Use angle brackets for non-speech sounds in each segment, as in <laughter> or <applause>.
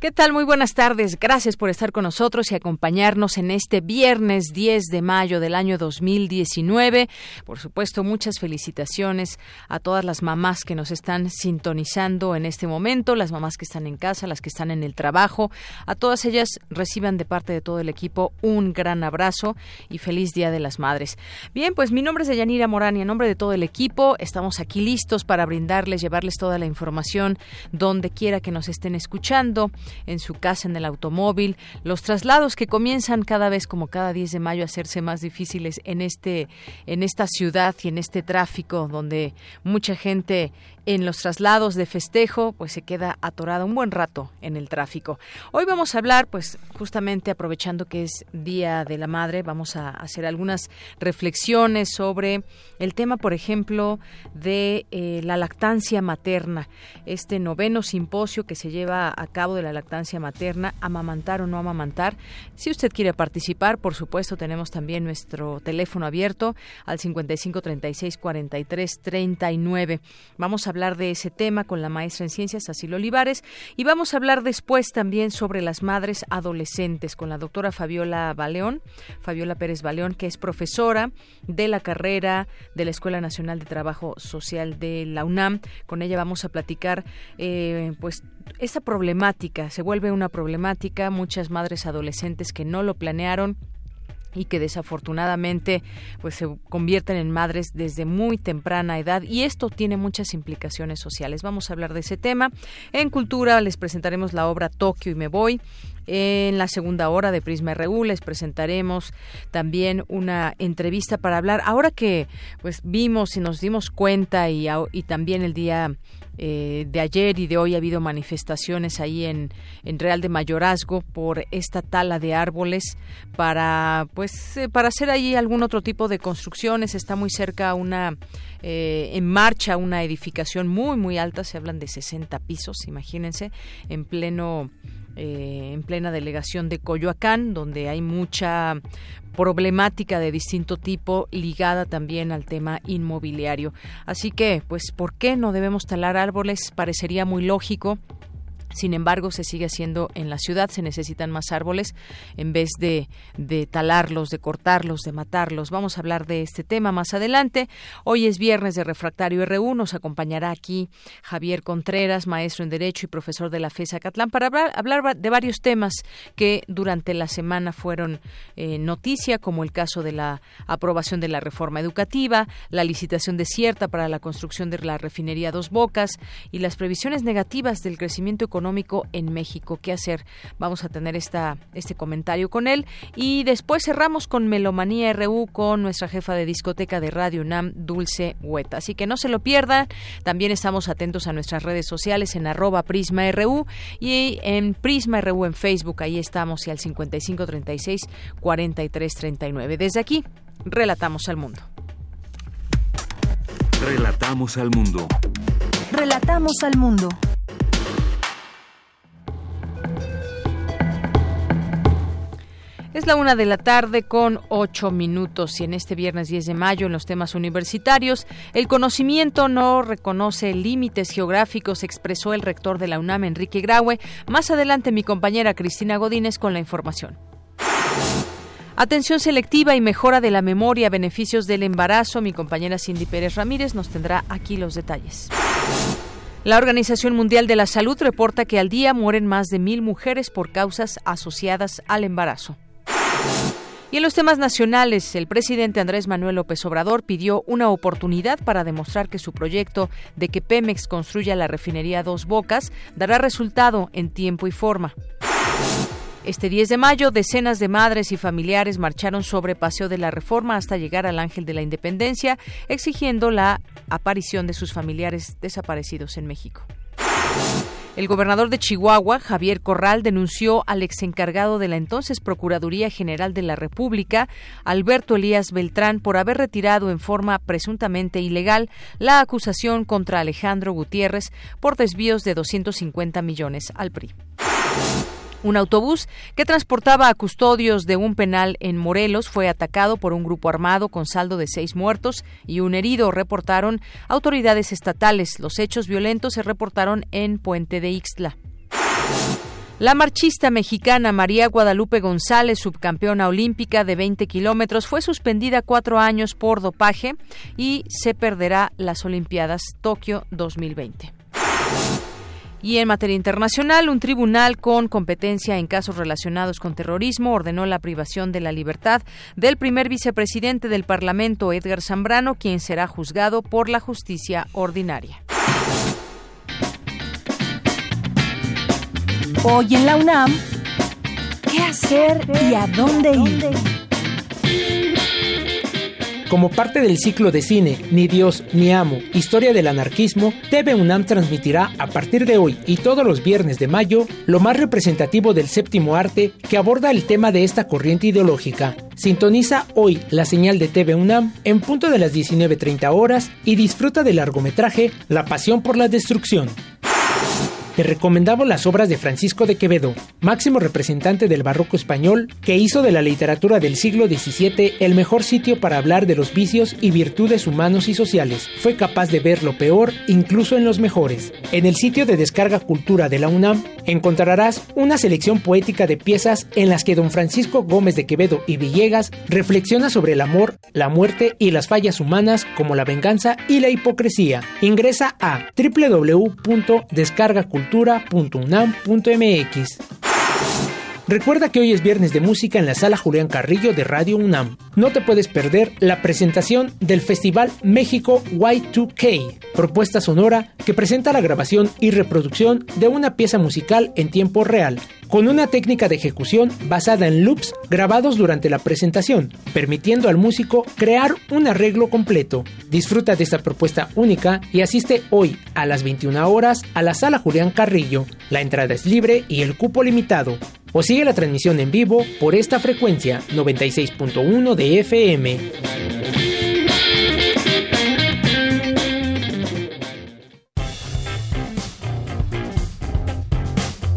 ¿Qué tal? Muy buenas tardes. Gracias por estar con nosotros y acompañarnos en este viernes 10 de mayo del año 2019. Por supuesto, muchas felicitaciones a todas las mamás que nos están sintonizando en este momento, las mamás que están en casa, las que están en el trabajo. A todas ellas reciban de parte de todo el equipo un gran abrazo y feliz Día de las Madres. Bien, pues mi nombre es Deyanira Morán y en nombre de todo el equipo estamos aquí listos para brindarles, llevarles toda la información donde quiera que nos estén escuchando en su casa, en el automóvil, los traslados que comienzan cada vez como cada 10 de mayo a hacerse más difíciles en este en esta ciudad y en este tráfico donde mucha gente en los traslados de festejo, pues se queda atorada un buen rato en el tráfico. Hoy vamos a hablar, pues justamente aprovechando que es Día de la Madre, vamos a hacer algunas reflexiones sobre el tema, por ejemplo, de eh, la lactancia materna, este noveno simposio que se lleva a cabo de la lactancia materna, amamantar o no amamantar. Si usted quiere participar, por supuesto, tenemos también nuestro teléfono abierto al 55 36 43 39. Vamos a hablar de ese tema con la maestra en ciencias, Asilo Olivares, y vamos a hablar después también sobre las madres adolescentes con la doctora Fabiola Baleón, Fabiola Pérez Baleón, que es profesora de la carrera de la Escuela Nacional de Trabajo Social de la UNAM. Con ella vamos a platicar, eh, pues, esa problemática, se vuelve una problemática, muchas madres adolescentes que no lo planearon y que desafortunadamente pues se convierten en madres desde muy temprana edad y esto tiene muchas implicaciones sociales. Vamos a hablar de ese tema. En cultura les presentaremos la obra Tokio y me voy. En la segunda hora de Prisma RU les presentaremos también una entrevista para hablar. Ahora que pues vimos y nos dimos cuenta y, y también el día eh, de ayer y de hoy ha habido manifestaciones ahí en, en Real de Mayorazgo por esta tala de árboles para pues eh, para hacer ahí algún otro tipo de construcciones. Está muy cerca una eh, en marcha una edificación muy muy alta. Se hablan de 60 pisos imagínense en pleno en plena delegación de Coyoacán, donde hay mucha problemática de distinto tipo ligada también al tema inmobiliario. Así que, pues, ¿por qué no debemos talar árboles? Parecería muy lógico sin embargo, se sigue haciendo en la ciudad, se necesitan más árboles en vez de, de, talarlos, de cortarlos, de matarlos. Vamos a hablar de este tema más adelante. Hoy es viernes de Refractario RU, nos acompañará aquí Javier Contreras, maestro en Derecho y profesor de la FESA Catlán, para hablar, de varios temas que durante la semana fueron eh, noticia, como el caso de la aprobación de la reforma educativa, la licitación desierta para la construcción de la refinería Dos Bocas y las previsiones negativas del crecimiento económico económico en México. ¿Qué hacer? Vamos a tener esta, este comentario con él. Y después cerramos con Melomanía RU con nuestra jefa de discoteca de Radio UNAM, Dulce Hueta. Así que no se lo pierdan. También estamos atentos a nuestras redes sociales en arroba Prisma RU y en Prisma RU en Facebook. Ahí estamos y al 5536 4339. Desde aquí, relatamos al mundo. Relatamos al mundo. Relatamos al mundo. Es la una de la tarde con ocho minutos y en este viernes 10 de mayo en los temas universitarios el conocimiento no reconoce límites geográficos, expresó el rector de la UNAM, Enrique Graue. Más adelante mi compañera Cristina Godínez con la información. Atención selectiva y mejora de la memoria, beneficios del embarazo. Mi compañera Cindy Pérez Ramírez nos tendrá aquí los detalles. La Organización Mundial de la Salud reporta que al día mueren más de mil mujeres por causas asociadas al embarazo. Y en los temas nacionales, el presidente Andrés Manuel López Obrador pidió una oportunidad para demostrar que su proyecto de que Pemex construya la refinería Dos Bocas dará resultado en tiempo y forma. Este 10 de mayo, decenas de madres y familiares marcharon sobre Paseo de la Reforma hasta llegar al Ángel de la Independencia, exigiendo la aparición de sus familiares desaparecidos en México. El gobernador de Chihuahua, Javier Corral, denunció al exencargado de la entonces Procuraduría General de la República, Alberto Elías Beltrán, por haber retirado en forma presuntamente ilegal la acusación contra Alejandro Gutiérrez por desvíos de 250 millones al PRI. Un autobús que transportaba a custodios de un penal en Morelos fue atacado por un grupo armado con saldo de seis muertos y un herido, reportaron autoridades estatales. Los hechos violentos se reportaron en Puente de Ixtla. La marchista mexicana María Guadalupe González, subcampeona olímpica de 20 kilómetros, fue suspendida cuatro años por dopaje y se perderá las Olimpiadas Tokio 2020. Y en materia internacional, un tribunal con competencia en casos relacionados con terrorismo ordenó la privación de la libertad del primer vicepresidente del Parlamento, Edgar Zambrano, quien será juzgado por la justicia ordinaria. Hoy en la UNAM, ¿qué hacer y a dónde ir? Como parte del ciclo de cine Ni Dios ni Amo, Historia del Anarquismo, TV UNAM transmitirá a partir de hoy y todos los viernes de mayo lo más representativo del séptimo arte que aborda el tema de esta corriente ideológica. Sintoniza hoy la señal de TV UNAM en punto de las 19.30 horas y disfruta del largometraje La Pasión por la Destrucción recomendamos las obras de Francisco de Quevedo, máximo representante del barroco español, que hizo de la literatura del siglo XVII el mejor sitio para hablar de los vicios y virtudes humanos y sociales. Fue capaz de ver lo peor incluso en los mejores. En el sitio de descarga cultura de la UNAM encontrarás una selección poética de piezas en las que don Francisco Gómez de Quevedo y Villegas reflexiona sobre el amor, la muerte y las fallas humanas como la venganza y la hipocresía. Ingresa a www.descargacultura cultura.unam.mx. Recuerda que hoy es viernes de música en la sala Julián Carrillo de Radio UNAM. No te puedes perder la presentación del Festival México Y2K, propuesta sonora que presenta la grabación y reproducción de una pieza musical en tiempo real, con una técnica de ejecución basada en loops grabados durante la presentación, permitiendo al músico crear un arreglo completo. Disfruta de esta propuesta única y asiste hoy a las 21 horas a la sala Julián Carrillo. La entrada es libre y el cupo limitado o sigue la transmisión en vivo por esta frecuencia 96.1 de FM.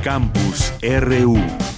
Campus RU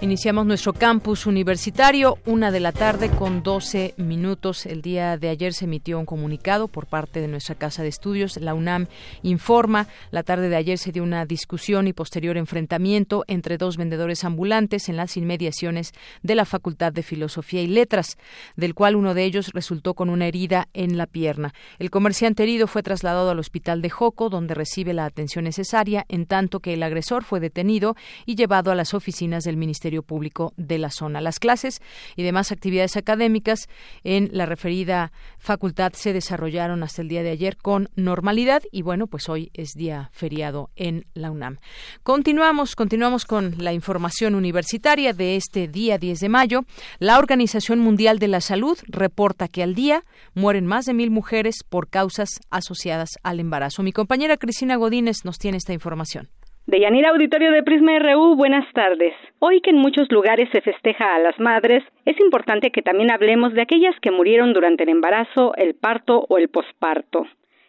Iniciamos nuestro campus universitario, una de la tarde con 12 minutos. El día de ayer se emitió un comunicado por parte de nuestra casa de estudios. La UNAM informa. La tarde de ayer se dio una discusión y posterior enfrentamiento entre dos vendedores ambulantes en las inmediaciones de la Facultad de Filosofía y Letras, del cual uno de ellos resultó con una herida en la pierna. El comerciante herido fue trasladado al hospital de Joco, donde recibe la atención necesaria, en tanto que el agresor fue detenido y llevado a las oficinas del Ministerio Público de la zona. Las clases y demás actividades académicas en la referida facultad se desarrollaron hasta el día de ayer con normalidad y bueno, pues hoy es día feriado en la UNAM. Continuamos, continuamos con la información universitaria de este día 10 de mayo. La Organización Mundial de la Salud reporta que al día mueren más de mil mujeres por causas asociadas al embarazo. Mi compañera Cristina Godínez nos tiene esta información. De Yanira Auditorio de Prisma RU, buenas tardes. Hoy que en muchos lugares se festeja a las madres, es importante que también hablemos de aquellas que murieron durante el embarazo, el parto o el posparto.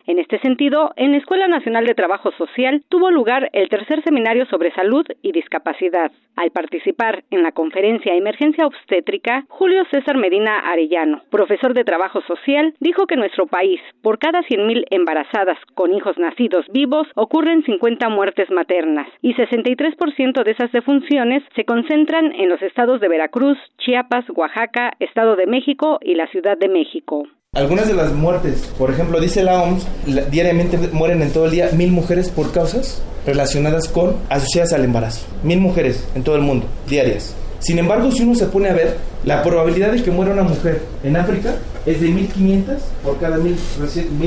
En este sentido, en la Escuela Nacional de Trabajo Social tuvo lugar el tercer seminario sobre salud y discapacidad. Al participar en la conferencia Emergencia Obstétrica, Julio César Medina Arellano, profesor de Trabajo Social, dijo que en nuestro país, por cada 100.000 embarazadas con hijos nacidos vivos, ocurren 50 muertes maternas y 63% de esas defunciones se concentran en los estados de Veracruz, Chiapas, Oaxaca, Estado de México y la Ciudad de México. Algunas de las muertes, por ejemplo, dice la OMS, diariamente mueren en todo el día mil mujeres por causas relacionadas con, asociadas al embarazo. Mil mujeres en todo el mundo, diarias. Sin embargo, si uno se pone a ver, la probabilidad de que muera una mujer en África es de 1500 por cada mil,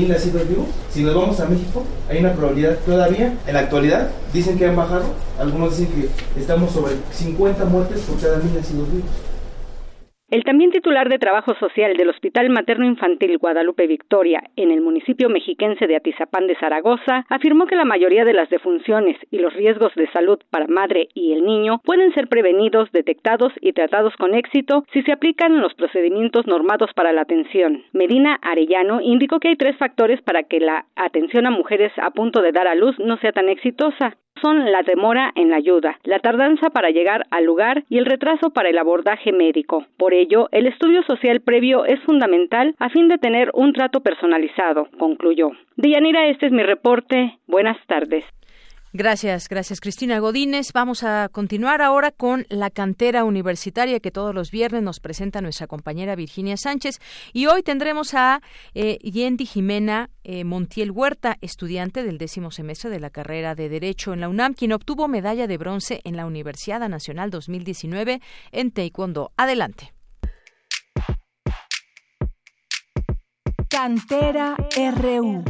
nacidos vivos. Si nos vamos a México, hay una probabilidad todavía, en la actualidad, dicen que han bajado, algunos dicen que estamos sobre 50 muertes por cada mil nacidos vivos. El también titular de Trabajo Social del Hospital Materno Infantil Guadalupe Victoria, en el municipio mexiquense de Atizapán de Zaragoza, afirmó que la mayoría de las defunciones y los riesgos de salud para madre y el niño pueden ser prevenidos, detectados y tratados con éxito si se aplican los procedimientos normados para la atención. Medina Arellano indicó que hay tres factores para que la atención a mujeres a punto de dar a luz no sea tan exitosa son la demora en la ayuda, la tardanza para llegar al lugar y el retraso para el abordaje médico. Por ello, el estudio social previo es fundamental a fin de tener un trato personalizado, concluyó. Deyanira, este es mi reporte. Buenas tardes. Gracias, gracias Cristina Godínez. Vamos a continuar ahora con la cantera universitaria que todos los viernes nos presenta nuestra compañera Virginia Sánchez. Y hoy tendremos a eh, Yendi Jimena eh, Montiel Huerta, estudiante del décimo semestre de la carrera de Derecho en la UNAM, quien obtuvo medalla de bronce en la Universidad Nacional 2019 en Taekwondo. Adelante. Cantera RU.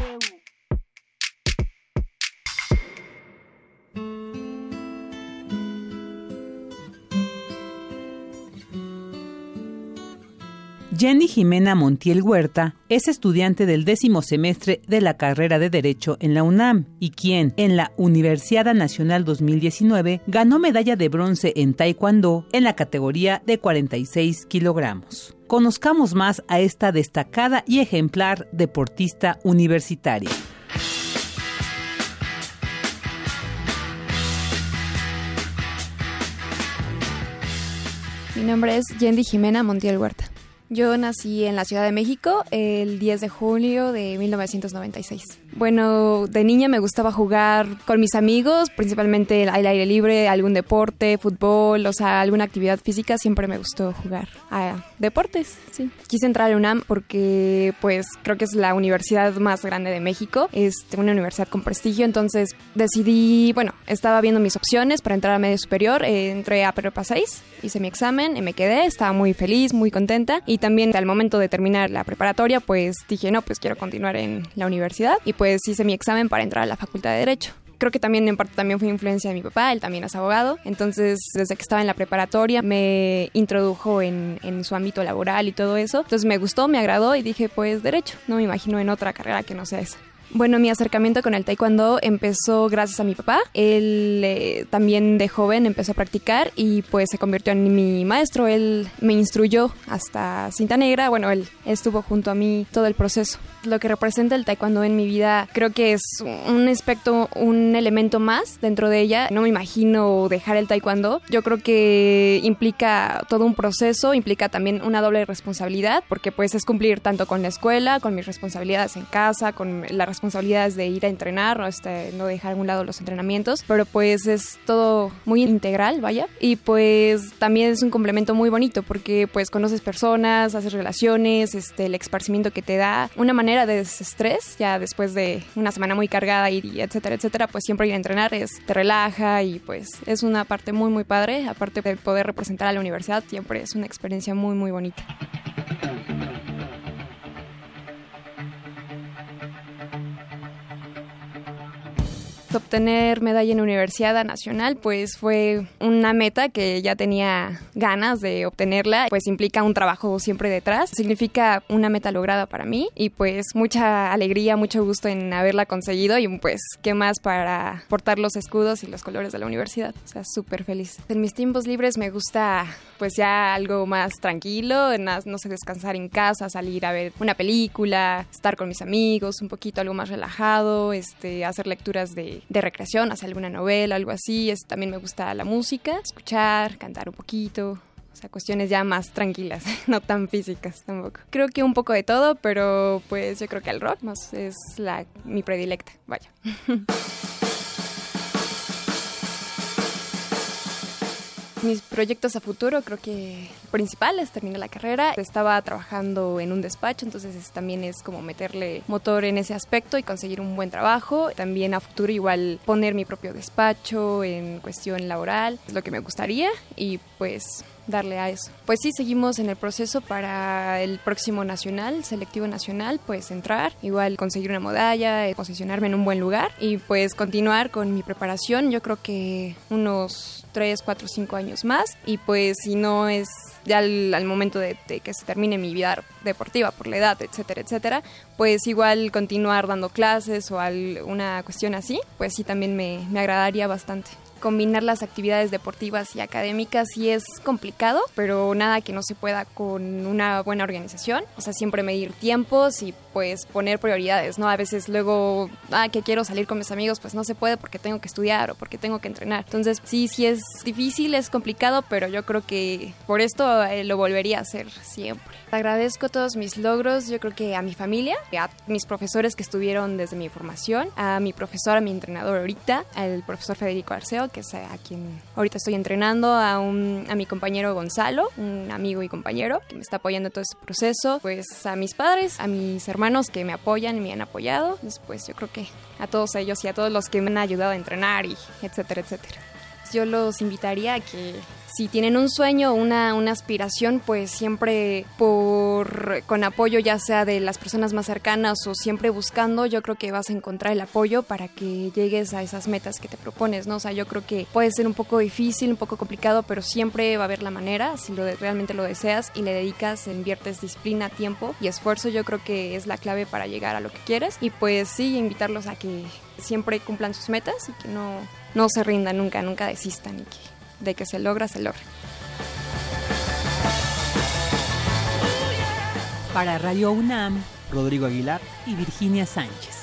Jenny Jimena Montiel Huerta es estudiante del décimo semestre de la carrera de Derecho en la UNAM y quien, en la Universidad Nacional 2019, ganó medalla de bronce en Taekwondo en la categoría de 46 kilogramos. Conozcamos más a esta destacada y ejemplar deportista universitaria. Mi nombre es Yendi Jimena Montiel Huerta. Yo nací en la Ciudad de México el 10 de julio de 1996. Bueno, de niña me gustaba jugar con mis amigos, principalmente al aire libre, algún deporte, fútbol, o sea, alguna actividad física, siempre me gustó jugar a deportes, sí. Quise entrar a UNAM porque pues creo que es la universidad más grande de México, es una universidad con prestigio, entonces decidí, bueno, estaba viendo mis opciones para entrar a medio superior, eh, entré a Prepa 6, hice mi examen, y me quedé, estaba muy feliz, muy contenta y también al momento de terminar la preparatoria pues dije, no, pues quiero continuar en la universidad y pues hice mi examen para entrar a la Facultad de Derecho. Creo que también en parte también fue influencia de mi papá, él también es abogado, entonces desde que estaba en la preparatoria me introdujo en, en, su ámbito laboral y todo eso, entonces me gustó, me agradó y dije pues derecho, no me imagino en otra carrera que no sea esa. Bueno, mi acercamiento con el taekwondo empezó gracias a mi papá. Él eh, también de joven empezó a practicar y pues se convirtió en mi maestro. Él me instruyó hasta cinta negra. Bueno, él estuvo junto a mí todo el proceso. Lo que representa el taekwondo en mi vida creo que es un aspecto, un elemento más dentro de ella. No me imagino dejar el taekwondo. Yo creo que implica todo un proceso, implica también una doble responsabilidad porque pues es cumplir tanto con la escuela, con mis responsabilidades en casa, con la responsabilidad responsabilidades de ir a entrenar. Este, no dejar a un lado los entrenamientos, pero pues es todo muy integral, vaya. Y pues también es un complemento muy bonito porque pues conoces personas, haces relaciones, este, el esparcimiento que te da, una manera de desestrés, ya después de una semana muy cargada y etcétera, etcétera, pues siempre ir a entrenar es, te relaja y pues es una parte muy, muy padre, aparte de poder representar a la universidad, siempre es una experiencia muy, muy bonita. Obtener medalla en Universidad Nacional, pues fue una meta que ya tenía ganas de obtenerla, pues implica un trabajo siempre detrás, significa una meta lograda para mí y pues mucha alegría, mucho gusto en haberla conseguido y pues qué más para portar los escudos y los colores de la universidad, o sea, súper feliz. En mis tiempos libres me gusta pues ya algo más tranquilo, no sé, descansar en casa, salir a ver una película, estar con mis amigos, un poquito algo más relajado, este, hacer lecturas de de recreación, hacer alguna novela, algo así. Es, también me gusta la música, escuchar, cantar un poquito. O sea, cuestiones ya más tranquilas, <laughs> no tan físicas tampoco. Creo que un poco de todo, pero pues yo creo que el rock más es la, mi predilecta, vaya. <laughs> Mis proyectos a futuro, creo que principales, terminé la carrera, estaba trabajando en un despacho, entonces también es como meterle motor en ese aspecto y conseguir un buen trabajo. También a futuro igual poner mi propio despacho en cuestión laboral, es lo que me gustaría y pues darle a eso. Pues sí, seguimos en el proceso para el próximo nacional, selectivo nacional, pues entrar, igual conseguir una medalla, eh, posicionarme en un buen lugar y pues continuar con mi preparación. Yo creo que unos 3, 4, 5 años más y pues si no es ya al, momento de, que se termine mi vida deportiva por la edad, etcétera, etcétera, pues igual continuar dando clases o alguna cuestión así, pues sí también me, me agradaría bastante combinar las actividades deportivas y académicas sí es complicado, pero nada que no se pueda con una buena organización. O sea, siempre medir tiempos y pues poner prioridades, ¿no? A veces luego, ah, que quiero salir con mis amigos, pues no se puede porque tengo que estudiar o porque tengo que entrenar. Entonces, sí, sí es difícil, es complicado, pero yo creo que por esto eh, lo volvería a hacer siempre. Agradezco todos mis logros, yo creo que a mi familia, a mis profesores que estuvieron desde mi formación, a mi profesor, a mi entrenador ahorita, al profesor Federico Arceo, que es a quien ahorita estoy entrenando, a, un, a mi compañero Gonzalo, un amigo y compañero que me está apoyando en todo este proceso, pues a mis padres, a mis hermanos que me apoyan y me han apoyado, después yo creo que a todos ellos y a todos los que me han ayudado a entrenar y etcétera, etcétera. Yo los invitaría a que si tienen un sueño, una, una aspiración, pues siempre por con apoyo ya sea de las personas más cercanas o siempre buscando, yo creo que vas a encontrar el apoyo para que llegues a esas metas que te propones, ¿no? O sea, yo creo que puede ser un poco difícil, un poco complicado, pero siempre va a haber la manera, si lo realmente lo deseas y le dedicas, inviertes disciplina, tiempo y esfuerzo, yo creo que es la clave para llegar a lo que quieres y pues sí, invitarlos a que siempre cumplan sus metas y que no, no se rindan nunca, nunca desistan y que de que se logra, se logra. Para Radio UNAM, Rodrigo Aguilar y Virginia Sánchez.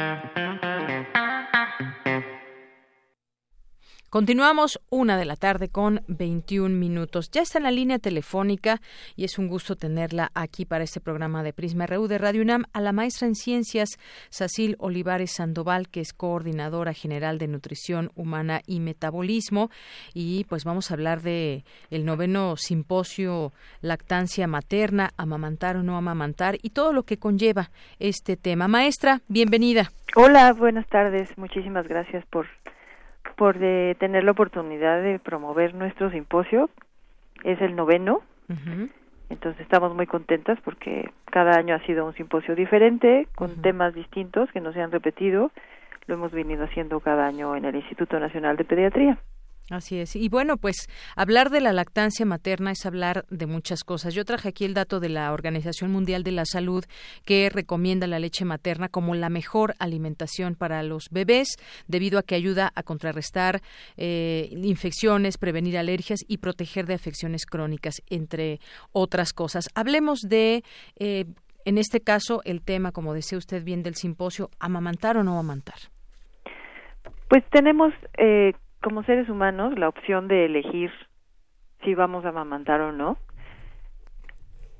Continuamos una de la tarde con 21 minutos. Ya está en la línea telefónica y es un gusto tenerla aquí para este programa de Prisma RU de Radio UNAM a la maestra en ciencias Sacil Olivares Sandoval, que es coordinadora general de nutrición humana y metabolismo. Y pues vamos a hablar de el noveno simposio lactancia materna, amamantar o no amamantar y todo lo que conlleva este tema. Maestra, bienvenida. Hola, buenas tardes. Muchísimas gracias por por de tener la oportunidad de promover nuestro simposio. Es el noveno. Entonces estamos muy contentas porque cada año ha sido un simposio diferente, con temas distintos que no se han repetido. Lo hemos venido haciendo cada año en el Instituto Nacional de Pediatría. Así es. Y bueno, pues hablar de la lactancia materna es hablar de muchas cosas. Yo traje aquí el dato de la Organización Mundial de la Salud que recomienda la leche materna como la mejor alimentación para los bebés debido a que ayuda a contrarrestar eh, infecciones, prevenir alergias y proteger de afecciones crónicas, entre otras cosas. Hablemos de eh, en este caso, el tema, como decía usted bien, del simposio, amamantar o no amamantar. Pues tenemos eh, como seres humanos la opción de elegir si vamos a amamantar o no.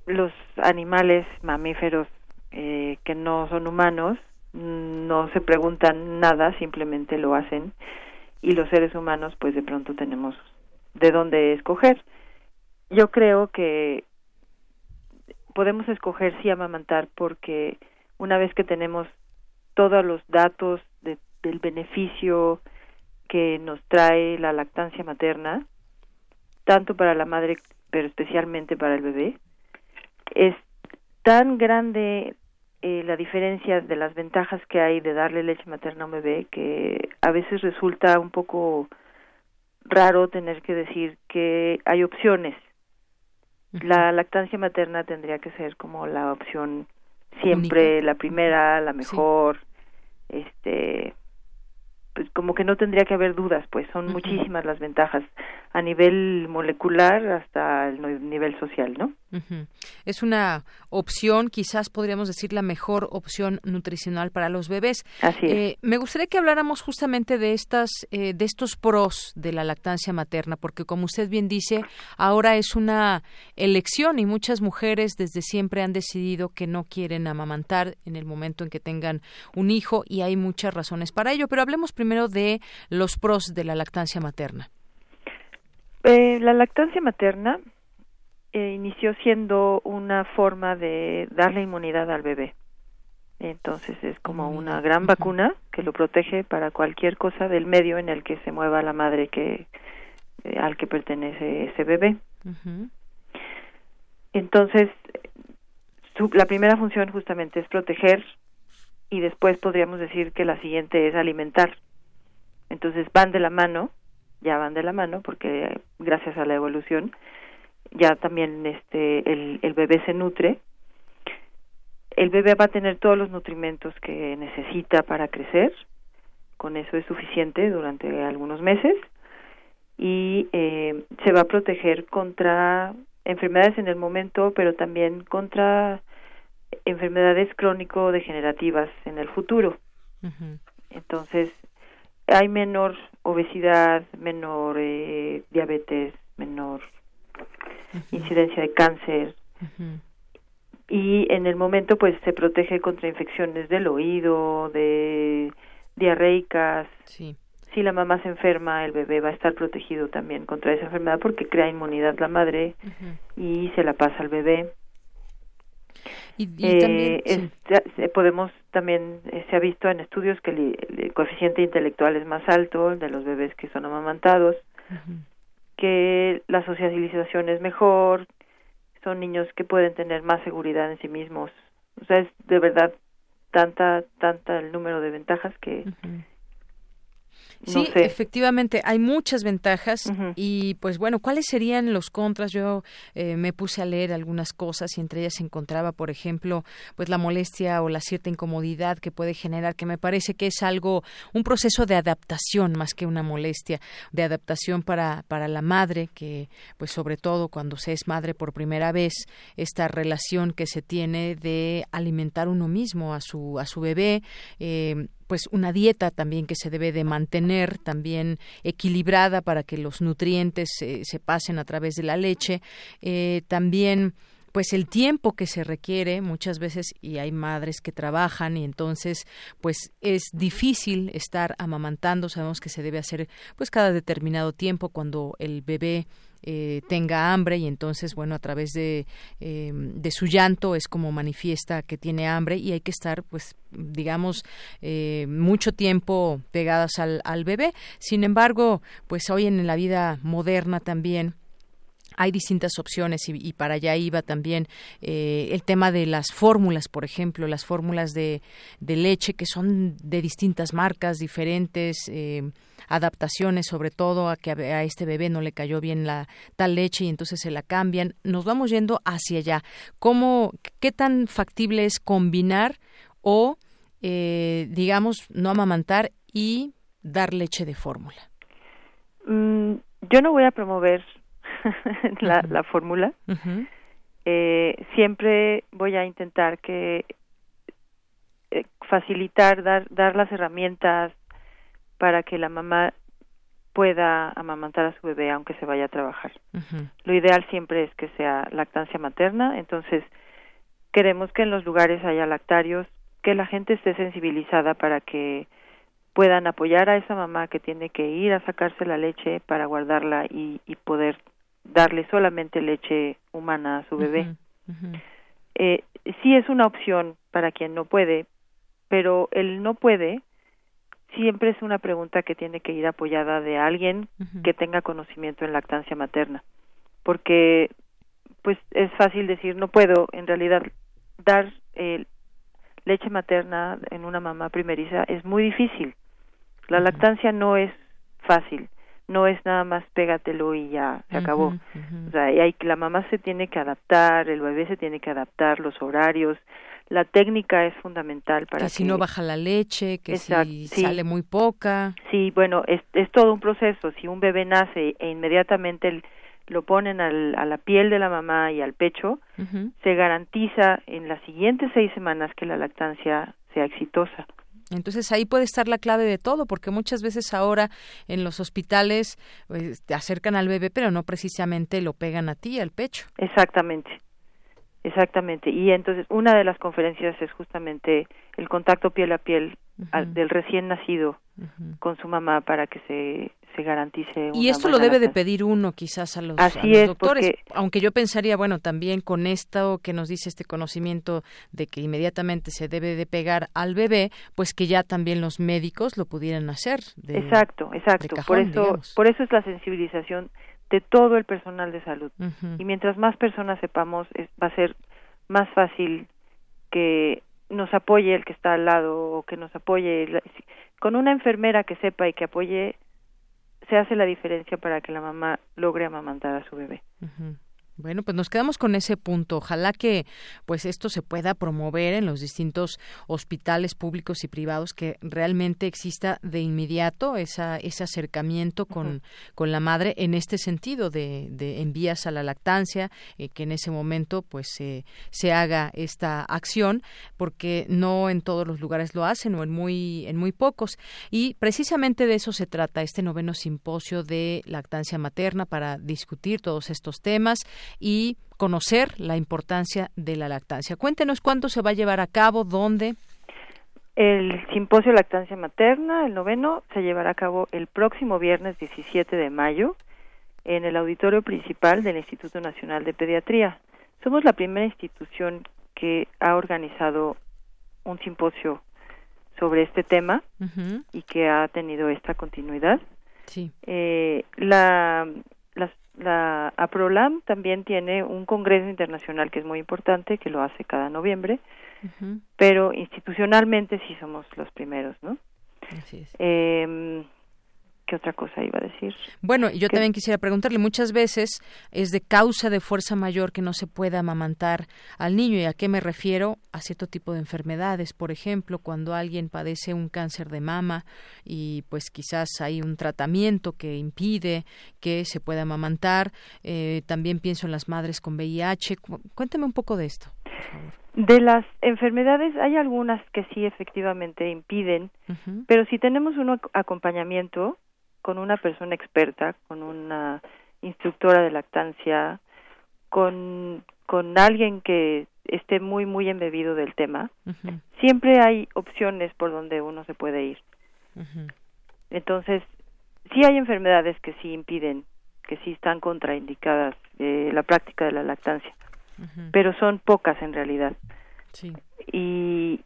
Los animales mamíferos eh, que no son humanos no se preguntan nada, simplemente lo hacen y los seres humanos pues de pronto tenemos de dónde escoger. Yo creo que podemos escoger si amamantar porque una vez que tenemos todos los datos del beneficio que nos trae la lactancia materna, tanto para la madre, pero especialmente para el bebé. Es tan grande eh, la diferencia de las ventajas que hay de darle leche materna a un bebé que a veces resulta un poco raro tener que decir que hay opciones. La lactancia materna tendría que ser como la opción siempre, la primera, la mejor, este pues como que no tendría que haber dudas, pues son muchísimas las ventajas a nivel molecular hasta el nivel social, ¿no? Es una opción, quizás podríamos decir la mejor opción nutricional para los bebés. Así es. Eh, me gustaría que habláramos justamente de estas, eh, de estos pros de la lactancia materna, porque como usted bien dice, ahora es una elección y muchas mujeres desde siempre han decidido que no quieren amamantar en el momento en que tengan un hijo y hay muchas razones para ello. Pero hablemos primero de los pros de la lactancia materna. Eh, la lactancia materna eh, inició siendo una forma de darle inmunidad al bebé. Entonces es como una gran vacuna que lo protege para cualquier cosa del medio en el que se mueva la madre que eh, al que pertenece ese bebé. Entonces su, la primera función justamente es proteger y después podríamos decir que la siguiente es alimentar. Entonces van de la mano, ya van de la mano porque gracias a la evolución ya también este el, el bebé se nutre el bebé va a tener todos los nutrimentos que necesita para crecer con eso es suficiente durante algunos meses y eh, se va a proteger contra enfermedades en el momento pero también contra enfermedades crónico degenerativas en el futuro. Entonces hay menor obesidad menor eh, diabetes menor incidencia de cáncer. Y en el momento pues se protege contra infecciones del oído, de diarreicas. Sí. Si la mamá se enferma, el bebé va a estar protegido también contra esa enfermedad porque crea inmunidad la madre y se la pasa al bebé. Y, también, eh, podemos también eh, se ha visto en estudios que el, coeficiente intelectual es más alto de los bebés que son amamantados que la socialización es mejor, son niños que pueden tener más seguridad en sí mismos. O sea, es de verdad tanta, tanta el número de ventajas que, sí, efectivamente, hay muchas ventajas y pues bueno, ¿cuáles serían los contras? Yo eh, me puse a leer algunas cosas y entre ellas se encontraba, por ejemplo, pues la molestia o la cierta incomodidad que puede generar, que me parece que es algo, un proceso de adaptación más que una molestia, de adaptación para, para la madre, que pues sobre todo cuando se es madre por primera vez, esta relación que se tiene de alimentar uno mismo a su, a su bebé, eh, pues una dieta también que se debe de mantener también equilibrada para que los nutrientes se pasen a través de la leche. Eh, también pues el tiempo que se requiere muchas veces y hay madres que trabajan y entonces pues es difícil estar amamantando. Sabemos que se debe hacer pues cada determinado tiempo cuando el bebé eh, tenga hambre y entonces bueno a través de, eh, de su llanto es como manifiesta que tiene hambre y hay que estar pues digamos eh, mucho tiempo pegadas al, al bebé. Sin embargo pues hoy en la vida moderna también hay distintas opciones y, para allá iba también eh, el tema de las fórmulas, por ejemplo, las fórmulas de, de leche que son de distintas marcas, diferentes eh, adaptaciones, sobre todo a que a, este bebé no le cayó bien la tal leche y entonces se la cambian. Nos vamos yendo hacia allá. ¿Cómo, qué tan factible es combinar o, eh, digamos, no amamantar y dar leche de fórmula? Mm, yo no voy a promover <laughs> la, la fórmula. eh, siempre voy a intentar que eh, facilitar, dar, dar las herramientas para que la mamá pueda amamantar a su bebé aunque se vaya a trabajar. Lo ideal siempre es que sea lactancia materna, entonces queremos que en los lugares haya lactarios, que la gente esté sensibilizada para que puedan apoyar a esa mamá que tiene que ir a sacarse la leche para guardarla y, y poder darle solamente leche humana a su bebé. Eh, sí es una opción para quien no puede, pero el no puede siempre es una pregunta que tiene que ir apoyada de alguien que tenga conocimiento en lactancia materna, porque pues es fácil decir no puedo, en realidad dar eh, leche materna en una mamá primeriza es muy difícil. La lactancia no es fácil no es nada más pégatelo y ya se acabó. O sea, hay, la mamá se tiene que adaptar, el bebé se tiene que adaptar, los horarios, la técnica es fundamental para que si no baja la leche, que si sale muy poca. Sí, bueno, es, es todo un proceso. Si un bebé nace e inmediatamente lo ponen al, a la piel de la mamá y al pecho, se garantiza en las siguientes seis semanas que la lactancia sea exitosa. Entonces ahí puede estar la clave de todo, porque muchas veces ahora en los hospitales pues, te acercan al bebé, pero no precisamente lo pegan a ti, al pecho. Exactamente, exactamente. Y entonces una de las conferencias es justamente el contacto piel a piel del recién nacido con su mamá para que se se garantice y esto lo debe de pedir uno quizás a los, doctores aunque yo pensaría bueno también con esto que nos dice este conocimiento de que inmediatamente se debe de pegar al bebé pues que ya también los médicos lo pudieran hacer exacto exacto. por eso por eso es la sensibilización de todo el personal de salud. Y mientras más personas sepamos va a ser más fácil que nos apoye el que está al lado o que nos apoye con una enfermera que sepa y que apoye se hace la diferencia para que la mamá logre amamantar a su bebé. Bueno, pues nos quedamos con ese punto. Ojalá que pues esto se pueda promover en los distintos hospitales públicos y privados, que realmente exista de inmediato esa, ese acercamiento con, con la madre en este sentido de, de envías a la lactancia, eh, que en ese momento pues se haga esta acción, porque no en todos los lugares lo hacen o en muy, en muy pocos. Y precisamente de eso se trata este noveno simposio de lactancia materna para discutir todos estos temas y conocer la importancia de la lactancia. Cuéntenos cuándo se va a llevar a cabo, dónde. El simposio Lactancia Materna, el noveno, se llevará a cabo el próximo viernes 17 de mayo en el auditorio principal del Instituto Nacional de Pediatría. Somos la primera institución que ha organizado un simposio sobre este tema y que ha tenido esta continuidad. Sí. Eh, la, la APROLAM también tiene un congreso internacional que es muy importante, que lo hace cada noviembre, pero institucionalmente sí somos los primeros, ¿no? Así es. Eh, ¿Qué otra cosa iba a decir? Bueno, yo también quisiera preguntarle, muchas veces es de causa de fuerza mayor que no se pueda amamantar al niño. ¿Y a qué me refiero? A cierto tipo de enfermedades. Por ejemplo, cuando alguien padece un cáncer de mama y pues quizás hay un tratamiento que impide que se pueda amamantar. Eh, también pienso en las madres con VIH. Cuénteme un poco de esto, por favor. De las enfermedades hay algunas que sí efectivamente impiden, pero si tenemos un acompañamiento, con una persona experta, con una instructora de lactancia, con, con alguien que esté muy, muy embebido del tema, siempre hay opciones por donde uno se puede ir. Entonces, sí hay enfermedades que sí impiden, que sí están contraindicadas eh, la práctica de la lactancia, pero son pocas en realidad. Sí. Y,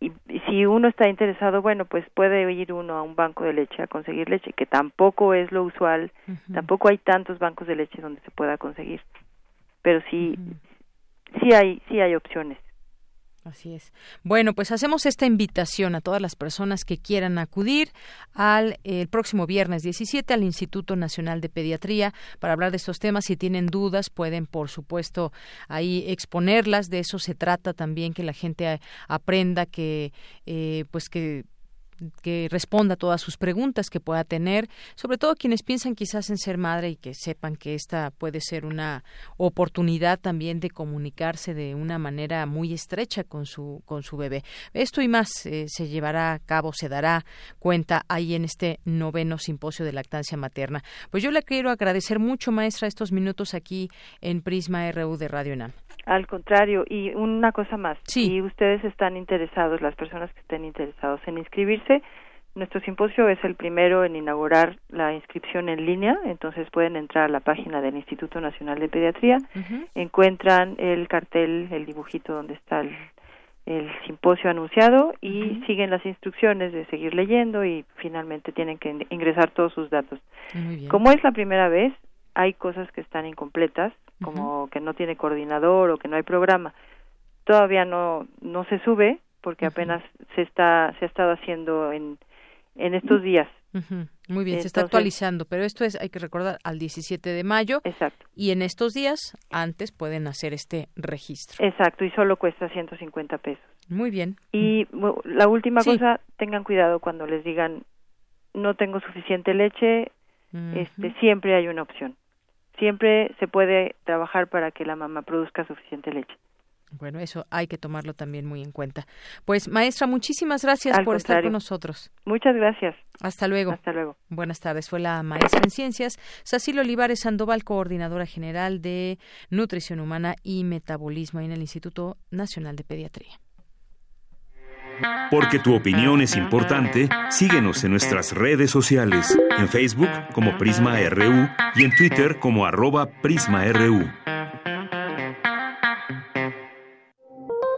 si uno está interesado, bueno, pues puede ir uno a un banco de leche a conseguir leche, que tampoco es lo usual, tampoco hay tantos bancos de leche donde se pueda conseguir, pero sí, sí hay, sí hay opciones. Así es. Bueno, pues hacemos esta invitación a todas las personas que quieran acudir al el próximo viernes 17 al Instituto Nacional de Pediatría para hablar de estos temas. Si tienen dudas, pueden, por supuesto, ahí exponerlas. De eso se trata también que la gente aprenda que, eh, pues que que responda a todas sus preguntas que pueda tener, sobre todo quienes piensan quizás en ser madre y que sepan que esta puede ser una oportunidad también de comunicarse de una manera muy estrecha con su con su bebé. Esto y más eh, se llevará a cabo, se dará cuenta ahí en este noveno simposio de lactancia materna. Pues yo le quiero agradecer mucho, maestra, estos minutos aquí en Prisma RU de Radio UNAM. Al contrario, y una cosa más, sí. si ustedes están interesados, las personas que estén interesados en inscribirse, nuestro simposio es el primero en inaugurar la inscripción en línea, entonces pueden entrar a la página del Instituto Nacional de Pediatría, encuentran el cartel, el dibujito donde está el, simposio anunciado y siguen las instrucciones de seguir leyendo y finalmente tienen que ingresar todos sus datos. Como es la primera vez, hay cosas que están incompletas, como que no tiene coordinador o que no hay programa. Todavía no no se sube porque apenas se está se ha estado haciendo en en estos días. Muy bien, se está actualizando, pero esto es, hay que recordar, al 17 de mayo. Exacto. Y en estos días, antes, pueden hacer este registro. Exacto, y solo cuesta 150 pesos. Muy bien. Y la última cosa, tengan cuidado cuando les digan, no tengo suficiente leche, este siempre hay una opción siempre se puede trabajar para que la mamá produzca suficiente leche. Bueno, eso hay que tomarlo también muy en cuenta. Pues, maestra, muchísimas gracias por estar con nosotros. Muchas gracias. Hasta luego. Hasta luego. Buenas tardes. Fue la maestra en ciencias, Sacil Olivares Sandoval, coordinadora general de Nutrición Humana y Metabolismo en el Instituto Nacional de Pediatría. Porque tu opinión es importante, síguenos en nuestras redes sociales, en Facebook como Prisma RU y en Twitter como arroba PrismaRU.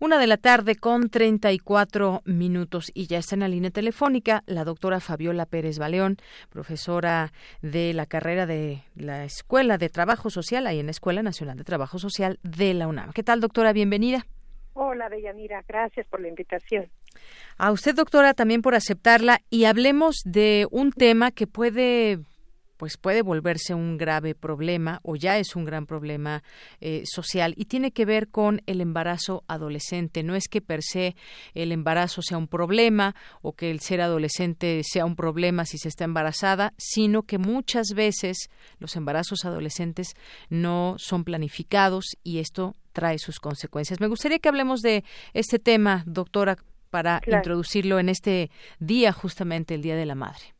Una de la tarde con 34 minutos y ya está en la línea telefónica la doctora Fabiola Pérez Baleón, profesora de la carrera de la Escuela de Trabajo Social, ahí en la Escuela Nacional de Trabajo Social de la UNAM. ¿Qué tal, doctora? Bienvenida. Hola, Deyanira. Gracias por la invitación. A usted, doctora, también por aceptarla y hablemos de un tema que puede pues puede volverse un grave problema o ya es un gran problema eh, social y tiene que ver con el embarazo adolescente. No es que per se el embarazo sea un problema o que el ser adolescente sea un problema si se está embarazada, sino que muchas veces los embarazos adolescentes no son planificados y esto trae sus consecuencias. Me gustaría que hablemos de este tema, doctora, para introducirlo en este día, justamente el Día de la Madre.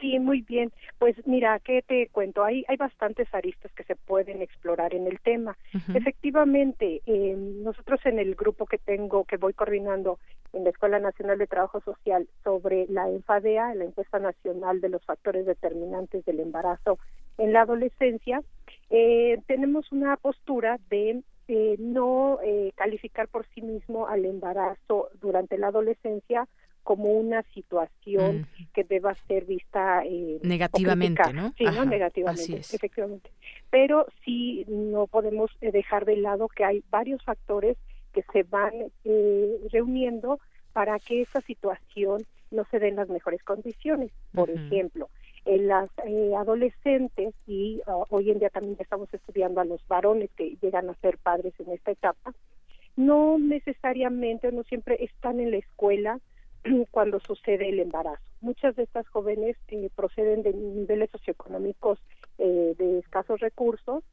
Sí, muy bien. Pues mira, ¿qué te cuento? Hay, hay bastantes aristas que se pueden explorar en el tema. Efectivamente, eh, nosotros en el grupo que tengo, que voy coordinando en la Escuela Nacional de Trabajo Social sobre la ENFADEA, la encuesta nacional de los factores determinantes del embarazo en la adolescencia, eh, tenemos una postura de eh, no eh, calificar por sí mismo al embarazo durante la adolescencia como una situación que deba ser vista eh, negativamente, ¿no? Sí, ¿no? Negativamente, efectivamente. Pero sí no podemos eh, dejar de lado que hay varios factores que se van eh, reuniendo para que esa situación no se dé en las mejores condiciones. Por ejemplo, en las eh, adolescentes y ah, hoy en día también estamos estudiando a los varones que llegan a ser padres en esta etapa, no necesariamente o no siempre están en la escuela <clears throat> cuando sucede el embarazo. Muchas de estas jóvenes eh, proceden de niveles socioeconómicos eh, de escasos recursos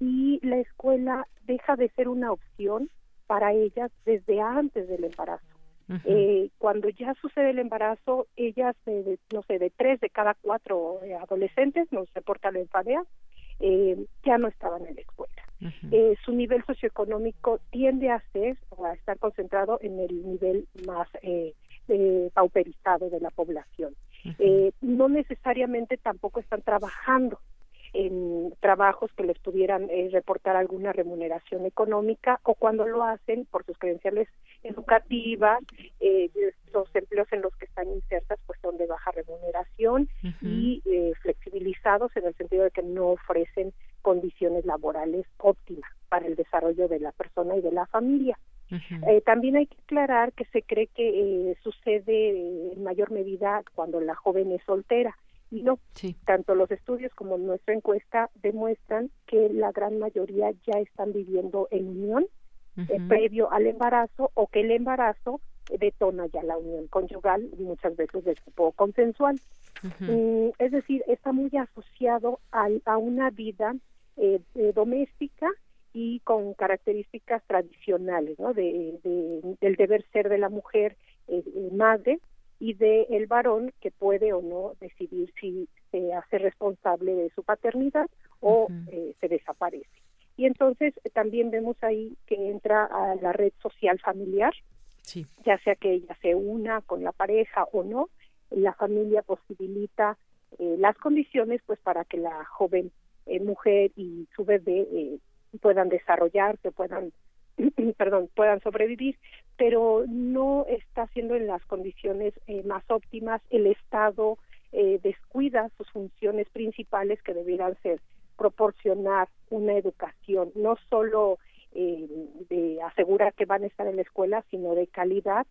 y la escuela deja de ser una opción para ellas desde antes del embarazo. eh, cuando ya sucede el embarazo, ellas, eh, no sé, de tres de cada cuatro adolescentes, no se porta la enfadea, ya no estaban en la escuela. su nivel socioeconómico tiende a ser o a estar concentrado en el nivel más eh, eh, pauperizado de la población. eh, no necesariamente tampoco están trabajando en trabajos que les pudieran eh, reportar alguna remuneración económica o cuando lo hacen por sus credenciales educativas, eh, los empleos en los que están insertas pues son de baja remuneración y eh, flexibilizados en el sentido de que no ofrecen condiciones laborales óptimas para el desarrollo de la persona y de la familia. Eh, también hay que aclarar que se cree que eh, sucede en mayor medida cuando la joven es soltera. Y no, tanto los estudios como nuestra encuesta demuestran que la gran mayoría ya están viviendo en unión eh, previo al embarazo o que el embarazo detona ya la unión conyugal, muchas veces de tipo consensual. Mm, es decir, está muy asociado al- a, una vida eh, eh, doméstica y con características tradicionales, ¿no? De, de- del deber ser de la mujer eh, eh, madre y de el varón que puede o no decidir si se hace responsable de su paternidad o eh, se desaparece. Y entonces eh, también vemos ahí que entra a la red social familiar, Sí. ya sea que ella se una con la pareja o no, la familia posibilita eh, las condiciones pues para que la joven eh, mujer y su bebé eh, puedan desarrollarse, puedan <clears throat> perdón, puedan sobrevivir, pero no está siendo en las condiciones eh, más óptimas. El Estado eh, descuida sus funciones principales que debieran ser proporcionar una educación, no solo eh, de asegurar que van a estar en la escuela, sino de calidad,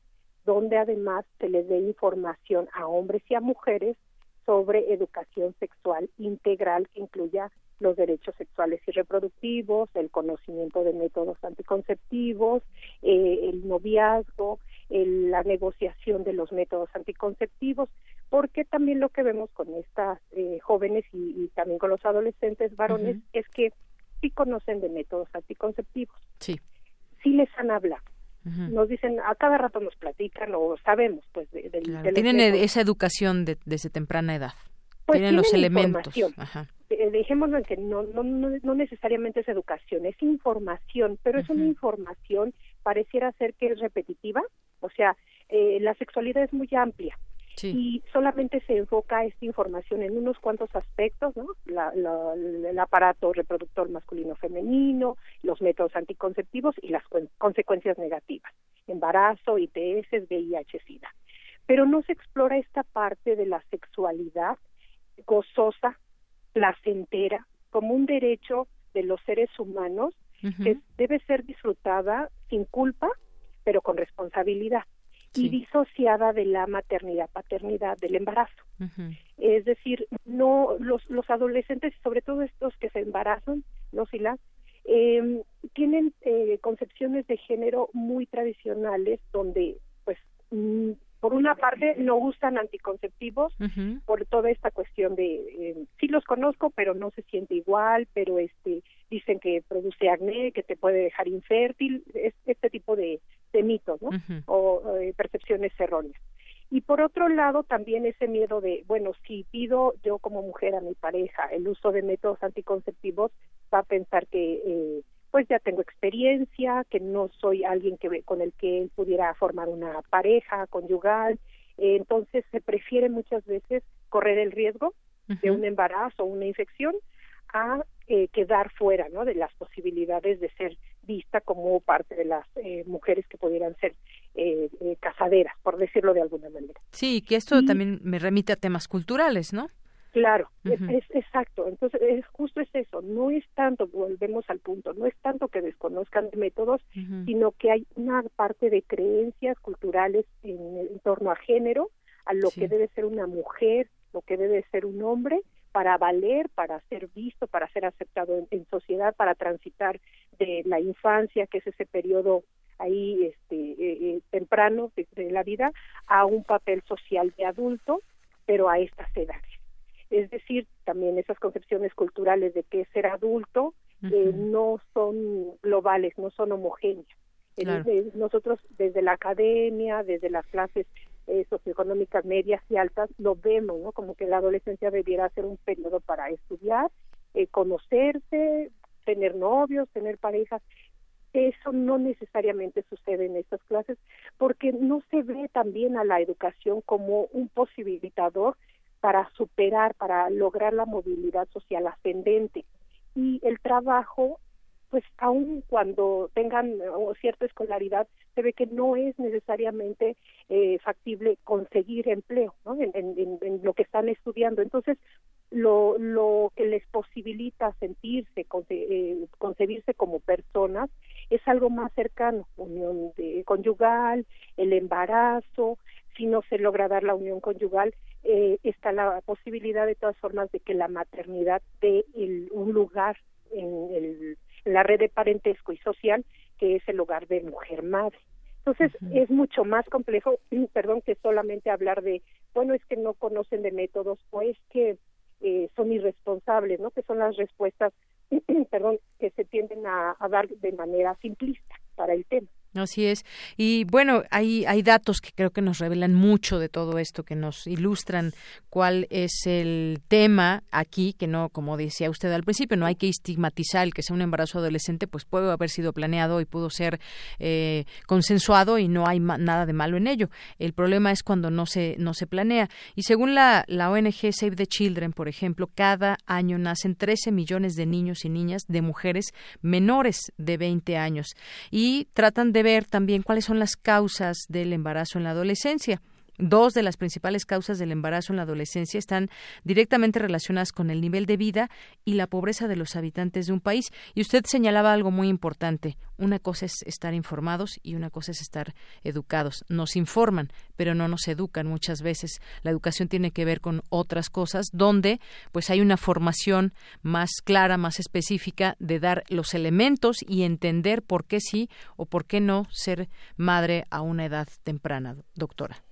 donde además se les dé información a hombres y a mujeres sobre educación sexual integral que incluya los derechos sexuales y reproductivos, el conocimiento de métodos anticonceptivos, eh, el noviazgo, la negociación de los métodos anticonceptivos, porque también lo que vemos con estas eh, jóvenes y, también con los adolescentes varones es que sí conocen de métodos anticonceptivos. Sí. Sí les han hablado. Nos dicen, a cada rato nos platican o sabemos, pues, de, Tienen esa educación desde temprana edad. Pues tienen, los elementos. Ajá. Eh, dejémoslo en que no, no, no, necesariamente es educación, es información, pero es una información, pareciera ser que es repetitiva, o sea, eh, la sexualidad es muy amplia. Y solamente se enfoca esta información en unos cuantos aspectos, ¿no? La, el aparato reproductor masculino-femenino, los métodos anticonceptivos y las consecuencias negativas, embarazo, ITS, VIH, SIDA. Pero no se explora esta parte de la sexualidad gozosa, placentera, como un derecho de los seres humanos que debe ser disfrutada sin culpa, pero con responsabilidad y disociada de la maternidad, paternidad, del embarazo. Es decir, no los, los adolescentes, sobre todo estos que se embarazan, los y las, eh, tienen eh, concepciones de género muy tradicionales donde pues mm, por una parte no usan anticonceptivos por toda esta cuestión de eh, sí los conozco pero no se siente igual pero este dicen que produce acné que te puede dejar infértil este tipo de, de mitos no o eh, percepciones erróneas. Y por otro lado también ese miedo de bueno si pido yo como mujer a mi pareja el uso de métodos anticonceptivos va a pensar que eh, pues ya tengo experiencia, que no soy alguien que con el que él pudiera formar una pareja conyugal, entonces se prefiere muchas veces correr el riesgo de un embarazo o una infección a eh, quedar fuera ¿no? de las posibilidades de ser vista como parte de las eh, mujeres que pudieran ser eh, casaderas, por decirlo de alguna manera. Sí, que esto también me remite a temas culturales, ¿no? Claro, es, exacto. Entonces, es, justo es eso. No es tanto, volvemos al punto, no es tanto que desconozcan métodos, sino que hay una parte de creencias culturales en, torno a género, a lo que debe ser una mujer, lo que debe ser un hombre, para valer, para ser visto, para ser aceptado en, sociedad, para transitar de la infancia, que es ese periodo ahí este, eh, eh, temprano de la vida, a un papel social de adulto, pero a estas edades es decir, también esas concepciones culturales de que ser adulto eh, no son globales, no son homogéneas. nosotros desde la academia, desde las clases eh, socioeconómicas medias y altas, lo vemos, ¿no? Como que la adolescencia debiera ser un periodo para estudiar, eh, conocerse, tener novios, tener parejas. Eso no necesariamente sucede en estas clases porque no se ve también a la educación como un posibilitador para superar, para lograr la movilidad social ascendente. Y el trabajo, pues aun cuando tengan cierta escolaridad, se ve que no es necesariamente eh, factible conseguir empleo ¿no? en, en, lo que están estudiando. Entonces, lo, lo que les posibilita sentirse, eh, concebirse como personas, es algo más cercano, unión de, conyugal, el embarazo, si no se logra dar la unión conyugal, eh, está la posibilidad de todas formas de que la maternidad dé un lugar en, la red de parentesco y social que es el lugar de mujer madre. Entonces es mucho más complejo, <clears throat> perdón, que solamente hablar de, bueno, es que no conocen de métodos o es que eh, son irresponsables, ¿no? Que son las respuestas, <clears throat> perdón, que se tienden a dar de manera simplista para el tema. Así es. Y bueno, hay, hay datos que creo que nos revelan mucho de todo esto, que nos ilustran cuál es el tema aquí, que no, como decía usted al principio, no hay que estigmatizar el que sea un embarazo adolescente, pues puede haber sido planeado y pudo ser eh, consensuado y no hay nada de malo en ello. El problema es cuando no se, no se planea. Y según la, la ONG Save the Children, por ejemplo, cada año nacen 13 millones de niños y niñas de mujeres menores de 20 años y tratan de ver también cuáles son las causas del embarazo en la adolescencia. Dos de las principales causas del embarazo en la adolescencia están directamente relacionadas con el nivel de vida y la pobreza de los habitantes de un país. Y usted señalaba algo muy importante. Una cosa es estar informados y una cosa es estar educados. Nos informan, pero no nos educan muchas veces. La educación tiene que ver con otras cosas donde pues hay una formación más clara, más específica de dar los elementos y entender por qué sí o por qué no ser madre a una edad temprana, doctora.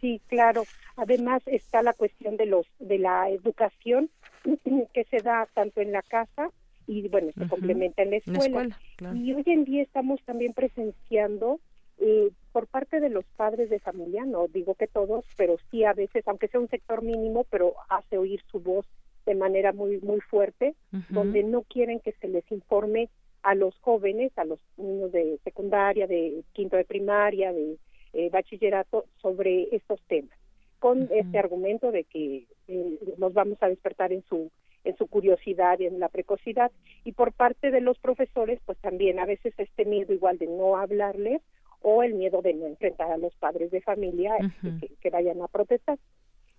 Sí, claro. Además está la cuestión de los de la educación <clears throat> que se da tanto en la casa y bueno se complementa en la escuela. Y hoy en día estamos también presenciando eh, por parte de los padres de familia, no digo que todos, pero sí a veces, aunque sea un sector mínimo, pero hace oír su voz de manera muy muy fuerte, donde no quieren que se les informe a los jóvenes, a los niños de secundaria, de quinto de primaria, de eh, bachillerato sobre estos temas, con este argumento de que eh, nos vamos a despertar en su en su curiosidad y en la precocidad. Y por parte de los profesores pues también a veces este miedo igual de no hablarles o el miedo de no enfrentar a los padres de familia este, que, vayan a protestar.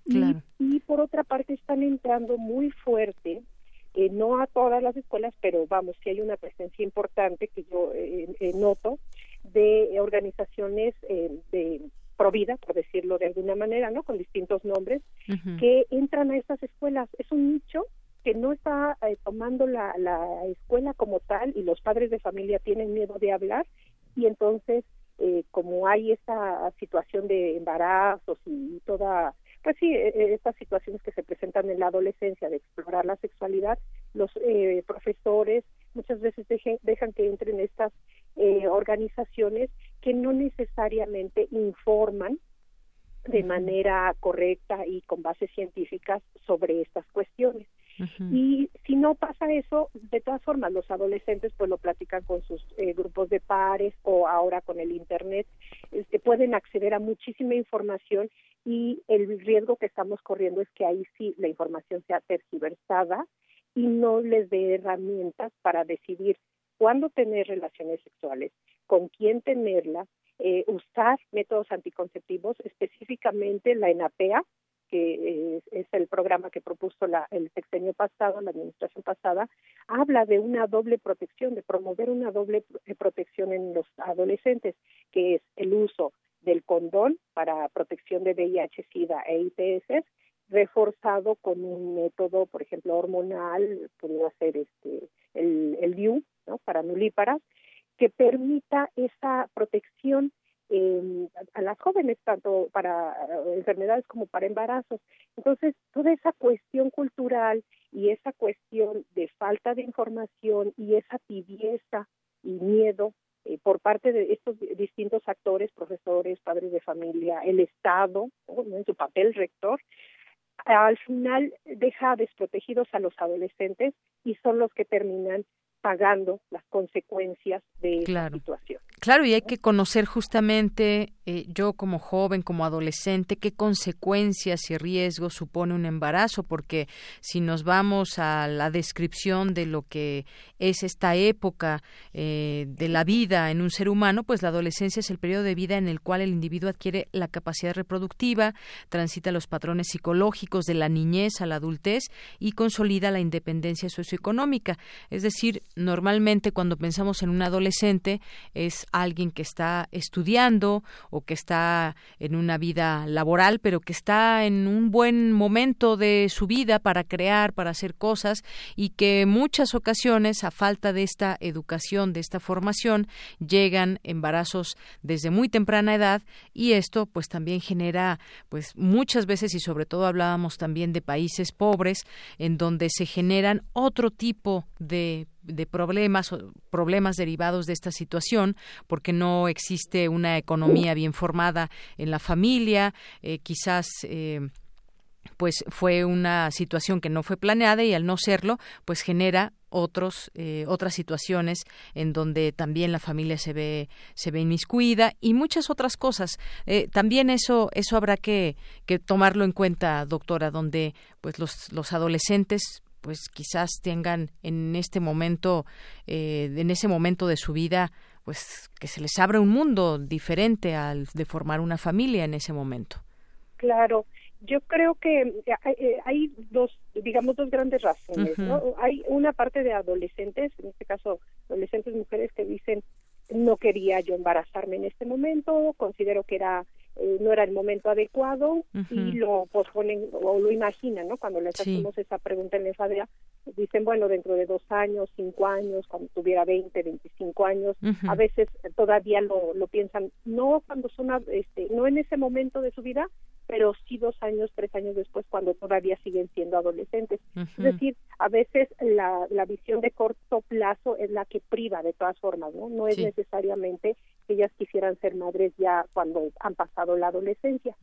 Y, por otra parte están entrando muy fuerte eh, no a todas las escuelas pero vamos si hay una presencia importante que yo noto de organizaciones eh, de provida, por decirlo de alguna manera, ¿no? Con distintos nombres, que entran a estas escuelas. Es un nicho que no está eh, tomando la, la escuela como tal y los padres de familia tienen miedo de hablar y entonces eh, como hay esta situación de embarazos y toda pues sí, e, e, estas situaciones que se presentan en la adolescencia de explorar la sexualidad, los eh, profesores muchas veces dejan que entren estas eh, organizaciones que no necesariamente informan de manera correcta y con bases científicas sobre estas cuestiones. Y si no pasa eso, de todas formas, los adolescentes pues lo platican con sus eh, grupos de pares o ahora con el Internet, este, pueden acceder a muchísima información y el riesgo que estamos corriendo es que ahí sí la información sea tergiversada y no les dé herramientas para decidir cuándo tener relaciones sexuales, con quién tenerlas, eh, usar métodos anticonceptivos, específicamente la ENAPEA, que es, el programa que propuso la, el sexenio pasado, la administración pasada, habla de una doble protección, de promover una doble eh, protección en los adolescentes, que es el uso del condón para protección de VIH, SIDA e ITS, reforzado con un método, por ejemplo, hormonal, podría ser este, el, el DIU, ¿no? para nulíparas, que permita esa protección a las jóvenes, tanto para enfermedades como para embarazos. Entonces, toda esa cuestión cultural y esa cuestión de falta de información y esa tibieza y miedo eh, por parte de estos distintos actores, profesores, padres de familia, el Estado, en su papel rector, al final deja desprotegidos a los adolescentes y son los que terminan pagando las consecuencias de esta situación. Claro, y hay que conocer justamente eh, yo como joven, como adolescente, qué consecuencias y riesgos supone un embarazo, porque si nos vamos a la descripción de lo que es esta época eh, de la vida en un ser humano, pues la adolescencia es el periodo de vida en el cual el individuo adquiere la capacidad reproductiva, transita los patrones psicológicos de la niñez a la adultez y consolida la independencia socioeconómica. Es decir, normalmente cuando pensamos en un adolescente es alguien que está estudiando o que está en una vida laboral, pero que está en un buen momento de su vida para crear, para hacer cosas y que muchas ocasiones a falta de esta educación, de esta formación, llegan embarazos desde muy temprana edad y esto pues también genera pues muchas veces y sobre todo hablábamos también de países pobres en donde se generan otro tipo de de problemas problemas derivados de esta situación porque no existe una economía bien formada en la familia eh, quizás eh, pues fue una situación que no fue planeada y al no serlo pues genera otros eh, otras situaciones en donde también la familia se ve se ve inmiscuida y muchas otras cosas. También eso eso habrá que, que tomarlo en cuenta doctora donde pues los los adolescentes pues quizás tengan en este momento, eh, en ese momento de su vida, pues que se les abra un mundo diferente al de formar una familia en ese momento. Claro, yo creo que eh, eh, hay dos, digamos, dos grandes razones. ¿no? Hay una parte de adolescentes, en este caso adolescentes mujeres que dicen no quería yo embarazarme en este momento, considero que era eh, no era el momento adecuado y lo posponen o lo imaginan, ¿no? Cuando les hacemos esa pregunta en la FADEA, dicen, bueno, dentro de dos años, cinco años, cuando tuviera 20, 25 años, a veces todavía lo, lo piensan, no cuando son, este, no en ese momento de su vida, pero sí dos años, tres años después, cuando todavía siguen siendo adolescentes. Es decir, a veces la, la visión de corto plazo es la que priva de todas formas, ¿no? No es necesariamente que ellas quisieran ser madres ya cuando han pasado la adolescencia.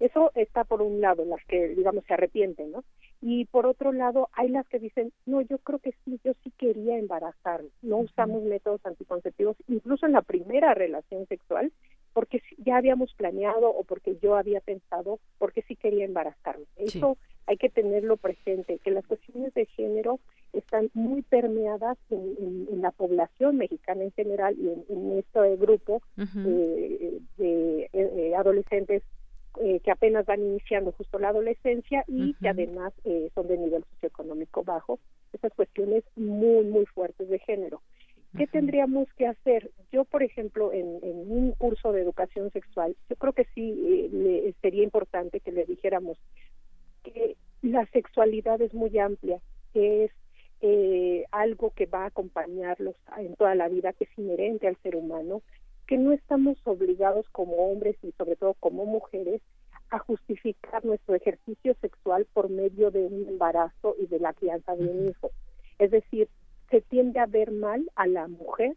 Eso está por un lado, las que, digamos, se arrepienten, ¿no? Y por otro lado, hay las que dicen, no, yo creo que sí, yo sí quería embarazarme. No usamos métodos anticonceptivos, incluso en la primera relación sexual, porque ya habíamos planeado o porque yo había pensado, porque sí quería embarazarme. Eso hay que tenerlo presente, que las cuestiones de género están muy permeadas en, la población mexicana en general y en, este grupo eh, de eh, adolescentes eh, que apenas van iniciando justo la adolescencia y que además son de nivel socioeconómico bajo, esas cuestiones muy, muy fuertes de género. ¿Qué tendríamos que hacer? Yo, por ejemplo, en, un curso de educación sexual, yo creo que sí eh, sería importante que le dijéramos que la sexualidad es muy amplia, que es eh, algo que va a acompañarlos en toda la vida, que es inherente al ser humano, que no estamos obligados como hombres y sobre todo como mujeres a justificar nuestro ejercicio sexual por medio de un embarazo y de la crianza de un hijo. Es decir, se tiende a ver mal a la mujer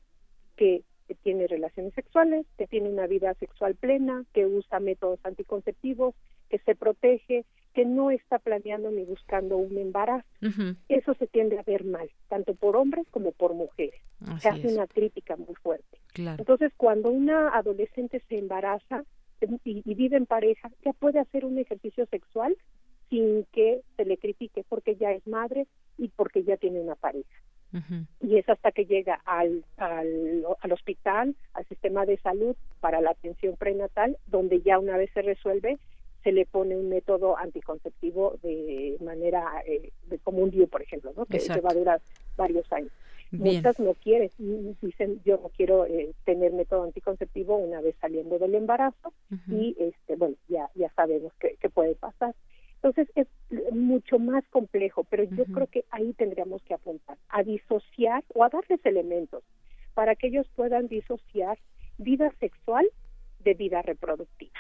que, tiene relaciones sexuales, que tiene una vida sexual plena, que usa métodos anticonceptivos, que se protege, que no está planeando ni buscando un embarazo. Eso se tiende a ver mal, tanto por hombres como por mujeres. se hace una crítica muy fuerte. Entonces, cuando una adolescente se embaraza y, y, vive en pareja, ya puede hacer un ejercicio sexual sin que se le critique, porque ya es madre y porque ya tiene una pareja y es hasta que llega al, al, al, hospital, al sistema de salud para la atención prenatal, donde ya una vez se resuelve, se le pone un método anticonceptivo de manera, eh, de, como un DIU, por ejemplo, ¿no? que, va a durar varios años. Muchas no quieren, dicen yo no quiero eh, tener método anticonceptivo una vez saliendo del embarazo y este bueno ya ya sabemos qué puede pasar. Entonces es mucho más complejo, pero yo creo que ahí tendríamos que apuntar a disociar o a darles elementos para que ellos puedan disociar vida sexual de vida reproductiva.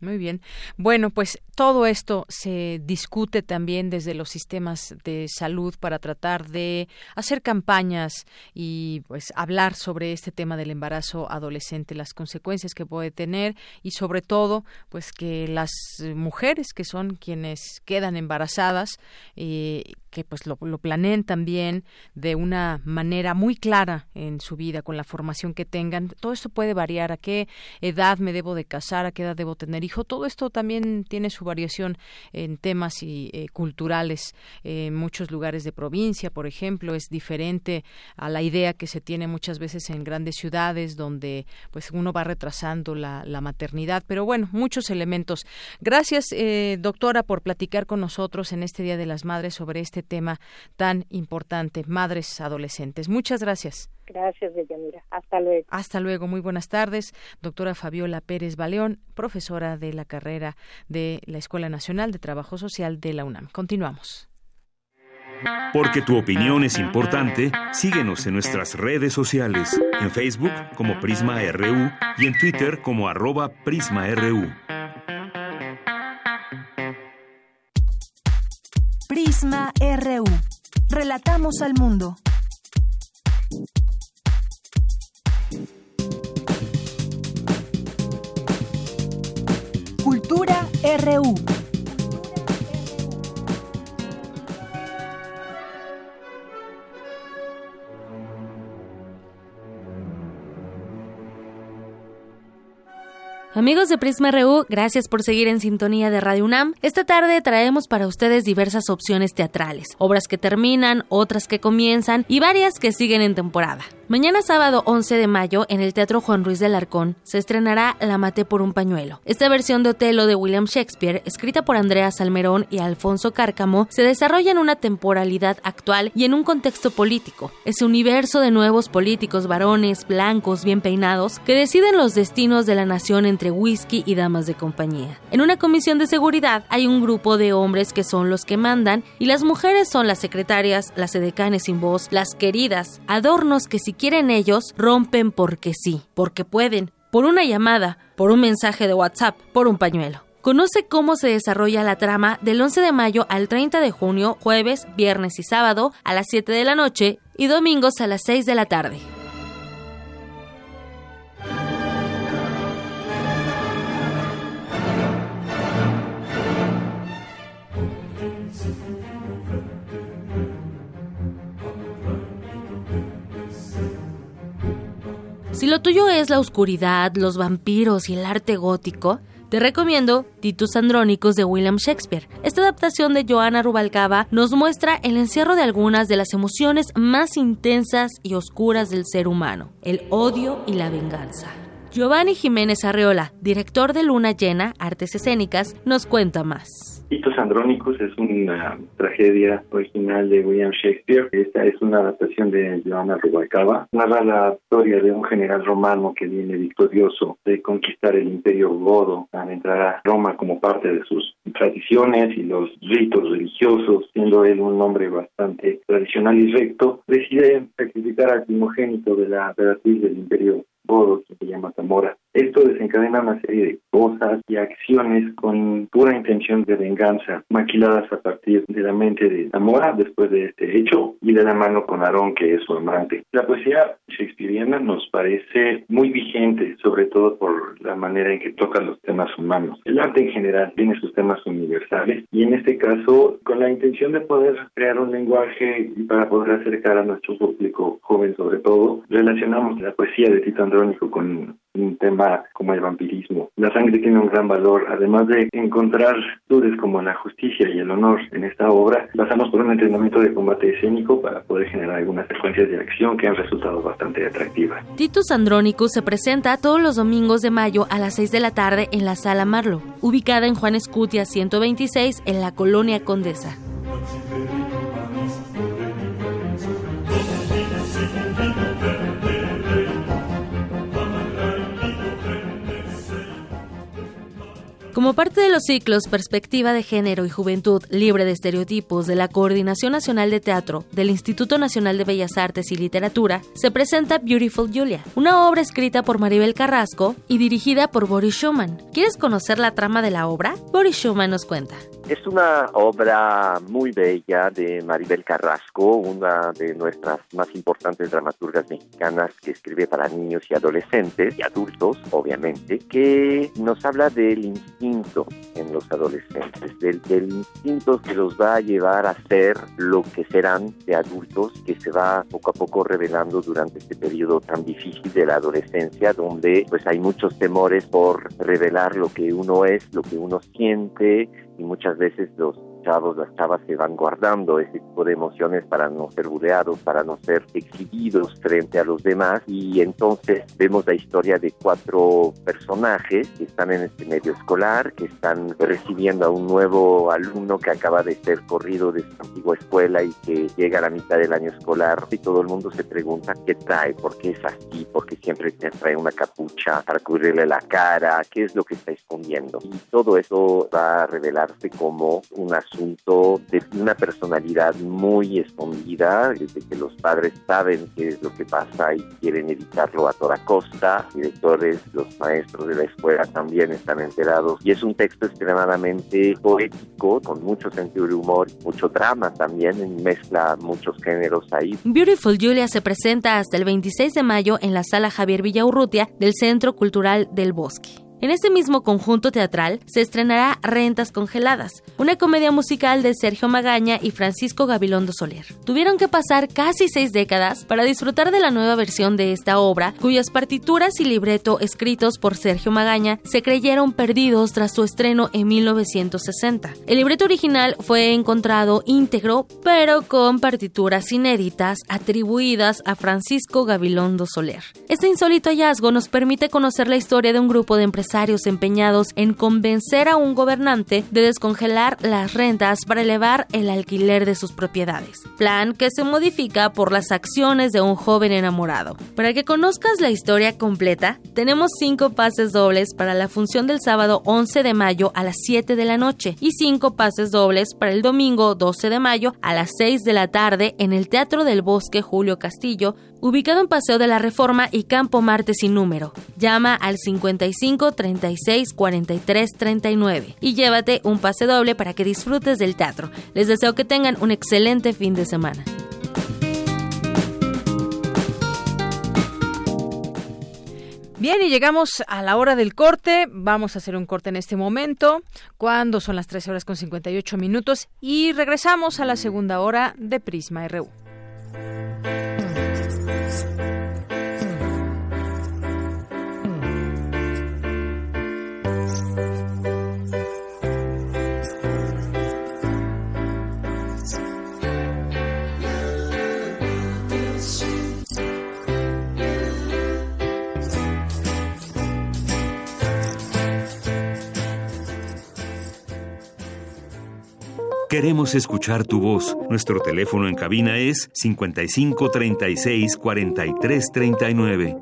Muy bien. Bueno, pues todo esto se discute también desde los sistemas de salud para tratar de hacer campañas y pues hablar sobre este tema del embarazo adolescente, las consecuencias que puede tener y sobre todo pues que las mujeres que son quienes quedan embarazadas eh, que pues lo, lo, planeen también de una manera muy clara en su vida con la formación que tengan todo esto puede variar a qué edad me debo de casar a qué edad debo tener todo esto también tiene su variación en temas y, eh, culturales en muchos lugares de provincia por ejemplo es diferente a la idea que se tiene muchas veces en grandes ciudades donde pues uno va retrasando la, la maternidad pero bueno muchos elementos gracias eh, doctora por platicar con nosotros en este día de las madres sobre este tema tan importante, madres adolescentes. Muchas gracias. Gracias, Deyanira. Hasta luego. Hasta luego. Muy buenas tardes. Doctora Fabiola Pérez Baleón, profesora de la carrera de la Escuela Nacional de Trabajo Social de la UNAM. Continuamos. Porque tu opinión es importante, síguenos en nuestras redes sociales, en Facebook como Prisma RU y en Twitter como arroba PrismaRU. Prisma RU. Relatamos al mundo. RU. Amigos de Prisma RU, gracias por seguir en sintonía de Radio UNAM. Esta tarde traemos para ustedes diversas opciones teatrales, obras que terminan, otras que comienzan y varias que siguen en temporada. Mañana sábado 11 de mayo, en el Teatro Juan Ruiz del Arcón, se estrenará La maté por un pañuelo. Esta versión de Otelo de William Shakespeare, escrita por Andrea Salmerón y Alfonso Cárcamo, se desarrolla en una temporalidad actual y en un contexto político. Ese universo de nuevos políticos varones, blancos, bien peinados, que deciden los destinos de la nación entre whisky y damas de compañía. En una comisión de seguridad hay un grupo de hombres que son los que mandan y las mujeres son las secretarias, las edecanes sin voz, las queridas, adornos que si quieren ellos rompen porque sí, porque pueden, por una llamada, por un mensaje de WhatsApp, por un pañuelo. Conoce cómo se desarrolla la trama del 11 de mayo al 30 de junio, jueves, viernes y sábado a las 7 de la noche y domingos a las 6 de la tarde. Si lo tuyo es la oscuridad, los vampiros y el arte gótico, te recomiendo Titus Andrónicos de William Shakespeare. Esta adaptación de Joana Rubalcaba nos muestra el encierro de algunas de las emociones más intensas y oscuras del ser humano, el odio y la venganza. Giovanni Jiménez Arreola, director de Luna Llena, Artes Escénicas, nos cuenta más. Hitos Andrónicos es una tragedia original de William Shakespeare. Esta es una adaptación de Joana Rubalcaba. Narra la historia de un general romano que viene victorioso de conquistar el imperio godo al entrar a Roma como parte de sus tradiciones y los ritos religiosos, siendo él un hombre bastante tradicional y recto, decide sacrificar al primogénito de la emperatriz del imperio godo, que se llama Zamora. Esto desencadena una serie de cosas y acciones con pura intención de venganza, maquiladas a partir de la mente de Zamora después de este hecho y de la mano con Aarón, que es su amante. La poesía shakespeariana nos parece muy vigente, sobre todo por la manera en que toca los temas humanos. El arte en general tiene sus temas universales y en este caso con la intención de poder crear un lenguaje y para poder acercar a nuestro público joven sobre todo, relacionamos la poesía de Tito Andrónico con un tema como el vampirismo. La sangre tiene un gran valor, además de encontrar dudes como la justicia y el honor en esta obra, pasamos por un entrenamiento de combate escénico para poder generar algunas secuencias de acción que han resultado bastante atractivas. Titus Andrónicos se presenta todos los domingos de mayo a las 6 de la tarde en la Sala Marlo, ubicada en Juan Escutia 126 en la Colonia Condesa. Como parte de los ciclos Perspectiva de Género y Juventud Libre de Estereotipos de la Coordinación Nacional de Teatro del Instituto Nacional de Bellas Artes y Literatura, se presenta Beautiful Julia, una obra escrita por Maribel Carrasco y dirigida por Boris Schumann. ¿Quieres conocer la trama de la obra? Boris Schumann nos cuenta. Es una obra muy bella de Maribel Carrasco, una de nuestras más importantes dramaturgas mexicanas que escribe para niños y adolescentes y adultos, obviamente, que nos habla del instinto en los adolescentes, del, instinto que los va a llevar a ser lo que serán de adultos, que se va poco a poco revelando durante este periodo tan difícil de la adolescencia, donde pues hay muchos temores por revelar lo que uno es, lo que uno siente, y muchas veces los las chavas se van guardando ese tipo de emociones para no ser buleados, para no ser exhibidos frente a los demás. Y entonces vemos la historia de cuatro personajes que están en este medio escolar, que están recibiendo a un nuevo alumno que acaba de ser corrido de su antigua escuela y que llega a la mitad del año escolar. Y todo el mundo se pregunta qué trae, por qué es así, por qué siempre trae una capucha para cubrirle la cara, qué es lo que está escondiendo. Y todo eso va a revelarse como una asunto de una personalidad muy escondida, desde que los padres saben qué es lo que pasa y quieren evitarlo a toda costa, directores, los maestros de la escuela también están enterados y es un texto extremadamente poético, con mucho sentido de humor, mucho drama también, mezcla muchos géneros ahí. Beautiful Julia se presenta hasta el 26 de mayo en la sala Javier Villaurrutia del Centro Cultural del Bosque. En este mismo conjunto teatral se estrenará Rentas Congeladas, una comedia musical de Sergio Magaña y Francisco Gabilondo Soler. Tuvieron que pasar casi seis décadas para disfrutar de la nueva versión de esta obra, cuyas partituras y libreto escritos por Sergio Magaña se creyeron perdidos tras su estreno en 1960. El libreto original fue encontrado íntegro, pero con partituras inéditas atribuidas a Francisco Gabilondo Soler. Este insólito hallazgo nos permite conocer la historia de un grupo de empresarios empeñados en convencer a un gobernante de descongelar las rentas para elevar el alquiler de sus propiedades, plan que se modifica por las acciones de un joven enamorado. Para que conozcas la historia completa, tenemos cinco pases dobles para la función del sábado 11 de mayo a las 7 de la noche y cinco pases dobles para el domingo 12 de mayo a las 6 de la tarde en el Teatro del Bosque Julio Castillo, ubicado en Paseo de la Reforma y Campo Marte sin número. Llama al 55 36 43 39 y llévate un pase doble para que disfrutes del teatro. Les deseo que tengan un excelente fin de semana. Bien, y llegamos a la hora del corte. Vamos a hacer un corte en este momento, cuando son las 13 horas con 58 minutos, y regresamos a la segunda hora de Prisma RU. Queremos escuchar tu voz. Nuestro teléfono en cabina es 55 36 43 39.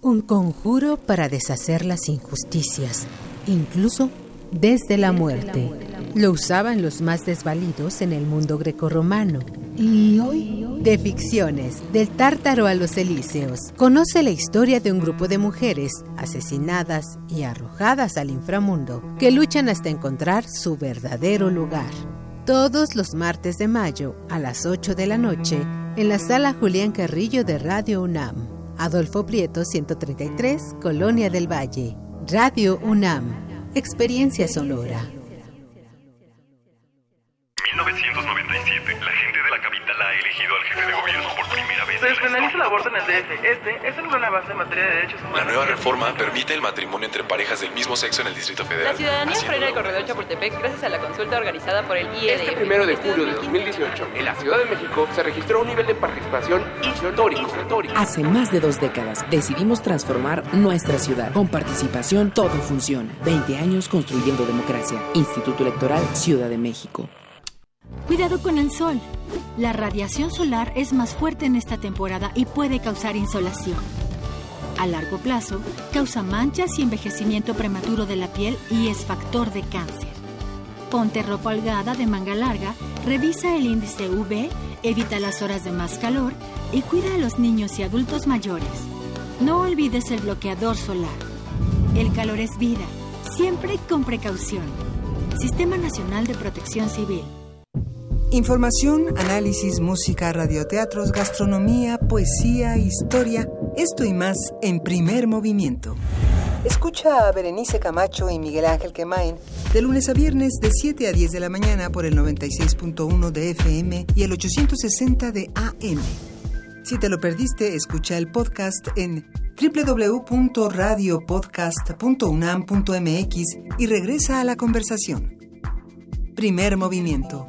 Un conjuro para deshacer las injusticias, incluso desde la muerte. Lo usaban los más desvalidos en el mundo grecorromano. Y hoy, de ficciones, del tártaro a los elíseos, conoce la historia de un grupo de mujeres asesinadas y arrojadas al inframundo que luchan hasta encontrar su verdadero lugar. Todos los martes de mayo a las 8 de la noche en la sala Julián Carrillo de Radio UNAM. Adolfo Prieto 133, Colonia del Valle. Radio UNAM. Experiencia sonora. 1997, la gente de la capital ha elegido al jefe de gobierno por primera vez. Se despenaliza el aborto en el DF. Este es un gran avance en materia de derechos humanos. La nueva reforma permite el matrimonio entre parejas del mismo sexo en el Distrito Federal. La ciudadanía frena el corredor Chapultepec gracias a la consulta organizada por el IED. Este primero de julio de 2018, en la Ciudad de México se registró un nivel de participación histórico. Hace más de dos décadas decidimos transformar nuestra ciudad. Con participación todo funciona. 20 años construyendo democracia. Instituto Electoral Ciudad de México. Cuidado con el sol. La radiación solar es más fuerte en esta temporada y puede causar insolación. A largo plazo, causa manchas y envejecimiento prematuro de la piel y es factor de cáncer. Ponte ropa holgada de manga larga, revisa el índice UV, evita las horas de más calor y cuida a los niños y adultos mayores. No olvides el bloqueador solar. El calor es vida, siempre con precaución. Sistema Nacional de Protección Civil. Información, análisis, música, radioteatros, gastronomía, poesía, historia, esto y más en primer movimiento. Escucha a Berenice Camacho y Miguel Ángel Quemain de lunes a viernes de 7 a 10 de la mañana por el 96.1 de FM y el 860 de AM. Si te lo perdiste, escucha el podcast en www.radiopodcast.unam.mx y regresa a la conversación. Primer movimiento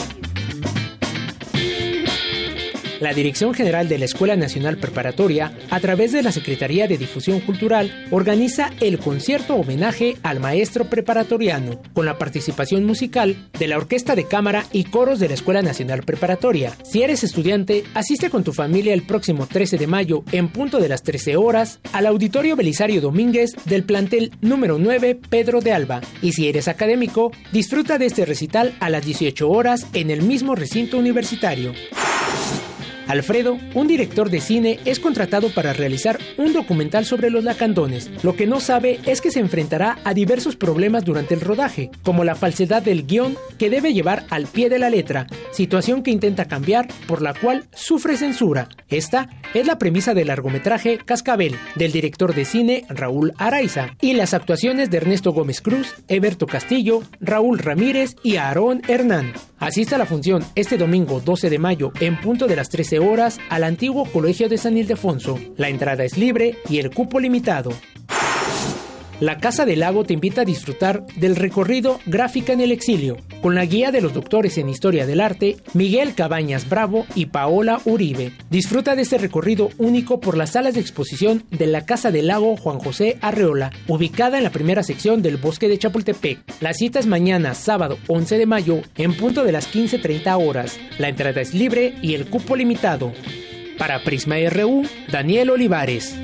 La Dirección General de la Escuela Nacional Preparatoria, a través de la Secretaría de Difusión Cultural, organiza el concierto homenaje al maestro preparatoriano, con la participación musical de la Orquesta de Cámara y coros de la Escuela Nacional Preparatoria. Si eres estudiante, asiste con tu familia el próximo 13 de mayo, en punto de las 13 horas, al Auditorio Belisario Domínguez del plantel número 9 Pedro de Alba. Y si eres académico, disfruta de este recital a las 18 horas en el mismo recinto universitario. Alfredo, un director de cine, es contratado para realizar un documental sobre los lacandones. Lo que no sabe es que se enfrentará a diversos problemas durante el rodaje, como la falsedad del guion que debe llevar al pie de la letra, situación que intenta cambiar, por la cual sufre censura. Esta es la premisa del largometraje Cascabel, del director de cine Raúl Araiza, y las actuaciones de Ernesto Gómez Cruz, Eberto Castillo, Raúl Ramírez y Aarón Hernán. Asista a la función este domingo 12 de mayo en punto de las 13 horas al antiguo Colegio de San Ildefonso. La entrada es libre y el cupo limitado. La Casa del Lago te invita a disfrutar del recorrido Gráfica en el Exilio, con la guía de los doctores en Historia del Arte, Miguel Cabañas Bravo y Paola Uribe. Disfruta de este recorrido único por las salas de exposición de la Casa del Lago Juan José Arreola, ubicada en la primera sección del Bosque de Chapultepec. La cita es mañana, sábado 11 de mayo, en punto de las 15.30 horas. La entrada es libre y el cupo limitado. Para Prisma RU, Daniel Olivares.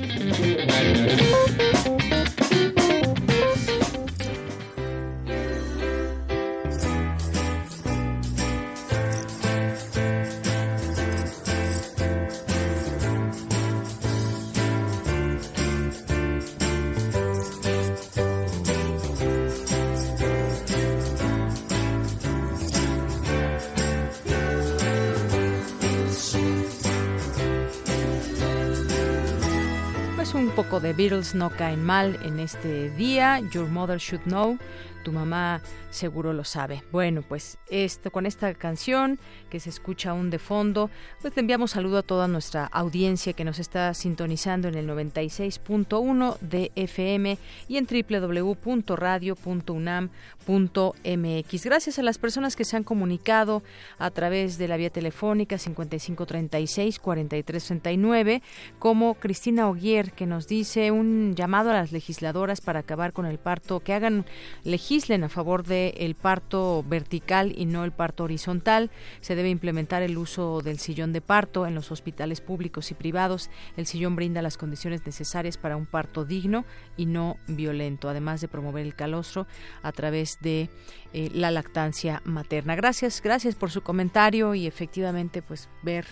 Un poco de Beatles no caen mal en este día. Your Mother Should Know. Tu mamá seguro lo sabe. Bueno, pues esto con esta canción que se escucha aún de fondo, pues le enviamos saludo a toda nuestra audiencia que nos está sintonizando en el 96.1 de FM y en www.radio.unam.mx. Gracias a las personas que se han comunicado a través de la vía telefónica 5536 4339, como Cristina Oguier que nos dice un llamado a las legisladoras para acabar con el parto, que hagan legislen a favor del el parto vertical y no el parto horizontal. Se debe implementar el uso del sillón de parto en los hospitales públicos y privados. El sillón brinda las condiciones necesarias para un parto digno y no violento, además de promover el calostro a través de eh, la lactancia materna. Gracias, gracias por su comentario y efectivamente pues ver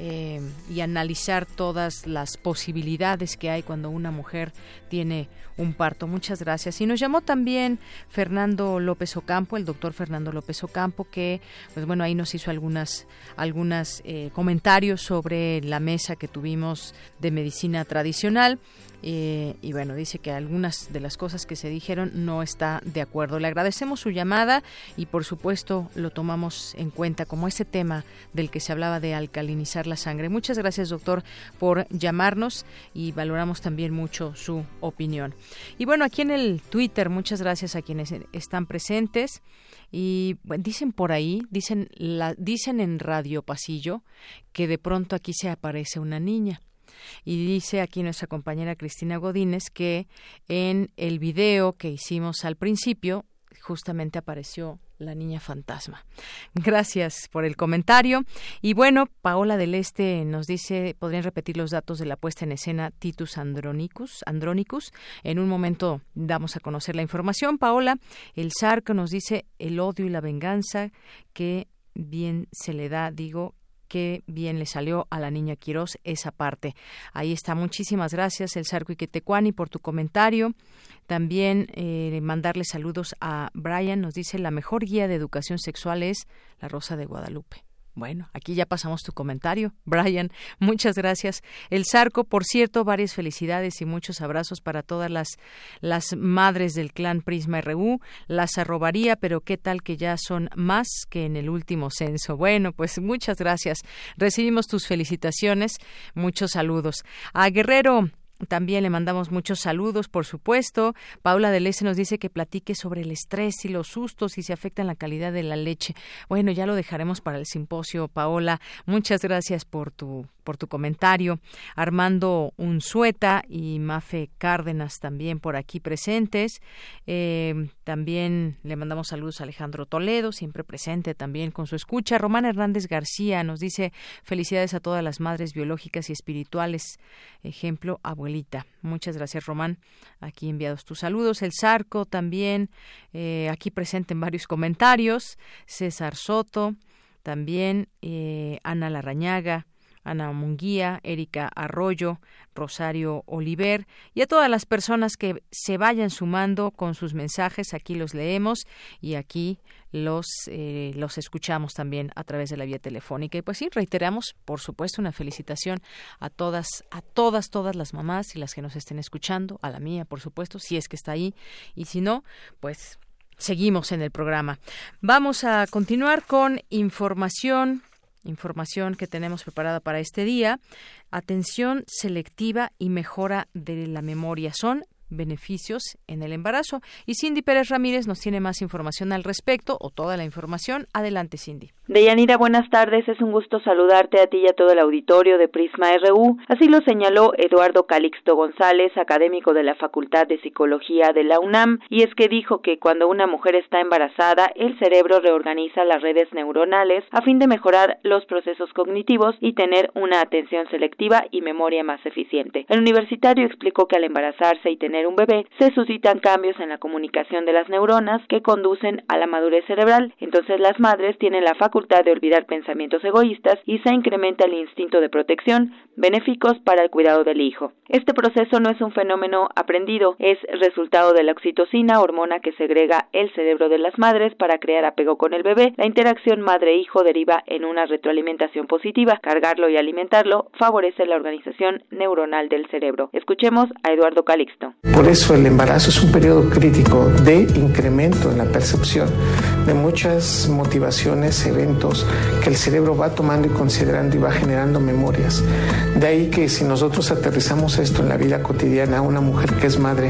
eh, y analizar todas las posibilidades que hay cuando una mujer tiene un parto. Muchas gracias. Y nos llamó también Fernando López Ocampo, el doctor Fernando López Ocampo, que, pues bueno, ahí nos hizo algunas, algunas eh, comentarios sobre la mesa que tuvimos de medicina tradicional. Eh, y bueno, dice que algunas de las cosas que se dijeron no está de acuerdo. Le agradecemos su llamada y por supuesto lo tomamos en cuenta como ese tema del que se hablaba de alcalinizar la sangre. Muchas gracias doctor por llamarnos y valoramos también mucho su opinión. Y bueno, aquí en el Twitter, muchas gracias a quienes están presentes. Y dicen por ahí, dicen, la, dicen en Radio Pasillo que de pronto aquí se aparece una niña. Y dice aquí nuestra compañera Cristina Godínez que en el video que hicimos al principio justamente apareció la niña fantasma. Gracias por el comentario. Y bueno, Paola del Este nos dice, podrían repetir los datos de la puesta en escena Titus Andronicus. Andronicus. En un momento damos a conocer la información. Paola, el Zarco nos dice el odio y la venganza que bien se le da, digo, qué bien le salió a la niña Quirós esa parte. Ahí está. Muchísimas gracias, El Sarco Iquetecuani, por tu comentario. También eh, mandarle saludos a Brian. Nos dice, la mejor guía de educación sexual es La Rosa de Guadalupe. Bueno, aquí ya pasamos tu comentario. <laughs> Brian, muchas gracias. El Zarco, por cierto, varias felicidades y muchos abrazos para todas las, las madres del clan Prisma RU. Las arrobaría, pero qué tal que ya son más que en el último censo. Bueno, pues muchas gracias. Recibimos tus felicitaciones. Muchos saludos. A Guerrero también le mandamos muchos saludos, por supuesto. Paula del Este nos dice que platique sobre el estrés y los sustos y se afecta en la calidad de la leche. Bueno, ya lo dejaremos para el simposio, Paola. Muchas gracias por tu por tu comentario. Armando Unzueta y Mafe Cárdenas también por aquí presentes. Eh, también le mandamos saludos a Alejandro Toledo, siempre presente también con su escucha. Román Hernández García nos dice felicidades a todas las madres biológicas y espirituales. Ejemplo, abuelita. Muchas gracias, Román. Aquí enviados tus saludos. El Zarco también, eh, aquí presente en varios comentarios. César Soto, también eh, Ana Larrañaga, Ana Munguía, Erika Arroyo, Rosario Oliver y a todas las personas que se vayan sumando con sus mensajes. Aquí los leemos y aquí los, eh, los escuchamos también a través de la vía telefónica. Y pues sí, reiteramos, por supuesto, una felicitación a todas, a todas, todas las mamás y las que nos estén escuchando, a la mía, por supuesto, si es que está ahí. Y si no, pues seguimos en el programa. Vamos a continuar con información información que tenemos preparada para este día. Atención selectiva y mejora de la memoria. Son beneficios en el embarazo. Y Cindy Pérez Ramírez nos tiene más información al respecto o toda la información. Adelante, Cindy. Deyanira, buenas tardes. Es un gusto saludarte a ti y a todo el auditorio de Prisma RU. Así lo señaló Eduardo Calixto González, académico de la Facultad de Psicología de la UNAM, y es que dijo que cuando una mujer está embarazada, el cerebro reorganiza las redes neuronales a fin de mejorar los procesos cognitivos y tener una atención selectiva y memoria más eficiente. El universitario explicó que al embarazarse y tener un bebé se suscitan cambios en la comunicación de las neuronas que conducen a la madurez cerebral. Entonces las madres tienen la facultad de olvidar pensamientos egoístas y se incrementa el instinto de protección, benéficos para el cuidado del hijo. Este proceso no es un fenómeno aprendido, es resultado de la oxitocina, hormona que segrega el cerebro de las madres para crear apego con el bebé. La interacción madre-hijo deriva en una retroalimentación positiva. Cargarlo y alimentarlo favorece la organización neuronal del cerebro. Escuchemos a Eduardo Calixto. Por eso el embarazo es un periodo crítico de incremento en la percepción de muchas motivaciones, eventos que el cerebro va tomando y considerando y va generando memorias. De ahí que si nosotros aterrizamos esto en la vida cotidiana, una mujer que es madre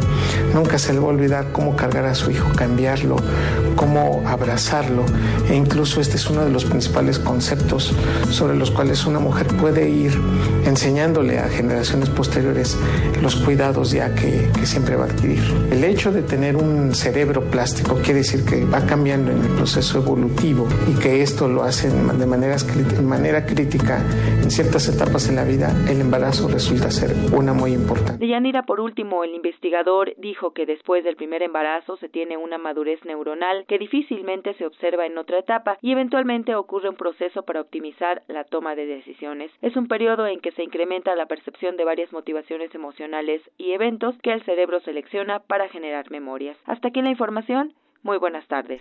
nunca se le va a olvidar cómo cargar a su hijo, cambiarlo, cómo abrazarlo. E incluso este es uno de los principales conceptos sobre los cuales una mujer puede ir enseñándole a generaciones posteriores los cuidados ya que, siempre va a adquirir. El hecho de tener un cerebro plástico quiere decir que va cambiando en el proceso evolutivo y que esto lo hace de de manera crítica en ciertas etapas en la vida, el embarazo resulta ser una muy importante. Deyanira, por último, el investigador dijo que después del primer embarazo se tiene una madurez neuronal que difícilmente se observa en otra etapa y eventualmente ocurre un proceso para optimizar la toma de decisiones. Es un periodo en que se incrementa la percepción de varias motivaciones emocionales y eventos que el cerebro selecciona para generar memorias. Hasta aquí la información. Muy buenas tardes.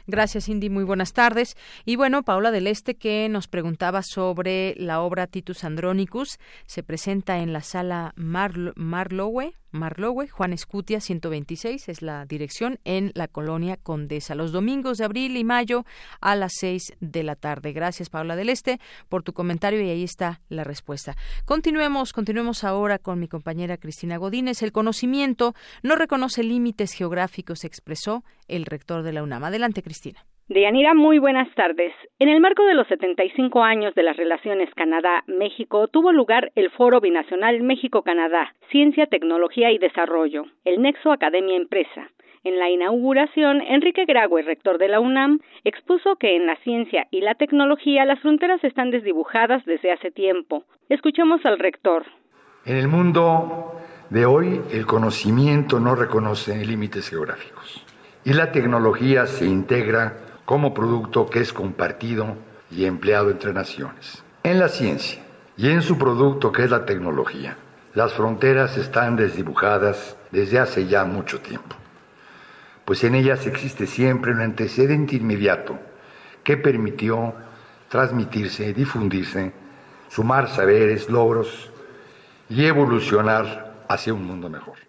Gracias, Cindy. Muy buenas tardes. Y bueno, Paula del Este, que nos preguntaba sobre la obra Titus Andronicus, se presenta en la sala Marlowe, Marlowe, Juan Escutia, 126, es la dirección en la colonia Condesa, los domingos de abril y mayo a las 6 de la tarde. Gracias, Paula del Este, por tu comentario y ahí está la respuesta. Continuemos, continuemos ahora con mi compañera Cristina Godínez. El conocimiento no reconoce límites geográficos, expresó el rector de la UNAM. Adelante, Cristina. Deyanira, muy buenas tardes. En el marco de los 75 años de las relaciones Canadá-México tuvo lugar el Foro Binacional México-Canadá, Ciencia, Tecnología y Desarrollo, el Nexo Academia Empresa. En la inauguración, Enrique Graue, rector de la UNAM, expuso que en la ciencia y la tecnología las fronteras están desdibujadas desde hace tiempo. Escuchemos al rector. En el mundo de hoy, el conocimiento no reconoce límites geográficos y la tecnología se integra como producto que es compartido y empleado entre naciones. En la ciencia y en su producto que es la tecnología, las fronteras están desdibujadas desde hace ya mucho tiempo, pues en ellas existe siempre un antecedente inmediato que permitió transmitirse, difundirse, sumar saberes, logros y evolucionar hacia un mundo mejor.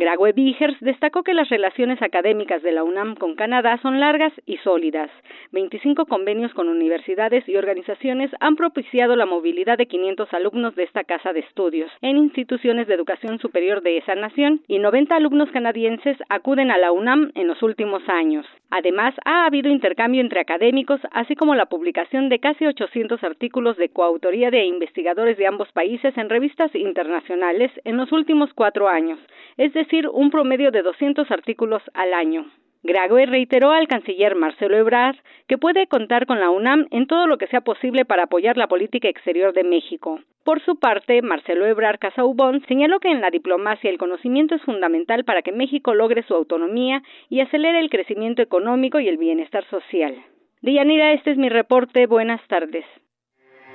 Graue Vigers destacó que las relaciones académicas de la UNAM con Canadá son largas y sólidas. 25 convenios con universidades y organizaciones han propiciado la movilidad de 500 alumnos de esta casa de estudios en instituciones de educación superior de esa nación y 90 alumnos canadienses acuden a la UNAM en los últimos años. Además, ha habido intercambio entre académicos, así como la publicación de casi 800 artículos de coautoría de investigadores de ambos países en revistas internacionales en los últimos cuatro años, es un promedio de 200 artículos al año. Grague reiteró al canciller Marcelo Ebrard que puede contar con la UNAM en todo lo que sea posible para apoyar la política exterior de México. Por su parte, Marcelo Ebrard Casaubon señaló que en la diplomacia el conocimiento es fundamental para que México logre su autonomía y acelere el crecimiento económico y el bienestar social. Dianira, este es mi reporte. Buenas tardes.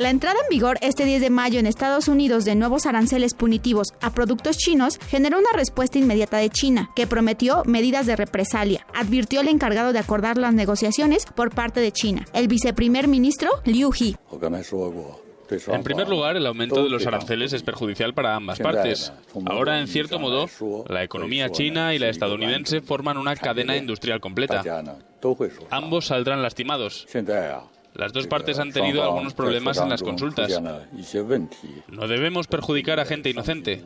La entrada en vigor este 10 de mayo en Estados Unidos de nuevos aranceles punitivos a productos chinos generó una respuesta inmediata de China, que prometió medidas de represalia, advirtió el encargado de acordar las negociaciones por parte de China, el viceprimer ministro Liu He. En primer lugar, el aumento de los aranceles es perjudicial para ambas partes. Ahora, en cierto modo, la economía china y la estadounidense forman una cadena industrial completa. Ambos saldrán lastimados. Las dos partes han tenido algunos problemas en las consultas. No debemos perjudicar a gente inocente.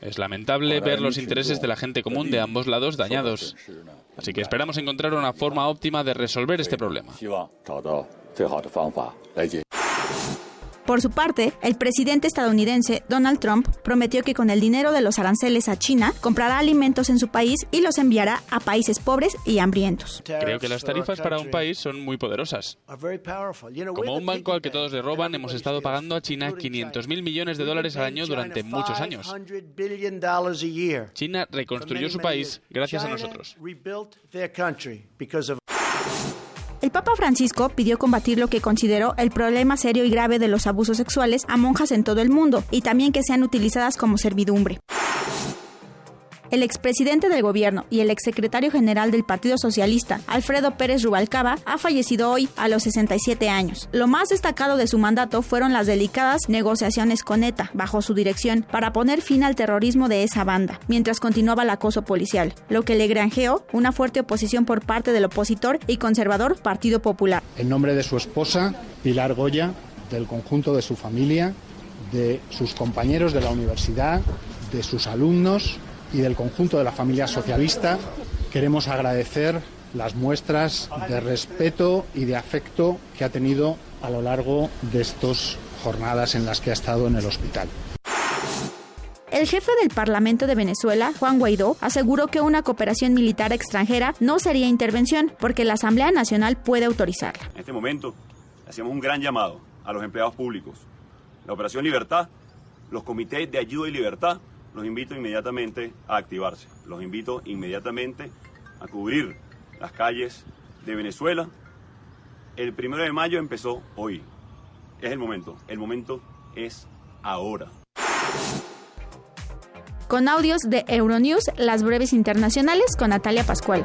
Es lamentable ver los intereses de la gente común de ambos lados dañados. Así que esperamos encontrar una forma óptima de resolver este problema. Por su parte, el presidente estadounidense Donald Trump prometió que con el dinero de los aranceles a China comprará alimentos en su país y los enviará a países pobres y hambrientos. Creo que las tarifas para un país son muy poderosas. Como un banco al que todos le roban, hemos estado pagando a China 500 mil millones de dólares al año durante muchos años. China reconstruyó su país gracias a nosotros. El Papa Francisco pidió combatir lo que consideró el problema serio y grave de los abusos sexuales a monjas en todo el mundo y también que sean utilizadas como servidumbre. El expresidente del gobierno y el exsecretario general del Partido Socialista, Alfredo Pérez Rubalcaba, ha fallecido hoy a los 67 años. Lo más destacado de su mandato fueron las delicadas negociaciones con ETA, bajo su dirección, para poner fin al terrorismo de esa banda, mientras continuaba el acoso policial, lo que le granjeó una fuerte oposición por parte del opositor y conservador Partido Popular. En nombre de su esposa, Pilar Goya, del conjunto de su familia, de sus compañeros de la universidad, de sus alumnos, y del conjunto de la familia socialista, queremos agradecer las muestras de respeto y de afecto que ha tenido a lo largo de estas jornadas en las que ha estado en el hospital. El jefe del Parlamento de Venezuela, Juan Guaidó, aseguró que una cooperación militar extranjera no sería intervención porque la Asamblea Nacional puede autorizarla. En este momento, hacemos un gran llamado a los empleados públicos. La Operación Libertad, los comités de ayuda y libertad los invito inmediatamente a activarse. Los invito inmediatamente a cubrir las calles de Venezuela. El primero de mayo empezó hoy. Es el momento. El momento es ahora. Con audios de Euronews, las breves internacionales con Natalia Pascual.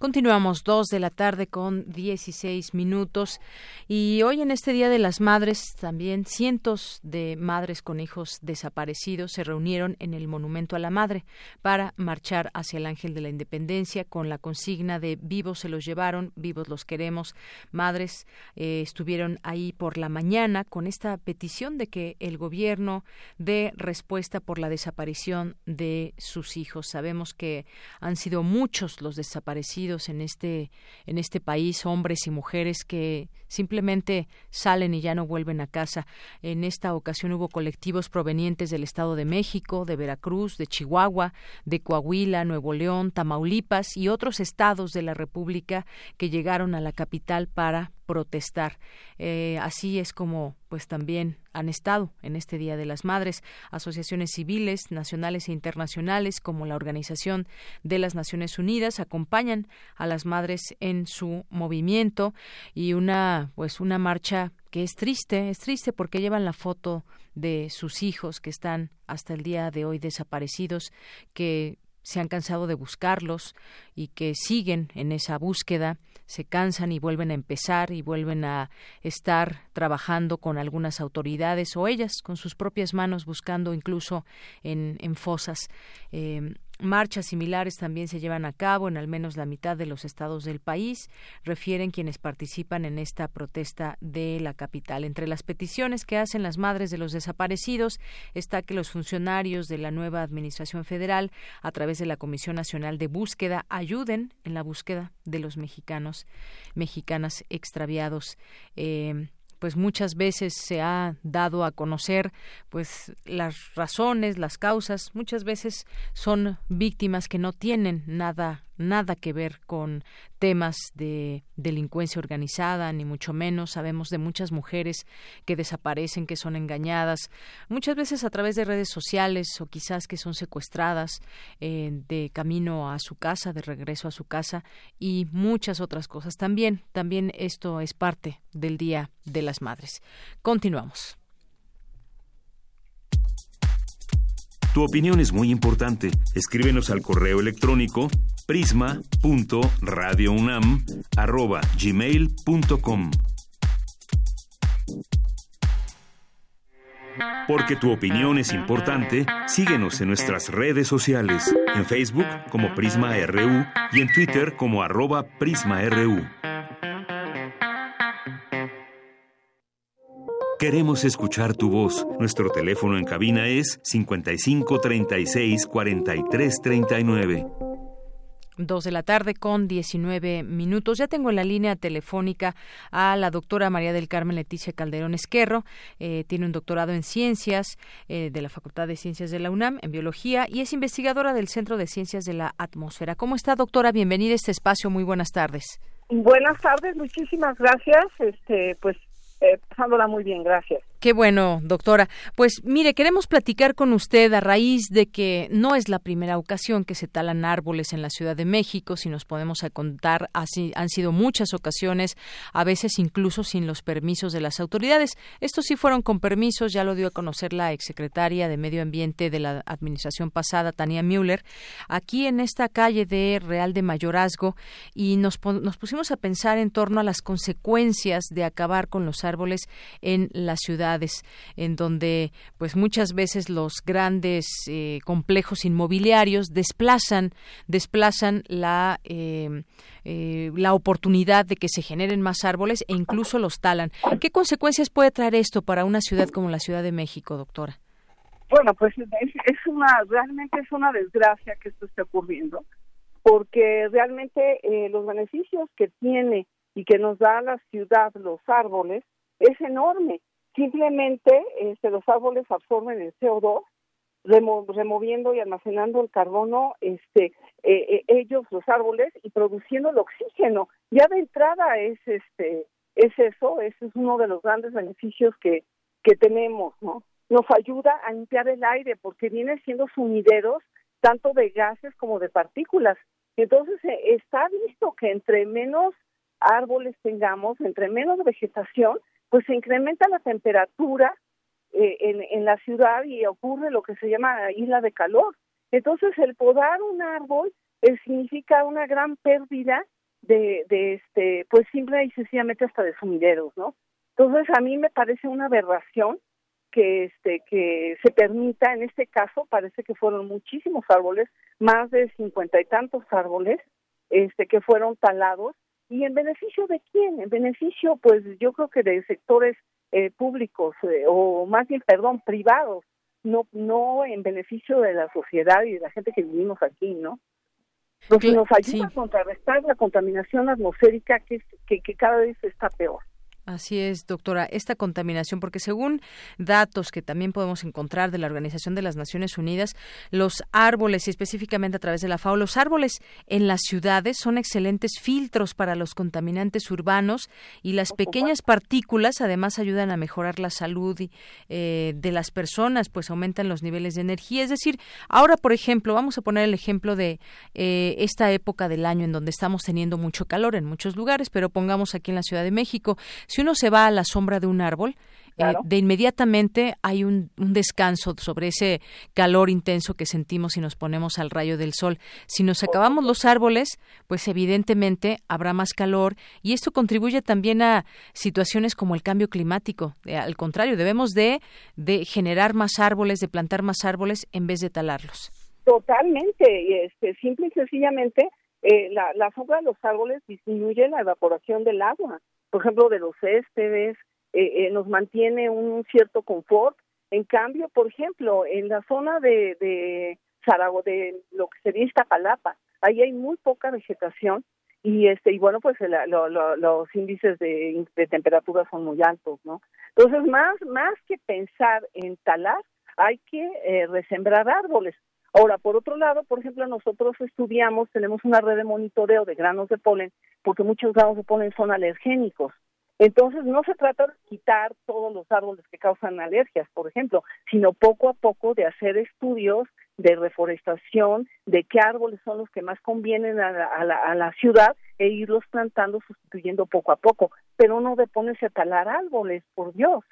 Continuamos dos de la tarde con 16 minutos y hoy en este Día de las Madres también cientos de madres con hijos desaparecidos se reunieron en el Monumento a la Madre para marchar hacia el Ángel de la Independencia con la consigna de vivos se los llevaron, vivos los queremos. Madres eh, estuvieron ahí por la mañana con esta petición de que el gobierno dé respuesta por la desaparición de sus hijos. Sabemos que han sido muchos los desaparecidos en este en este país, hombres y mujeres que simplemente salen y ya no vuelven a casa. En esta ocasión hubo colectivos provenientes del Estado de México, de Veracruz, de Chihuahua, de Coahuila, Nuevo León, Tamaulipas y otros estados de la República que llegaron a la capital para protestar. Eh, así es como, pues también han estado en este Día de las Madres asociaciones civiles nacionales e internacionales como la Organización de las Naciones Unidas acompañan a las madres en su movimiento y una, pues una marcha que es triste, es triste porque llevan la foto de sus hijos que están hasta el día de hoy desaparecidos, que se han cansado de buscarlos y que siguen en esa búsqueda, se cansan y vuelven a empezar y vuelven a estar trabajando con algunas autoridades o ellas con sus propias manos buscando incluso en, en fosas. Eh, Marchas similares también se llevan a cabo en al menos la mitad de los estados del país, refieren quienes participan en esta protesta de la capital. Entre las peticiones que hacen las madres de los desaparecidos está que los funcionarios de la nueva Administración Federal, a través de la Comisión Nacional de Búsqueda, ayuden en la búsqueda de los mexicanos, mexicanas extraviados. Eh, pues muchas veces se ha dado a conocer pues las razones, las causas, muchas veces son víctimas que no tienen nada nada que ver con temas de delincuencia organizada, ni mucho menos. Sabemos de muchas mujeres que desaparecen, que son engañadas, muchas veces a través de redes sociales o quizás que son secuestradas eh, de camino a su casa, de regreso a su casa y muchas otras cosas. También, también esto es parte del Día de las Madres. Continuamos. Tu opinión es muy importante. Escríbenos al correo electrónico prisma.radiounam@gmail.com. Porque tu opinión es importante, síguenos en nuestras redes sociales, en Facebook como Prisma RU y en Twitter como arroba PrismaRU. Queremos escuchar tu voz. Nuestro teléfono en cabina es 55 36 43 39. Dos de la tarde con 19 minutos. Ya tengo en la línea telefónica a la doctora María del Carmen Leticia Calderón Esquerro. Eh, tiene un doctorado en ciencias eh, de la Facultad de Ciencias de la UNAM, en biología, y es investigadora del Centro de Ciencias de la Atmósfera. ¿Cómo está, doctora? Bienvenida a este espacio. Muy buenas tardes. Buenas tardes, muchísimas gracias. Este, pues eh, pasándola muy bien, gracias. Qué bueno, doctora. Pues mire, queremos platicar con usted a raíz de que no es la primera ocasión que se talan árboles en la Ciudad de México, si nos podemos contar, así han sido muchas ocasiones, a veces incluso sin los permisos de las autoridades. Estos sí fueron con permisos, ya lo dio a conocer la exsecretaria de Medio Ambiente de la administración pasada, Tania Müller, aquí en esta calle de Real de Mayorazgo y nos, nos pusimos a pensar en torno a las consecuencias de acabar con los árboles en la ciudad en donde pues muchas veces los grandes eh, complejos inmobiliarios desplazan desplazan la eh, eh, la oportunidad de que se generen más árboles e incluso los talan. ¿Qué consecuencias puede traer esto para una ciudad como la Ciudad de México, doctora? Bueno, pues es, es una realmente es una desgracia que esto esté ocurriendo, porque realmente los beneficios que tiene y que nos da la ciudad los árboles es enorme simplemente este, los árboles absorben el CO2 removiendo y almacenando el carbono este eh, eh, ellos los árboles y produciendo el oxígeno. Ya de entrada es este es eso ese es uno de los grandes beneficios que que tenemos no nos ayuda a limpiar el aire porque viene siendo sumideros tanto de gases como de partículas. Entonces eh, está visto que entre menos árboles tengamos entre menos vegetación pues se incrementa la temperatura eh, en, en la ciudad y ocurre lo que se llama isla de calor. Entonces, el podar un árbol eh, significa una gran pérdida de, de este, pues simple y sencillamente hasta de sumideros, ¿no? Entonces, a mí me parece una aberración que este que se permita en este caso parece que fueron muchísimos árboles más de cincuenta y tantos árboles este que fueron talados ¿Y en beneficio de quién? En beneficio, pues yo creo que de sectores eh, públicos eh, o más bien, perdón, privados, no no en beneficio de la sociedad y de la gente que vivimos aquí, ¿no? lo que nos ayuda a contrarrestar la contaminación atmosférica que, que, que cada vez está peor. Así es, doctora. Esta contaminación, porque según datos que también podemos encontrar de la Organización de las Naciones Unidas, los árboles, y específicamente a través de la FAO, los árboles en las ciudades son excelentes filtros para los contaminantes urbanos y las pequeñas partículas además ayudan a mejorar la salud eh, de las personas, pues aumentan los niveles de energía. Es decir, ahora, por ejemplo, vamos a poner el ejemplo de eh, esta época del año en donde estamos teniendo mucho calor en muchos lugares, pero pongamos aquí en la Ciudad de México. Si uno se va a la sombra de un árbol, eh, de inmediatamente hay un, descanso sobre ese calor intenso que sentimos si nos ponemos al rayo del sol. Si nos acabamos los árboles, pues evidentemente habrá más calor y esto contribuye también a situaciones como el cambio climático. Eh, al contrario, debemos de, de generar más árboles, de plantar más árboles en vez de talarlos. Totalmente, este, simple y sencillamente eh, la, la sombra de los árboles disminuye la evaporación del agua por ejemplo, de los céspedes, eh, eh, nos mantiene un cierto confort. En cambio, por ejemplo, en la zona de, de Zaragoza, de lo que sería Iztapalapa, ahí hay muy poca vegetación y este y bueno pues los índices de, temperatura son muy altos no entonces más más que pensar en talar hay que eh, resembrar árboles Ahora, por otro lado, por ejemplo, nosotros estudiamos, tenemos una red de monitoreo de granos de polen, porque muchos granos de polen son alergénicos. Entonces, no se trata de quitar todos los árboles que causan alergias, por ejemplo, sino poco a poco de hacer estudios de reforestación, de qué árboles son los que más convienen a la, a la ciudad e irlos plantando, sustituyendo poco a poco, pero no de ponerse a talar árboles, por Dios.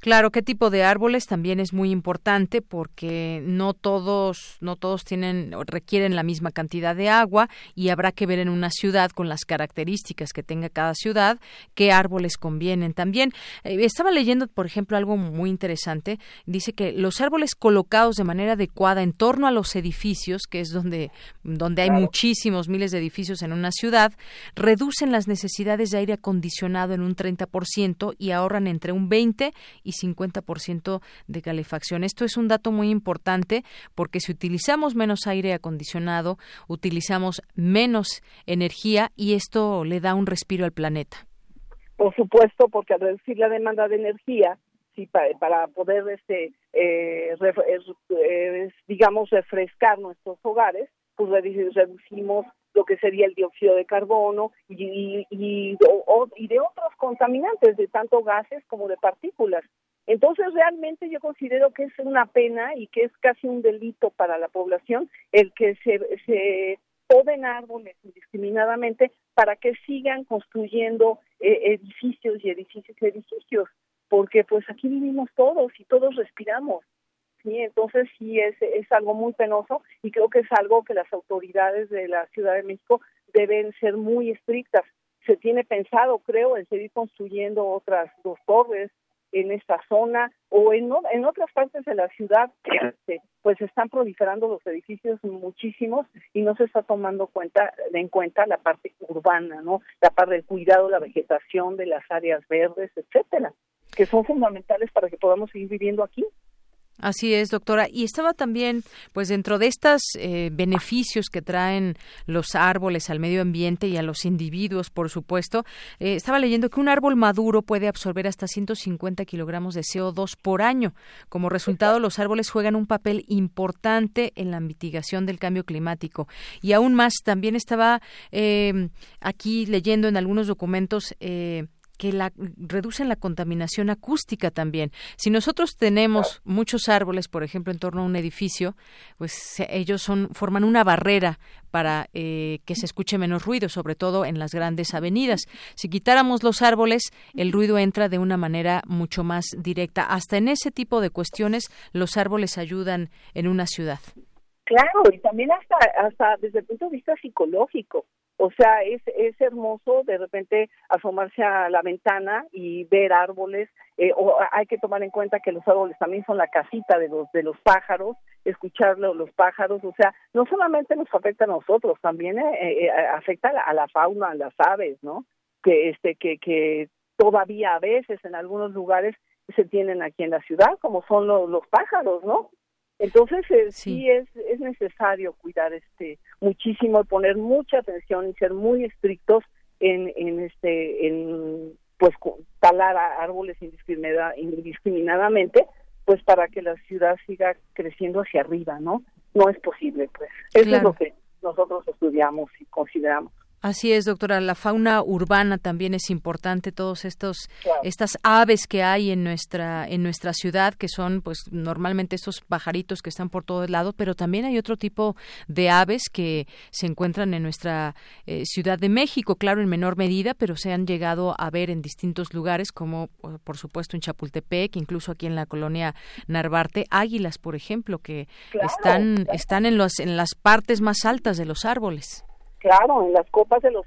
Claro, qué tipo de árboles también es muy importante porque no todos no todos tienen requieren la misma cantidad de agua y habrá que ver en una ciudad con las características que tenga cada ciudad qué árboles convienen. También. Eh, estaba leyendo, por ejemplo, algo muy interesante, dice que los árboles colocados de manera adecuada en torno a los edificios, que es donde donde hay muchísimos miles de edificios en una ciudad, reducen las necesidades de aire acondicionado en un 30% y ahorran entre un 20 y 50% de calefacción. Esto es un dato muy importante porque si utilizamos menos aire acondicionado, utilizamos menos energía y esto le da un respiro al planeta. Por supuesto, porque al reducir la demanda de energía, sí, para, poder, este, eh, digamos, refrescar nuestros hogares, pues reducimos lo que sería el dióxido de carbono y, y, de otros contaminantes, de tanto gases como de partículas. Entonces, realmente yo considero que es una pena y que es casi un delito para la población el que se, se poden árboles indiscriminadamente para que sigan construyendo eh, edificios y edificios y edificios, porque pues aquí vivimos todos y todos respiramos. ¿Sí? Entonces sí es, es algo muy penoso y creo que es algo que las autoridades de la Ciudad de México deben ser muy estrictas. Se tiene pensado, creo, en seguir construyendo otras dos torres en esta zona o en, en otras partes de la ciudad, pues están proliferando los edificios muchísimos y no se está tomando cuenta en cuenta la parte urbana, ¿no? La parte del cuidado, la vegetación de las áreas verdes, etcétera, que son fundamentales para que podamos seguir viviendo aquí. Así es, doctora. Y estaba también, pues dentro de estos eh, beneficios que traen los árboles al medio ambiente y a los individuos, por supuesto, eh, estaba leyendo que un árbol maduro puede absorber hasta 150 kilogramos de CO2 por año. Como resultado, los árboles juegan un papel importante en la mitigación del cambio climático. Y aún más, también estaba eh, aquí leyendo en algunos documentos que la, reducen la contaminación acústica también. Si nosotros tenemos muchos árboles, por ejemplo, en torno a un edificio, pues ellos son forman una barrera para eh, que se escuche menos ruido, sobre todo en las grandes avenidas. Si quitáramos los árboles, el ruido entra de una manera mucho más directa. Hasta en ese tipo de cuestiones, los árboles ayudan en una ciudad. Claro, y también hasta, hasta desde el punto de vista psicológico. O sea, es, es hermoso de repente asomarse a la ventana y ver árboles. Eh, o hay que tomar en cuenta que los árboles también son la casita de los de los pájaros, escuchar los pájaros. O sea, no solamente nos afecta a nosotros, también eh, eh, afecta a la fauna, a las aves, ¿no? Que este que que todavía a veces en algunos lugares se tienen aquí en la ciudad, como son los, los pájaros, ¿no? Entonces eh, sí. es, es necesario cuidar este muchísimo, poner mucha atención y ser muy estrictos en, en este en pues talar árboles indiscriminadamente, pues para que la ciudad siga creciendo hacia arriba, ¿no? No es posible, pues. Eso es lo que nosotros estudiamos y consideramos. Así es, doctora. La fauna urbana también es importante. Todos estos estas aves que hay en nuestra en nuestra ciudad, que son, pues, normalmente estos pajaritos que están por todo lado, pero también hay otro tipo de aves que se encuentran en nuestra eh, Ciudad de México, claro, en menor medida, pero se han llegado a ver en distintos lugares, como por supuesto en Chapultepec, incluso aquí en la colonia Narvarte, águilas, por ejemplo, que están están en los en las partes más altas de los árboles. Claro, en las copas de los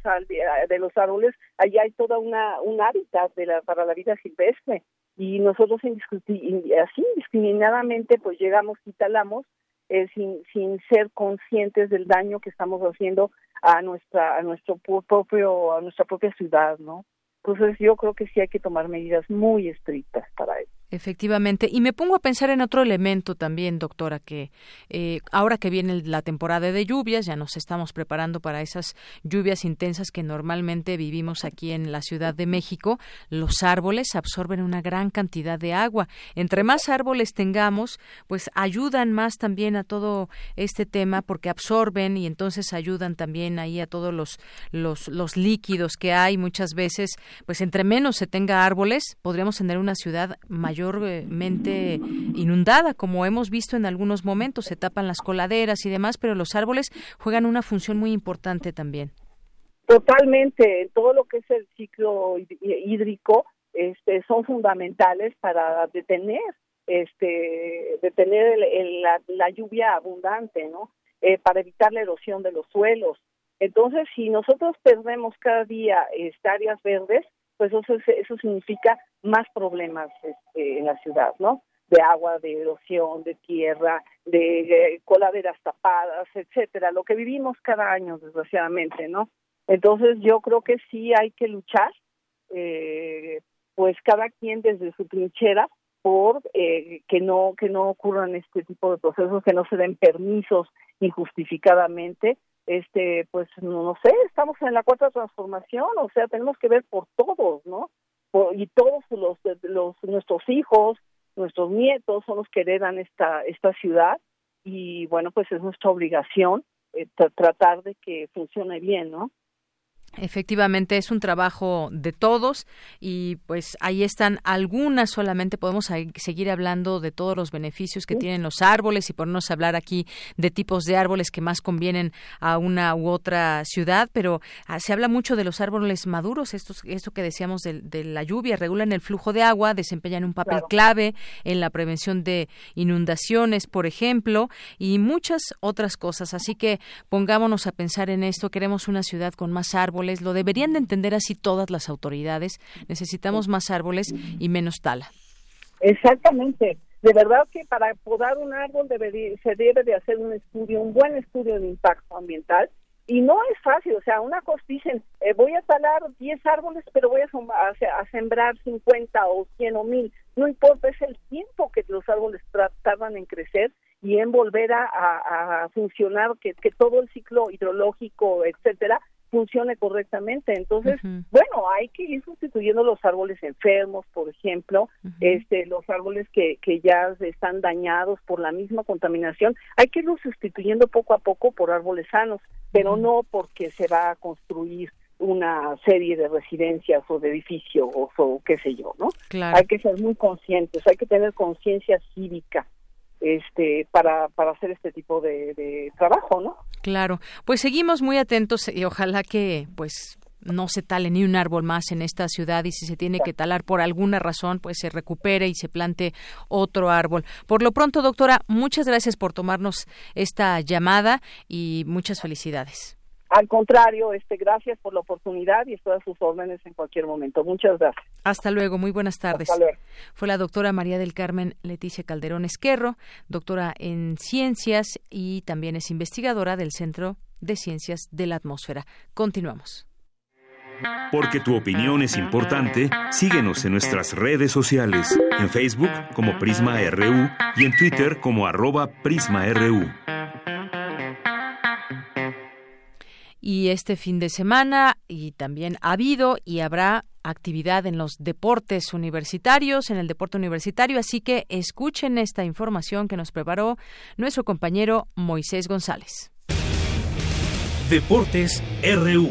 de los árboles, allá hay toda una un hábitat de la, para la vida silvestre y nosotros así indiscriminadamente pues llegamos y talamos eh, sin sin ser conscientes del daño que estamos haciendo a nuestra a nuestro propio a nuestra propia ciudad, ¿no? Entonces yo creo que sí hay que tomar medidas muy estrictas para eso. Efectivamente. Y me pongo a pensar en otro elemento también, doctora, que eh, ahora que viene la temporada de lluvias, ya nos estamos preparando para esas lluvias intensas que normalmente vivimos aquí en la Ciudad de México, los árboles absorben una gran cantidad de agua. Entre más árboles tengamos, pues ayudan más también a todo este tema porque absorben y entonces ayudan también ahí a todos los, los, los líquidos que hay muchas veces. Pues entre menos se tenga árboles, podríamos tener una ciudad mayor mayormente inundada, como hemos visto en algunos momentos, se tapan las coladeras y demás, pero los árboles juegan una función muy importante también. Totalmente, todo lo que es el ciclo hídrico este, son fundamentales para detener este detener la, lluvia abundante, ¿no? Eh, para evitar la erosión de los suelos. Entonces, si nosotros perdemos cada día este, áreas verdes, pues eso, eso significa más problemas este, en la ciudad, ¿no? De agua, de erosión, de tierra, de, coladeras tapadas, etcétera, lo que vivimos cada año, desgraciadamente, ¿no? Entonces yo creo que sí hay que luchar, eh, pues cada quien desde su trinchera por eh, que no que no ocurran este tipo de procesos, que no se den permisos injustificadamente este pues no, sé estamos en la cuarta transformación o sea tenemos que ver por todos no y todos los, los nuestros hijos nuestros nietos son los que heredan esta esta ciudad y bueno pues es nuestra obligación eh, tratar de que funcione bien no Efectivamente, es un trabajo de todos y pues ahí están algunas solamente. Podemos seguir hablando de todos los beneficios que tienen los árboles y ponernos a hablar aquí de tipos de árboles que más convienen a una u otra ciudad, pero ah, se habla mucho de los árboles maduros, estos, esto que decíamos de, la lluvia, regulan el flujo de agua, desempeñan un papel clave en la prevención de inundaciones, por ejemplo, y muchas otras cosas. Así que pongámonos a pensar en esto. Queremos una ciudad con más árboles lo deberían de entender así todas las autoridades. Necesitamos más árboles y menos tala. Exactamente. De verdad que para podar un árbol se debe de hacer un estudio, un buen estudio de impacto ambiental. Y no es fácil, o sea, una cosa dicen, eh, voy a talar 10 árboles, pero voy a, a, sembrar 50 o 100 o 1000. No importa, es el tiempo que los árboles tardan en crecer y en volver a, a funcionar, que, que todo el ciclo hidrológico, etcétera, funcione correctamente. Entonces, bueno, hay que ir sustituyendo los árboles enfermos, por ejemplo, este, los árboles que, que ya están dañados por la misma contaminación, hay que irlos sustituyendo poco a poco por árboles sanos, pero no porque se va a construir una serie de residencias o de edificios o, qué sé yo, ¿no? Hay que ser muy conscientes, hay que tener conciencia cívica este para, para hacer este tipo de, de trabajo, ¿no? Claro, pues seguimos muy atentos y ojalá que pues no se tale ni un árbol más en esta ciudad y si se tiene que talar por alguna razón, pues se recupere y se plante otro árbol. Por lo pronto, doctora, muchas gracias por tomarnos esta llamada y muchas felicidades. Al contrario, este, gracias por la oportunidad y estoy a sus órdenes en cualquier momento. Muchas gracias. Hasta luego, muy buenas tardes. Fue la doctora María del Carmen Leticia Calderón Esquerro, doctora en ciencias y también es investigadora del Centro de Ciencias de la Atmósfera. Continuamos. Porque tu opinión es importante, síguenos en nuestras redes sociales, en Facebook como Prisma RU y en Twitter como arroba PrismaRU. Y este fin de semana y también ha habido y habrá actividad en los deportes universitarios, en el deporte universitario, así que escuchen esta información que nos preparó nuestro compañero Moisés González. Deportes RU.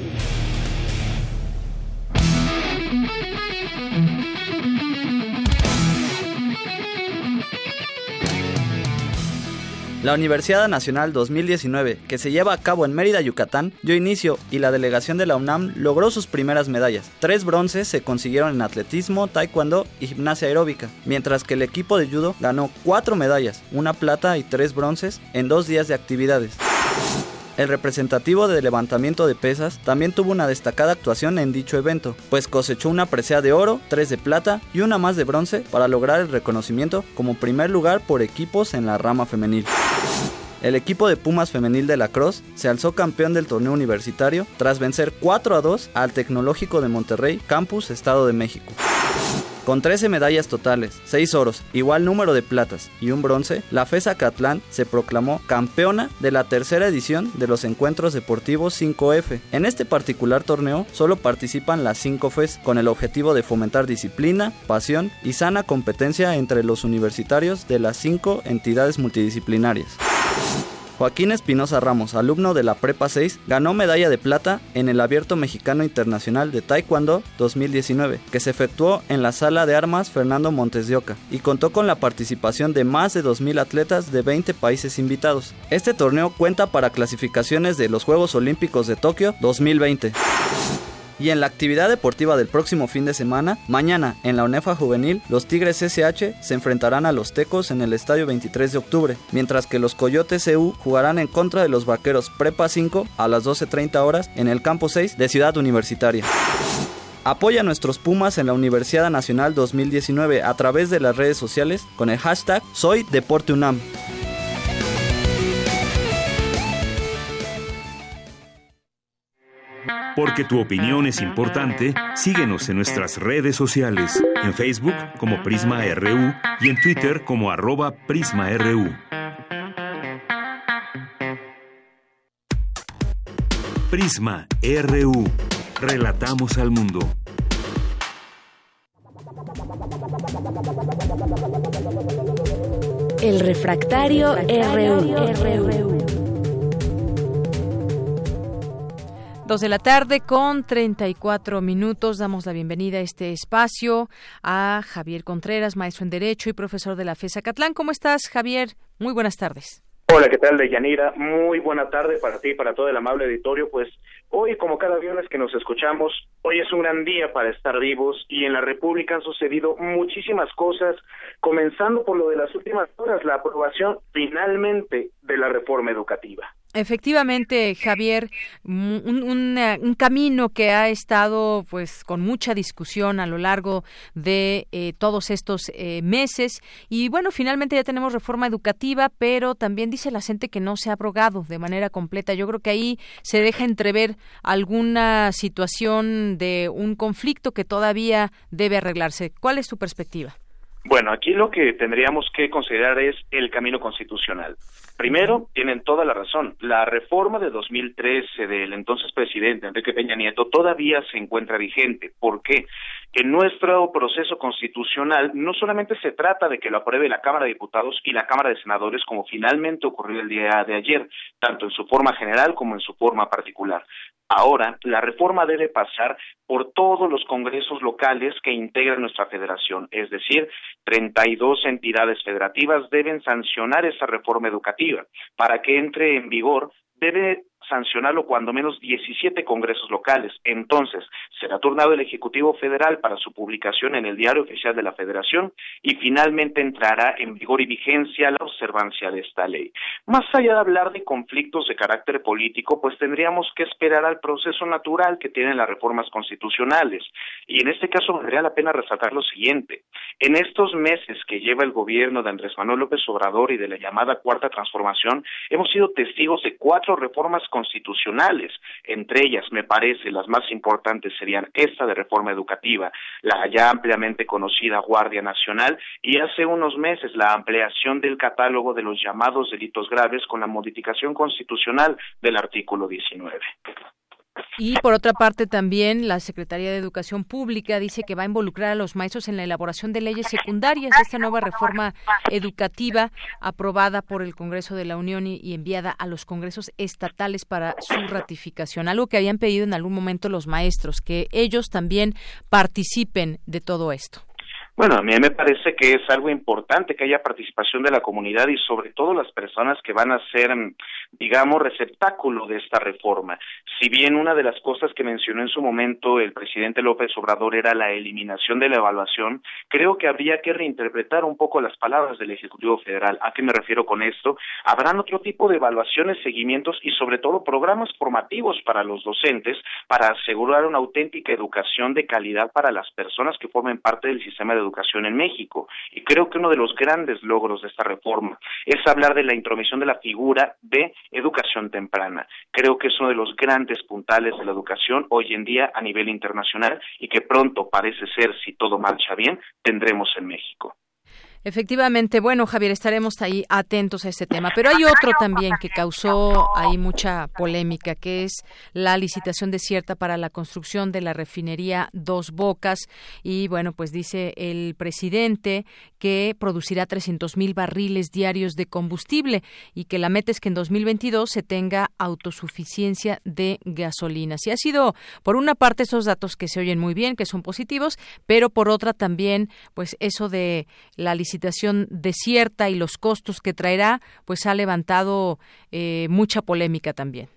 La Universidad Nacional 2019, que se lleva a cabo en Mérida, Yucatán, dio inicio y la delegación de la UNAM logró sus primeras medallas. Tres bronces se consiguieron en atletismo, taekwondo y gimnasia aeróbica, mientras que el equipo de judo ganó cuatro medallas, una plata y tres bronces en dos días de actividades. El representativo de levantamiento de pesas también tuvo una destacada actuación en dicho evento, pues cosechó una presea de oro, tres de plata y una más de bronce para lograr el reconocimiento como primer lugar por equipos en la rama femenil. El equipo de Pumas femenil de la Cruz se alzó campeón del torneo universitario tras vencer 4 a 2 al Tecnológico de Monterrey, Campus, Estado de México. Con 13 medallas totales, 6 oros, igual número de platas y un bronce, la FESA Catlán se proclamó campeona de la tercera edición de los encuentros deportivos 5F. En este particular torneo solo participan las 5 FES con el objetivo de fomentar disciplina, pasión y sana competencia entre los universitarios de las 5 entidades multidisciplinarias. Joaquín Espinosa Ramos, alumno de la Prepa 6, ganó medalla de plata en el Abierto Mexicano Internacional de Taekwondo 2019, que se efectuó en la Sala de Armas Fernando Montes de Oca, y contó con la participación de más de 2.000 atletas de 20 países invitados. Este torneo cuenta para clasificaciones de los Juegos Olímpicos de Tokio 2020. Y en la actividad deportiva del próximo fin de semana, mañana en la UNEFA Juvenil, los Tigres SH se enfrentarán a los Tecos en el estadio 23 de octubre, mientras que los Coyotes EU jugarán en contra de los Vaqueros Prepa 5 a las 12.30 horas en el campo 6 de Ciudad Universitaria. Apoya a nuestros Pumas en la Universidad Nacional 2019 a través de las redes sociales con el hashtag Soy Porque tu opinión es importante, síguenos en nuestras redes sociales, en Facebook como Prisma RU y en Twitter como arroba PrismaRU. Prisma RU. Relatamos al mundo. El refractario, RU. Dos de la tarde con 34 minutos. Damos la bienvenida a este espacio a Javier Contreras, maestro en Derecho y profesor de la FESA Catlán. ¿Cómo estás, Javier? Muy buenas tardes. Hola, ¿qué tal, Deyanira? Muy buena tarde para ti y para todo el amable auditorio. Pues hoy, como cada viernes que nos escuchamos, hoy es un gran día para estar vivos y en la República han sucedido muchísimas cosas, comenzando por lo de las últimas horas, la aprobación finalmente de la reforma educativa. Efectivamente, Javier, un, camino que ha estado pues con mucha discusión a lo largo de eh, todos estos eh, meses y bueno, finalmente ya tenemos reforma educativa, pero también dice la gente que no se ha abrogado de manera completa. Yo creo que ahí se deja entrever alguna situación de un conflicto que todavía debe arreglarse. ¿Cuál es tu perspectiva? Bueno, aquí lo que tendríamos que considerar es el camino constitucional. Primero, tienen toda la razón. La reforma de 2013 del entonces presidente Enrique Peña Nieto todavía se encuentra vigente. ¿Por qué? En nuestro proceso constitucional no solamente se trata de que lo apruebe la Cámara de Diputados y la Cámara de Senadores, como finalmente ocurrió el día de ayer, tanto en su forma general como en su forma particular. Ahora, la reforma debe pasar por todos los congresos locales que integran nuestra federación, es decir, 32 entidades federativas deben sancionar esa reforma educativa. Para que entre en vigor, debe sancionarlo cuando menos 17 congresos locales. Entonces, será turnado el Ejecutivo Federal para su publicación en el Diario Oficial de la Federación y finalmente entrará en vigor y vigencia la observancia de esta ley. Más allá de hablar de conflictos de carácter político, pues tendríamos que esperar al proceso natural que tienen las reformas constitucionales. Y en este caso valdría la pena resaltar lo siguiente. En estos meses que lleva el gobierno de Andrés Manuel López Obrador y de la llamada Cuarta Transformación, hemos sido testigos de cuatro reformas constitucionales constitucionales. Entre ellas, me parece, las más importantes serían esta de reforma educativa, la ya ampliamente conocida Guardia Nacional y hace unos meses la ampliación del catálogo de los llamados delitos graves con la modificación constitucional del artículo 19. Y por otra parte también la Secretaría de Educación Pública dice que va a involucrar a los maestros en la elaboración de leyes secundarias de esta nueva reforma educativa aprobada por el Congreso de la Unión y, enviada a los congresos estatales para su ratificación. Algo que habían pedido en algún momento los maestros, que ellos también participen de todo esto. Bueno, a mí me parece que es algo importante que haya participación de la comunidad y sobre todo las personas que van a ser, digamos, receptáculo de esta reforma. Si bien una de las cosas que mencionó en su momento el presidente López Obrador era la eliminación de la evaluación, creo que habría que reinterpretar un poco las palabras del Ejecutivo Federal. ¿A qué me refiero con esto? Habrán otro tipo de evaluaciones, seguimientos y sobre todo programas formativos para los docentes para asegurar una auténtica educación de calidad para las personas que formen parte del sistema de educación en México. Y creo que uno de los grandes logros de esta reforma es hablar de la intromisión de la figura de educación temprana. Creo que es uno de los grandes puntales de la educación hoy en día a nivel internacional y que pronto parece ser, si todo marcha bien, tendremos en México. Efectivamente, bueno, Javier, estaremos ahí atentos a este tema. Pero hay otro también que causó ahí mucha polémica, que es la licitación desierta para la construcción de la refinería Dos Bocas. Y bueno, pues dice el presidente que producirá 300 mil barriles diarios de combustible y que la meta es que en 2022 se tenga autosuficiencia de gasolina. Si ha sido, por una parte, esos datos que se oyen muy bien, que son positivos, pero por otra también, pues eso de la licitación licitación desierta y los costos que traerá, pues ha levantado eh, mucha polémica también.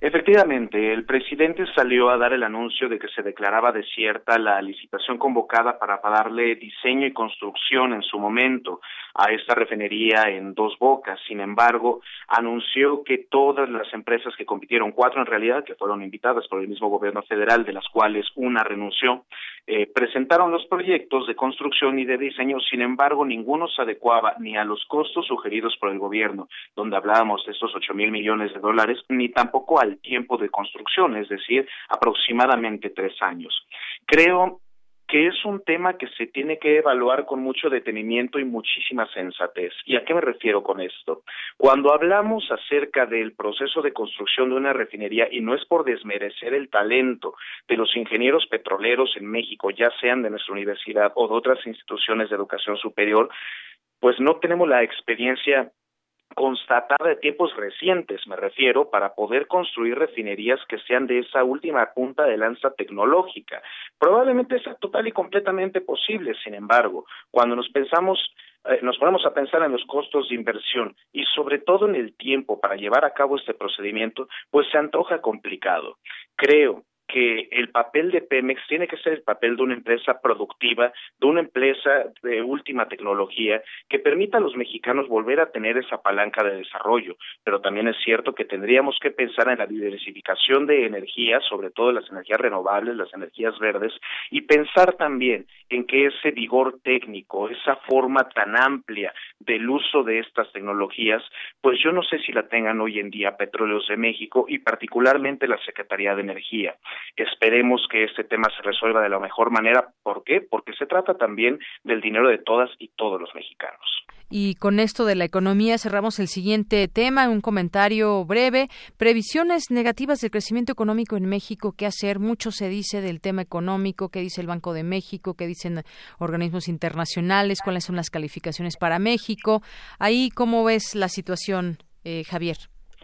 Efectivamente, el presidente salió a dar el anuncio de que se declaraba desierta la licitación convocada para darle diseño y construcción en su momento a esta refinería en Dos Bocas. Sin embargo, anunció que todas las empresas que compitieron, cuatro en realidad, que fueron invitadas por el mismo gobierno federal, de las cuales una renunció, eh, presentaron los proyectos de construcción y de diseño. Sin embargo, ninguno se adecuaba ni a los costos sugeridos por el gobierno, donde hablábamos de estos ocho mil millones de dólares, ni tampoco al tiempo de construcción, es decir, aproximadamente tres años. Creo que es un tema que se tiene que evaluar con mucho detenimiento y muchísima sensatez. ¿Y a qué me refiero con esto? Cuando hablamos acerca del proceso de construcción de una refinería, y no es por desmerecer el talento de los ingenieros petroleros en México, ya sean de nuestra universidad o de otras instituciones de educación superior, pues no tenemos la experiencia constatada de tiempos recientes, me refiero, para poder construir refinerías que sean de esa última punta de lanza tecnológica. Probablemente sea total y completamente posible, sin embargo, cuando nos pensamos eh, nos ponemos a pensar en los costos de inversión y sobre todo en el tiempo para llevar a cabo este procedimiento, pues se antoja complicado. Creo que el papel de Pemex tiene que ser el papel de una empresa productiva, de una empresa de última tecnología que permita a los mexicanos volver a tener esa palanca de desarrollo. Pero también es cierto que tendríamos que pensar en la diversificación de energías, sobre todo las energías renovables, las energías verdes, y pensar también en que ese vigor técnico, esa forma tan amplia del uso de estas tecnologías, pues yo no sé si la tengan hoy en día Petróleos de México y particularmente la Secretaría de Energía. Esperemos que este tema se resuelva de la mejor manera. ¿Por qué? Porque se trata también del dinero de todas y todos los mexicanos. Y con esto de la economía cerramos el siguiente tema, un comentario breve. Previsiones negativas del crecimiento económico en México, ¿qué hacer? Mucho se dice del tema económico, qué dice el Banco de México, qué dicen organismos internacionales, cuáles son las calificaciones para México. Ahí, ¿cómo ves la situación, eh, Javier?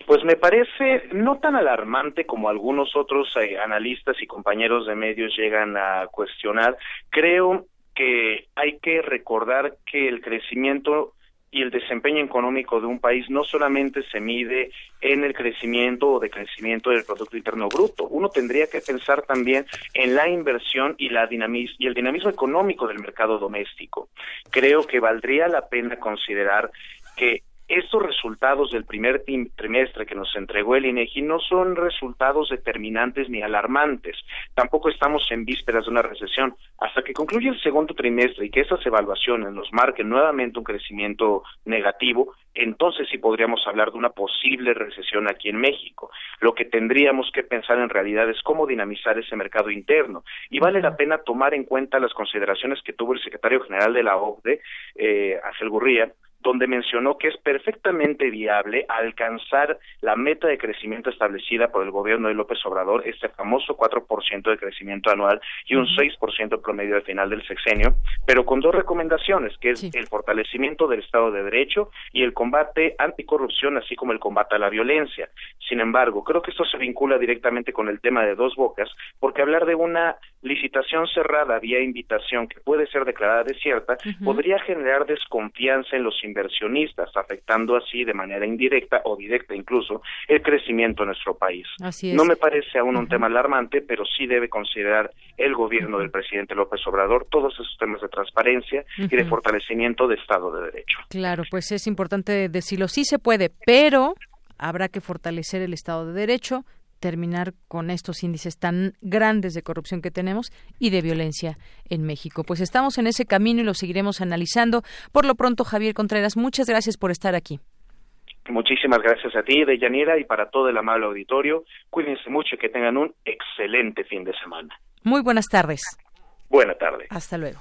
Pues me parece no tan alarmante como algunos otros eh, analistas y compañeros de medios llegan a cuestionar. Creo que hay que recordar que el crecimiento y el desempeño económico de un país no solamente se mide en el crecimiento o decrecimiento del Producto Interno Bruto. Uno tendría que pensar también en la inversión y, la y el dinamismo económico del mercado doméstico. Creo que valdría la pena considerar que estos resultados del primer trimestre que nos entregó el INEGI no son resultados determinantes ni alarmantes. Tampoco estamos en vísperas de una recesión. Hasta que concluya el segundo trimestre y que esas evaluaciones nos marquen nuevamente un crecimiento negativo, entonces sí podríamos hablar de una posible recesión aquí en México. Lo que tendríamos que pensar en realidad es cómo dinamizar ese mercado interno. Y vale la pena tomar en cuenta las consideraciones que tuvo el secretario general de la OCDE, eh, Ángel Gurría, donde mencionó que es perfectamente viable alcanzar la meta de crecimiento establecida por el gobierno de López Obrador, este famoso 4% de crecimiento anual y un 6% promedio al final del sexenio, pero con dos recomendaciones, que es el fortalecimiento del Estado de Derecho y el combate anticorrupción, así como el combate a la violencia. Sin embargo, creo que esto se vincula directamente con el tema de dos bocas, porque hablar de una licitación cerrada vía invitación que puede ser declarada desierta podría generar desconfianza en los inversionistas, afectando así de manera indirecta o directa incluso el crecimiento en nuestro país. No me parece aún un tema alarmante, pero sí debe considerar el gobierno del presidente López Obrador todos esos temas de transparencia y de fortalecimiento de Estado de Derecho. Claro, pues es importante decirlo, sí se puede, pero habrá que fortalecer el Estado de Derecho, terminar con estos índices tan grandes de corrupción que tenemos y de violencia en México. Pues estamos en ese camino y lo seguiremos analizando. Por lo pronto, Javier Contreras, muchas gracias por estar aquí. Muchísimas gracias a ti, Deyanira, y para todo el amable auditorio. Cuídense mucho y que tengan un excelente fin de semana. Muy buenas tardes. Buenas tardes. Hasta luego.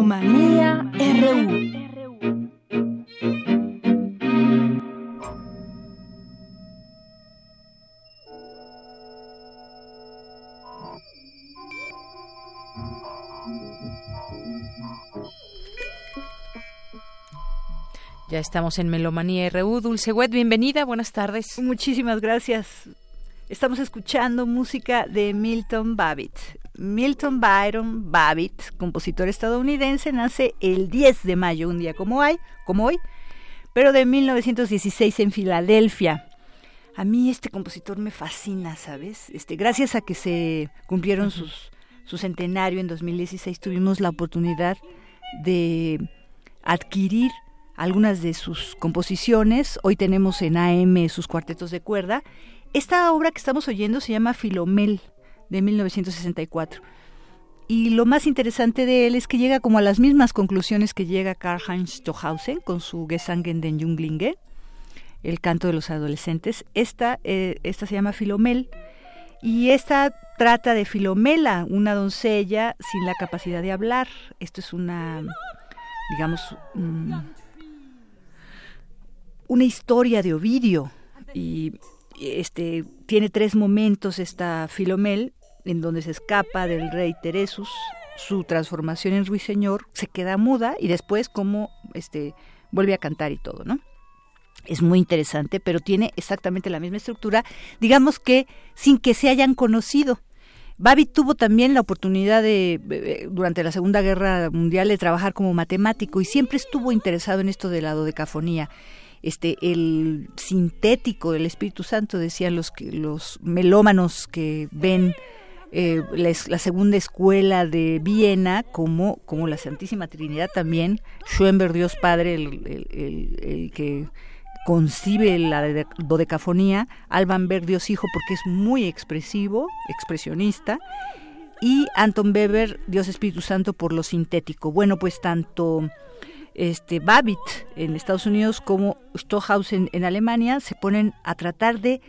Melomanía RU. Ya estamos en Melomanía RU. Dulce Wet, bienvenida, buenas tardes. Muchísimas gracias. Estamos escuchando música de Milton Babbitt. Milton Byron Babbitt, compositor estadounidense, nace el 10 de mayo, un día como hoy, como hoy, pero de 1916 en Filadelfia. A mí este compositor me fascina, ¿sabes? Este, gracias a que se cumplieron sus, su centenario en 2016, tuvimos la oportunidad de adquirir algunas de sus composiciones. Hoy tenemos en AM sus cuartetos de cuerda esta obra que estamos oyendo se llama Filomel, de 1964. Y lo más interesante de él es que llega como a las mismas conclusiones que llega Karl-Heinz Stockhausen con su Gesang den Junglinge, el canto de los adolescentes. Esta, eh, esta se llama Filomel y esta trata de Filomela, una doncella sin la capacidad de hablar. Esto es una, digamos, una historia de Ovidio y este, tiene tres momentos esta Filomel, en donde se escapa del rey Teresus, su transformación en ruiseñor, se queda muda y después como este, vuelve a cantar y todo, ¿no? Es muy interesante, pero tiene exactamente la misma estructura, digamos que sin que se hayan conocido. Babi tuvo también la oportunidad de, durante la Segunda Guerra Mundial, de trabajar como matemático y siempre estuvo interesado en esto de la dodecafonía este el sintético del Espíritu Santo decían los los melómanos que ven eh, la, segunda escuela de Viena como como la Santísima Trinidad también. Schoenberg Dios Padre el, que concibe la dodecafonía. Alban Berg Dios Hijo porque es muy expresivo expresionista. Y Anton Weber Dios Espíritu Santo por lo sintético. Bueno pues tanto este Babbitt en Estados Unidos como Stohausen en Alemania se ponen a tratar de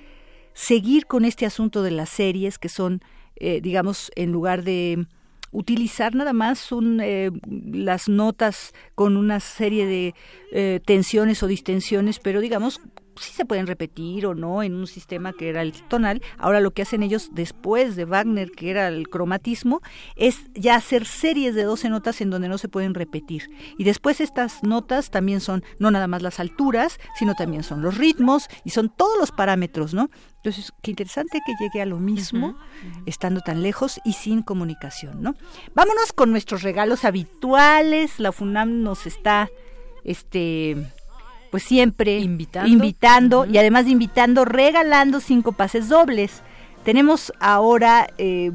seguir con este asunto de las series que son, eh, digamos, en lugar de utilizar nada más eh, las notas con una serie de eh, tensiones o distensiones, pero digamos sí se pueden repetir o no en un sistema que era el tonal. Ahora lo que hacen ellos después de Wagner, que era el cromatismo, es ya hacer series de 12 notas en donde no se pueden repetir. Y después estas notas también son no nada más las alturas, sino también son los ritmos y son todos los parámetros, ¿no? Entonces, qué interesante que llegue a lo mismo, estando tan lejos y sin comunicación, ¿no? Vámonos con nuestros regalos habituales. La FUNAM nos está, este, pues siempre invitando, y además de invitando, regalando cinco pases dobles. Tenemos ahora eh,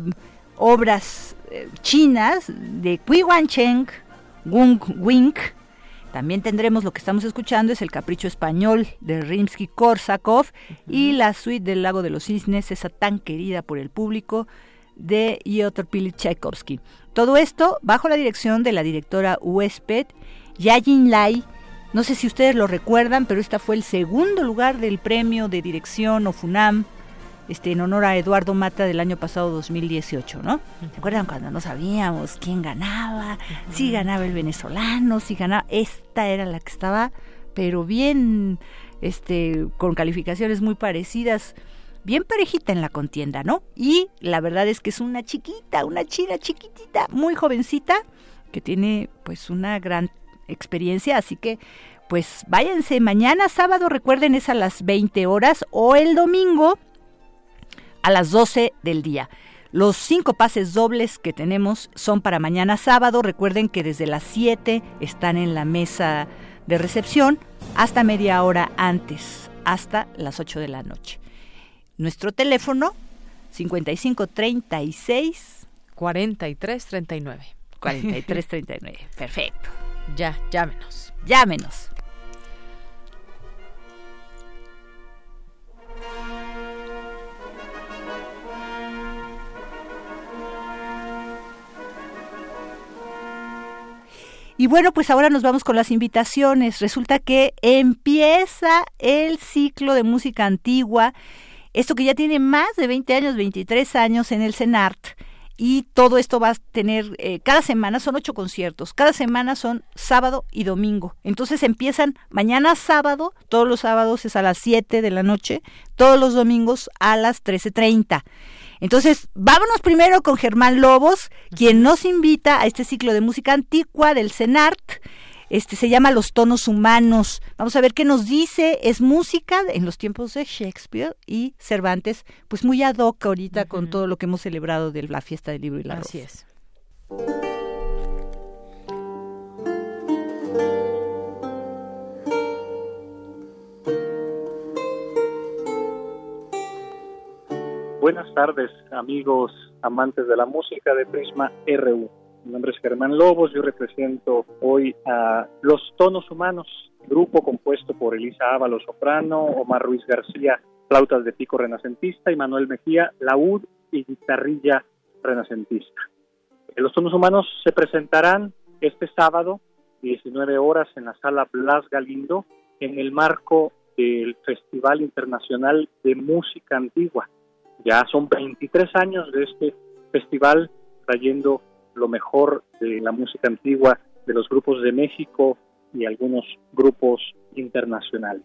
obras eh, chinas de Kui Wancheng, Wung Wing, también tendremos lo que estamos escuchando es el Capricho Español de Rimsky-Korsakov y la suite del Lago de los Cisnes, esa tan querida por el público de Piotr Tchaikovsky. Todo esto bajo la dirección de la directora huésped Yajin Lai. No sé si ustedes lo recuerdan, pero esta fue el segundo lugar del premio de dirección o FUNAM este, en honor a Eduardo Mata del año pasado 2018, ¿no? ¿Se acuerdan cuando no sabíamos quién ganaba? Si ganaba el venezolano, si ganaba... Esta era la que estaba, pero bien, este, con calificaciones muy parecidas, bien parejita en la contienda, ¿no? Y la verdad es que es una chiquita, una china chiquitita, muy jovencita, que tiene pues una gran experiencia, así que pues váyanse mañana sábado, recuerden es a las 20 horas o el domingo a las 12 del día. Los cinco pases dobles que tenemos son para mañana sábado. Recuerden que desde las 7 están en la mesa de recepción hasta media hora antes, hasta las 8 de la noche. Nuestro teléfono 5536 4339. 4339. Perfecto. Ya, llámenos. Llámenos. Y bueno, pues ahora nos vamos con las invitaciones. Resulta que empieza el ciclo de música antigua, esto que ya tiene más de 20 años, 23 años en el CENART. Y todo esto va a tener, eh, cada semana son ocho conciertos, cada semana son sábado y domingo. Entonces empiezan mañana sábado, todos los sábados es a las 7 de la noche, todos los domingos a las 13.30. Entonces, vámonos primero con Germán Lobos, quien nos invita a este ciclo de música antigua del CENART. Este se llama Los tonos humanos. Vamos a ver qué nos dice. Es música en los tiempos de Shakespeare y Cervantes, pues muy ad hoc ahorita con todo lo que hemos celebrado de la fiesta del libro y la Así es. Buenas tardes, amigos amantes de la música de Prisma RU. Mi nombre es Germán Lobos, yo represento hoy a Los Tonos Humanos, grupo compuesto por Elisa Ávalo, soprano, Omar Ruiz García, flautas de pico renacentista y Manuel Mejía, laúd y guitarrilla renacentista. Los Tonos Humanos se presentarán este sábado, 19 horas, en la sala Blas Galindo, en el marco del Festival Internacional de Música Antigua ya son 23 años de este festival trayendo lo mejor de la música antigua de los grupos de México y algunos grupos internacionales.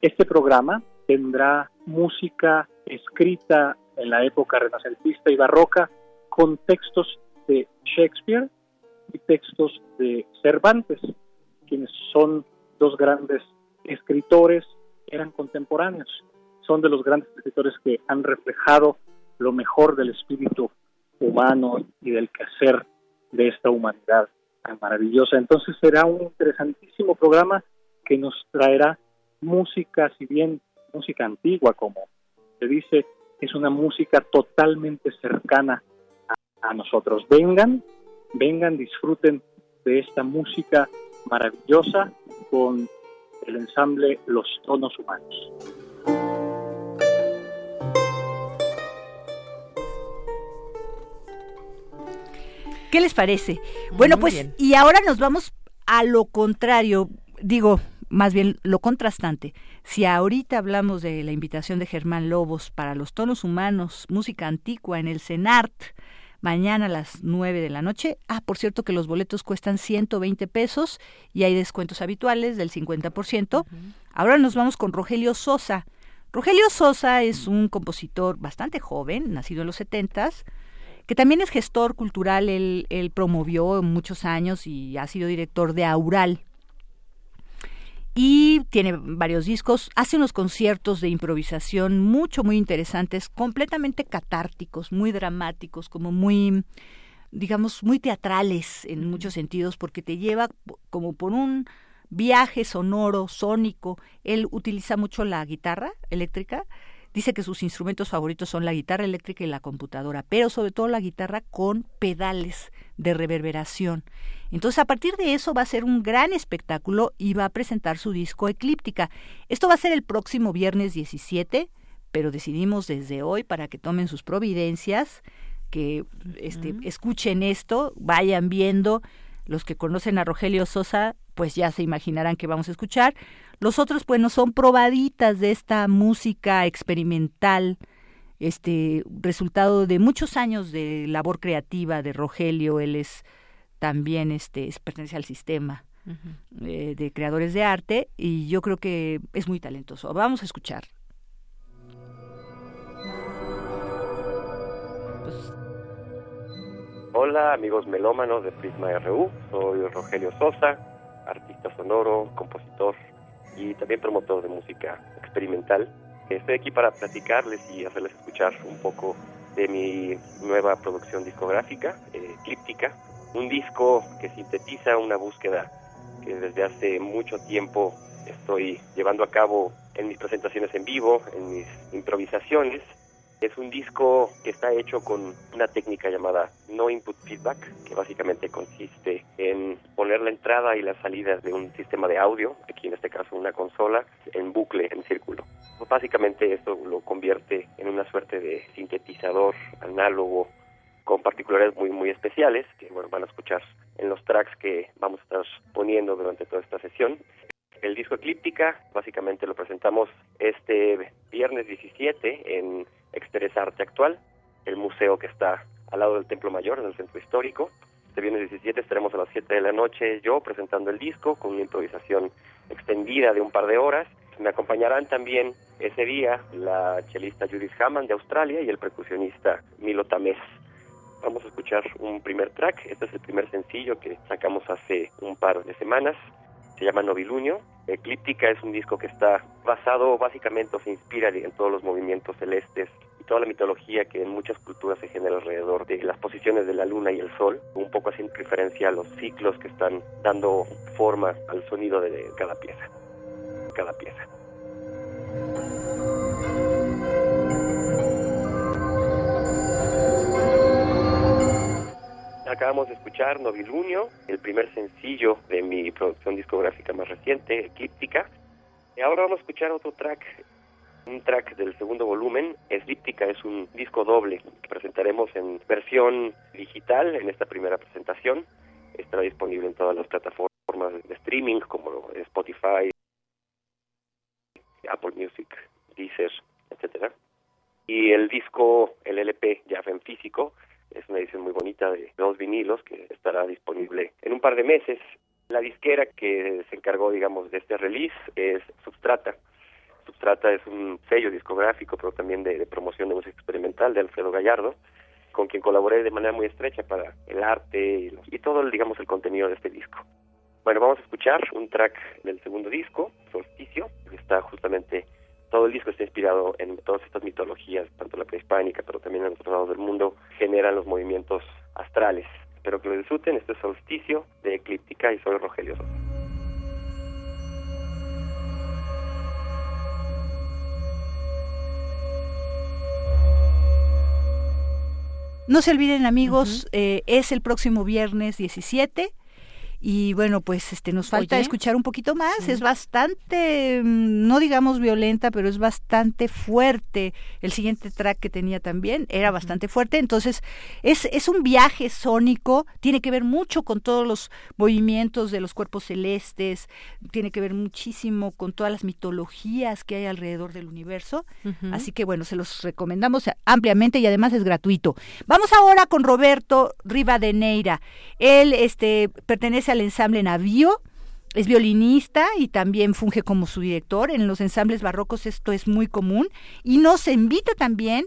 Este programa tendrá música escrita en la época renacentista y barroca con textos de Shakespeare y textos de Cervantes, quienes son dos grandes escritores, eran contemporáneos, son de los grandes escritores que han reflejado lo mejor del espíritu humano y del quehacer de esta humanidad tan maravillosa. Entonces será un interesantísimo programa que nos traerá música, si bien música antigua, como se dice, es una música totalmente cercana a, nosotros. Vengan, vengan, disfruten de esta música maravillosa con el ensamble Los Tonos Humanos. ¿Qué les parece? Bueno, pues y ahora nos vamos a lo contrario. Digo, más bien lo contrastante. Si ahorita hablamos de la invitación de Germán Lobos para los tonos humanos, música antigua en el CENART, mañana a las 9 de la noche. Ah, por cierto que los boletos cuestan 120 pesos y hay descuentos habituales del 50%. Ahora nos vamos con Rogelio Sosa. Rogelio Sosa es un compositor bastante joven, nacido en los 70 que también es gestor cultural, él, él promovió muchos años y ha sido director de Aural, y tiene varios discos, hace unos conciertos de improvisación mucho, muy interesantes, completamente catárticos, muy dramáticos, como muy, digamos, muy teatrales en muchos sentidos, porque te lleva como por un viaje sonoro, sónico. Él utiliza mucho la guitarra eléctrica Dice que sus instrumentos favoritos son la guitarra eléctrica y la computadora, pero sobre todo la guitarra con pedales de reverberación. Entonces, a partir de eso va a ser un gran espectáculo y va a presentar su disco Eclíptica. Esto va a ser el próximo viernes 17, pero decidimos desde hoy para que tomen sus providencias, que este, escuchen esto, vayan viendo. Los que conocen a Rogelio Sosa, pues ya se imaginarán que vamos a escuchar. Los otros, pues, no son probaditas de esta música experimental, este resultado de muchos años de labor creativa de Rogelio. Él es también, este, pertenece al sistema eh, de creadores de arte y yo creo que es muy talentoso. Vamos a escuchar. Hola amigos melómanos de Prisma RU, soy Rogelio Sosa, artista sonoro, compositor, y también promotor de música experimental. Estoy aquí para platicarles y hacerles escuchar un poco de mi nueva producción discográfica, eh, Clíptica, un disco que sintetiza una búsqueda que desde hace mucho tiempo estoy llevando a cabo en mis presentaciones en vivo, en mis improvisaciones es un disco que está hecho con una técnica llamada no input feedback, que básicamente consiste en poner la entrada y las salidas de un sistema de audio, aquí en este caso una consola, en bucle, en círculo. Básicamente esto lo convierte en una suerte de sintetizador análogo con particularidades muy muy especiales que bueno, van a escuchar en los tracks que vamos a estar poniendo durante toda esta sesión. El disco Eclíptica básicamente lo presentamos este viernes 17 en Express Arte Actual, el museo que está al lado del Templo Mayor, en el centro histórico. Este viernes 17 estaremos a las 7 de la noche yo presentando el disco con una improvisación extendida de un par de horas. Me acompañarán también ese día la chelista Judith Hammond de Australia y el percusionista Milo Tamés. Vamos a escuchar un primer track. Este es el primer sencillo que sacamos hace un par de semanas. Se llama Noviluño Eclíptica es un disco que está basado básicamente o se inspira en todos los movimientos celestes y toda la mitología que en muchas culturas se genera alrededor de las posiciones de la luna y el sol, un poco haciendo referencia a los ciclos que están dando forma al sonido de cada pieza. Cada pieza. Acabamos de escuchar Novilunio, el primer sencillo de mi producción discográfica más reciente, Eclíptica. Y ahora vamos a escuchar otro track, un track del segundo volumen. Eclíptica es un disco doble que presentaremos en versión digital en esta primera presentación. Estará disponible en todas las plataformas de streaming como Spotify, Apple Music, Deezer, etcétera. Y el disco, el LP ya en físico, es una edición muy bonita de dos vinilos que estará disponible en un par de meses. La disquera que se encargó, digamos, de este release es Substrata. Substrata es un sello discográfico, pero también de, promoción de música experimental de Alfredo Gallardo, con quien colaboré de manera muy estrecha para el arte y, todo, digamos, el contenido de este disco. Bueno, vamos a escuchar un track del segundo disco, Solsticio, que está justamente todo el disco está inspirado en todas estas mitologías, tanto la prehispánica, pero también en otros lados del mundo, generan los movimientos astrales. Espero que lo disfruten. Este es Solsticio de Eclíptica y soy Rogelio Sosa. No se olviden amigos, eh, es el próximo viernes 17 y bueno, pues este nos falta escuchar un poquito más. Es bastante, mm, no digamos violenta, pero es bastante fuerte. El siguiente track que tenía también era bastante fuerte. Entonces, es, es un viaje sónico, tiene que ver mucho con todos los movimientos de los cuerpos celestes, tiene que ver muchísimo con todas las mitologías que hay alrededor del universo. Así que bueno, se los recomendamos ampliamente y además es gratuito. Vamos ahora con Roberto Rivadeneira. Él este, pertenece al ensamble Navío, es violinista y también funge como su director. En los ensambles barrocos esto es muy común y nos invita también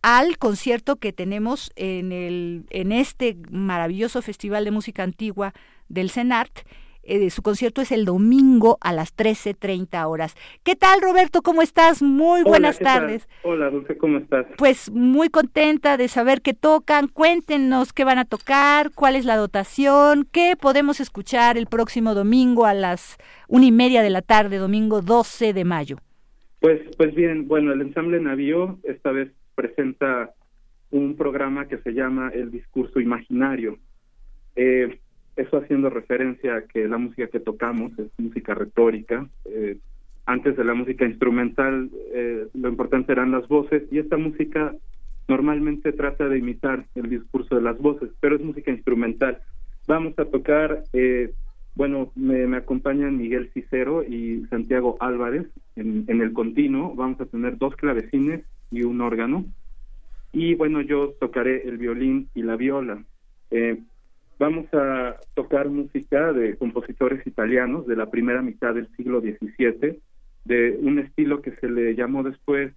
al concierto que tenemos en, el, en este maravilloso Festival de Música Antigua del CENART eh, su concierto es el domingo a las 13.30 horas. ¿Qué tal, Roberto? ¿Cómo estás? Muy buenas tardes. Hola, Dulce, ¿cómo estás? Pues muy contenta de saber qué tocan. Cuéntenos qué van a tocar, cuál es la dotación, qué podemos escuchar el próximo domingo a las una y media de la tarde, domingo 12 de mayo. Pues, pues bien, bueno, el ensamble Navío esta vez presenta un programa que se llama El Discurso Imaginario. Eh, eso haciendo referencia a que la música que tocamos es música retórica. Eh, antes de la música instrumental, eh, lo importante eran las voces y esta música normalmente trata de imitar el discurso de las voces, pero es música instrumental. Vamos a tocar, eh, bueno, me, acompañan Miguel Cicero y Santiago Álvarez en, en el continuo. Vamos a tener dos clavecines y un órgano. Y bueno, yo tocaré el violín y la viola. Eh, Vamos a tocar música de compositores italianos de la primera mitad del siglo XVII, de un estilo que se le llamó después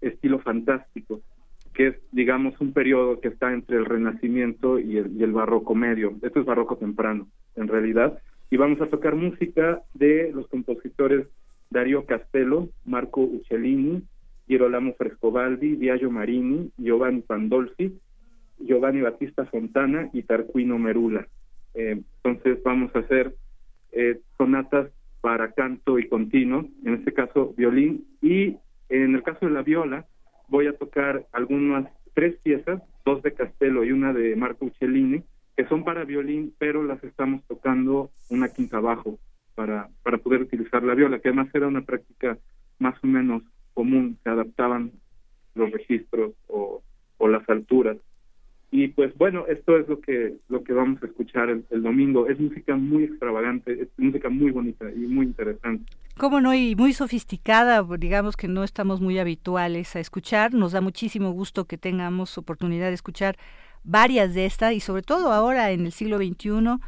estilo fantástico, que es, digamos, un periodo que está entre el Renacimiento y el, Barroco medio. Esto es Barroco temprano, en realidad. Y vamos a tocar música de los compositores Dario Castello, Marco Uccellini, Girolamo Frescobaldi, Biagio Marini, Giovanni Pandolfi, Giovanni Battista Fontana y Tarquino Merula. Eh, entonces vamos a hacer eh, sonatas para canto y continuo, en este caso violín, y en el caso de la viola voy a tocar algunas tres piezas, dos de Castello y una de Marco Uccellini, que son para violín, pero las estamos tocando una quinta abajo para, para poder utilizar la viola, que además era una práctica más o menos común, se adaptaban los registros o, o las alturas y pues bueno, esto es lo que lo que vamos a escuchar el, domingo. Es música muy extravagante, es música muy bonita y muy interesante. Cómo no, y muy sofisticada, digamos que no estamos muy habituales a escuchar. Nos da muchísimo gusto que tengamos oportunidad de escuchar varias de estas y sobre todo ahora en el siglo XXI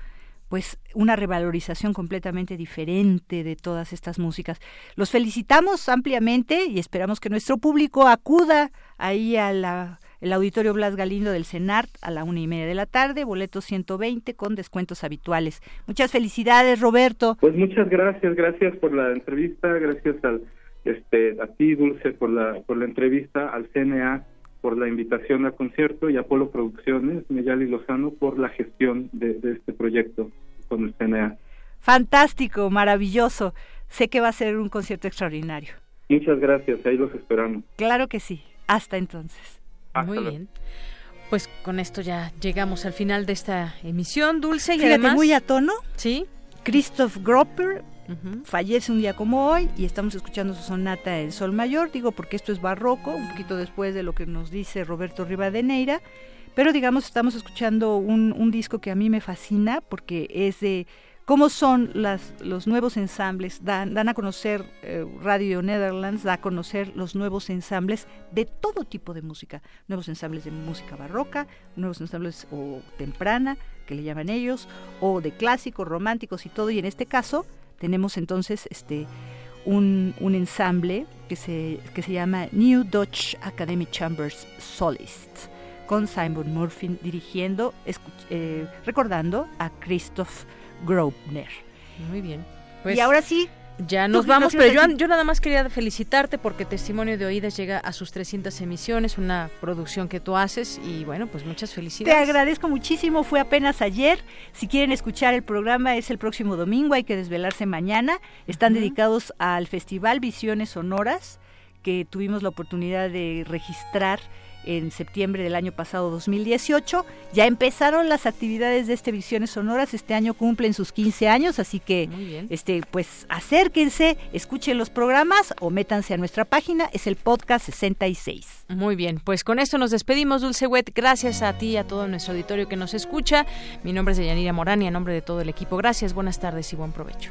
pues una revalorización completamente diferente de todas estas músicas. Los felicitamos ampliamente y esperamos que nuestro público acuda ahí a la el Auditorio Blas Galindo del CENART a la una y media de la tarde, boletos 120 con descuentos habituales. Muchas felicidades, Roberto. Pues muchas gracias, gracias por la entrevista, gracias al, este, a ti, Dulce, por la, por la entrevista, al CNA por la invitación al concierto y a Polo Producciones, Meyali Lozano, por la gestión de, de este proyecto con el CNA. Fantástico, maravilloso. Sé que va a ser un concierto extraordinario. Muchas gracias, ahí los esperamos. Claro que sí. Hasta entonces. Muy bien. Pues con esto ya llegamos al final de esta emisión, Dulce. Y Fíjate, además, muy a tono. Sí. Christoph Gropper fallece un día como hoy y estamos escuchando su sonata El Sol Mayor, digo porque esto es barroco, un poquito después de lo que nos dice Roberto Rivadeneira, pero digamos estamos escuchando un, un disco que a mí me fascina porque es de cómo son las, los nuevos ensambles, dan, dan a conocer eh, Radio Netherlands, da a conocer los nuevos ensambles de todo tipo de música, nuevos ensambles de música barroca, nuevos ensambles o temprana, que le llaman ellos, o de clásicos, románticos y todo, y en este caso tenemos entonces este un, un ensamble que se, que se llama New Dutch Academy Chambers Solists con Simon Murphy dirigiendo, eh, recordando a Christoph Grosvenor. Muy bien. y pues ahora sí, ya nos vamos, pero yo, yo, nada más quería felicitarte porque Testimonio de Oídas llega a sus 300 emisiones, una producción que tú haces y bueno, pues muchas felicidades. Te agradezco muchísimo, fue apenas ayer. Si quieren escuchar el programa es el próximo domingo, hay que desvelarse mañana. Están dedicados al Festival Visiones Sonoras que tuvimos la oportunidad de registrar en septiembre del año pasado 2018. Ya empezaron las actividades de este Visiones Sonoras, este año cumplen sus 15 años, así que este pues acérquense, escuchen los programas o métanse a nuestra página, es el podcast 66. Muy bien, pues con esto nos despedimos, Dulce Wet, gracias a ti y a todo nuestro auditorio que nos escucha. Mi nombre es Yanira Morán y a nombre de todo el equipo, gracias, buenas tardes y buen provecho.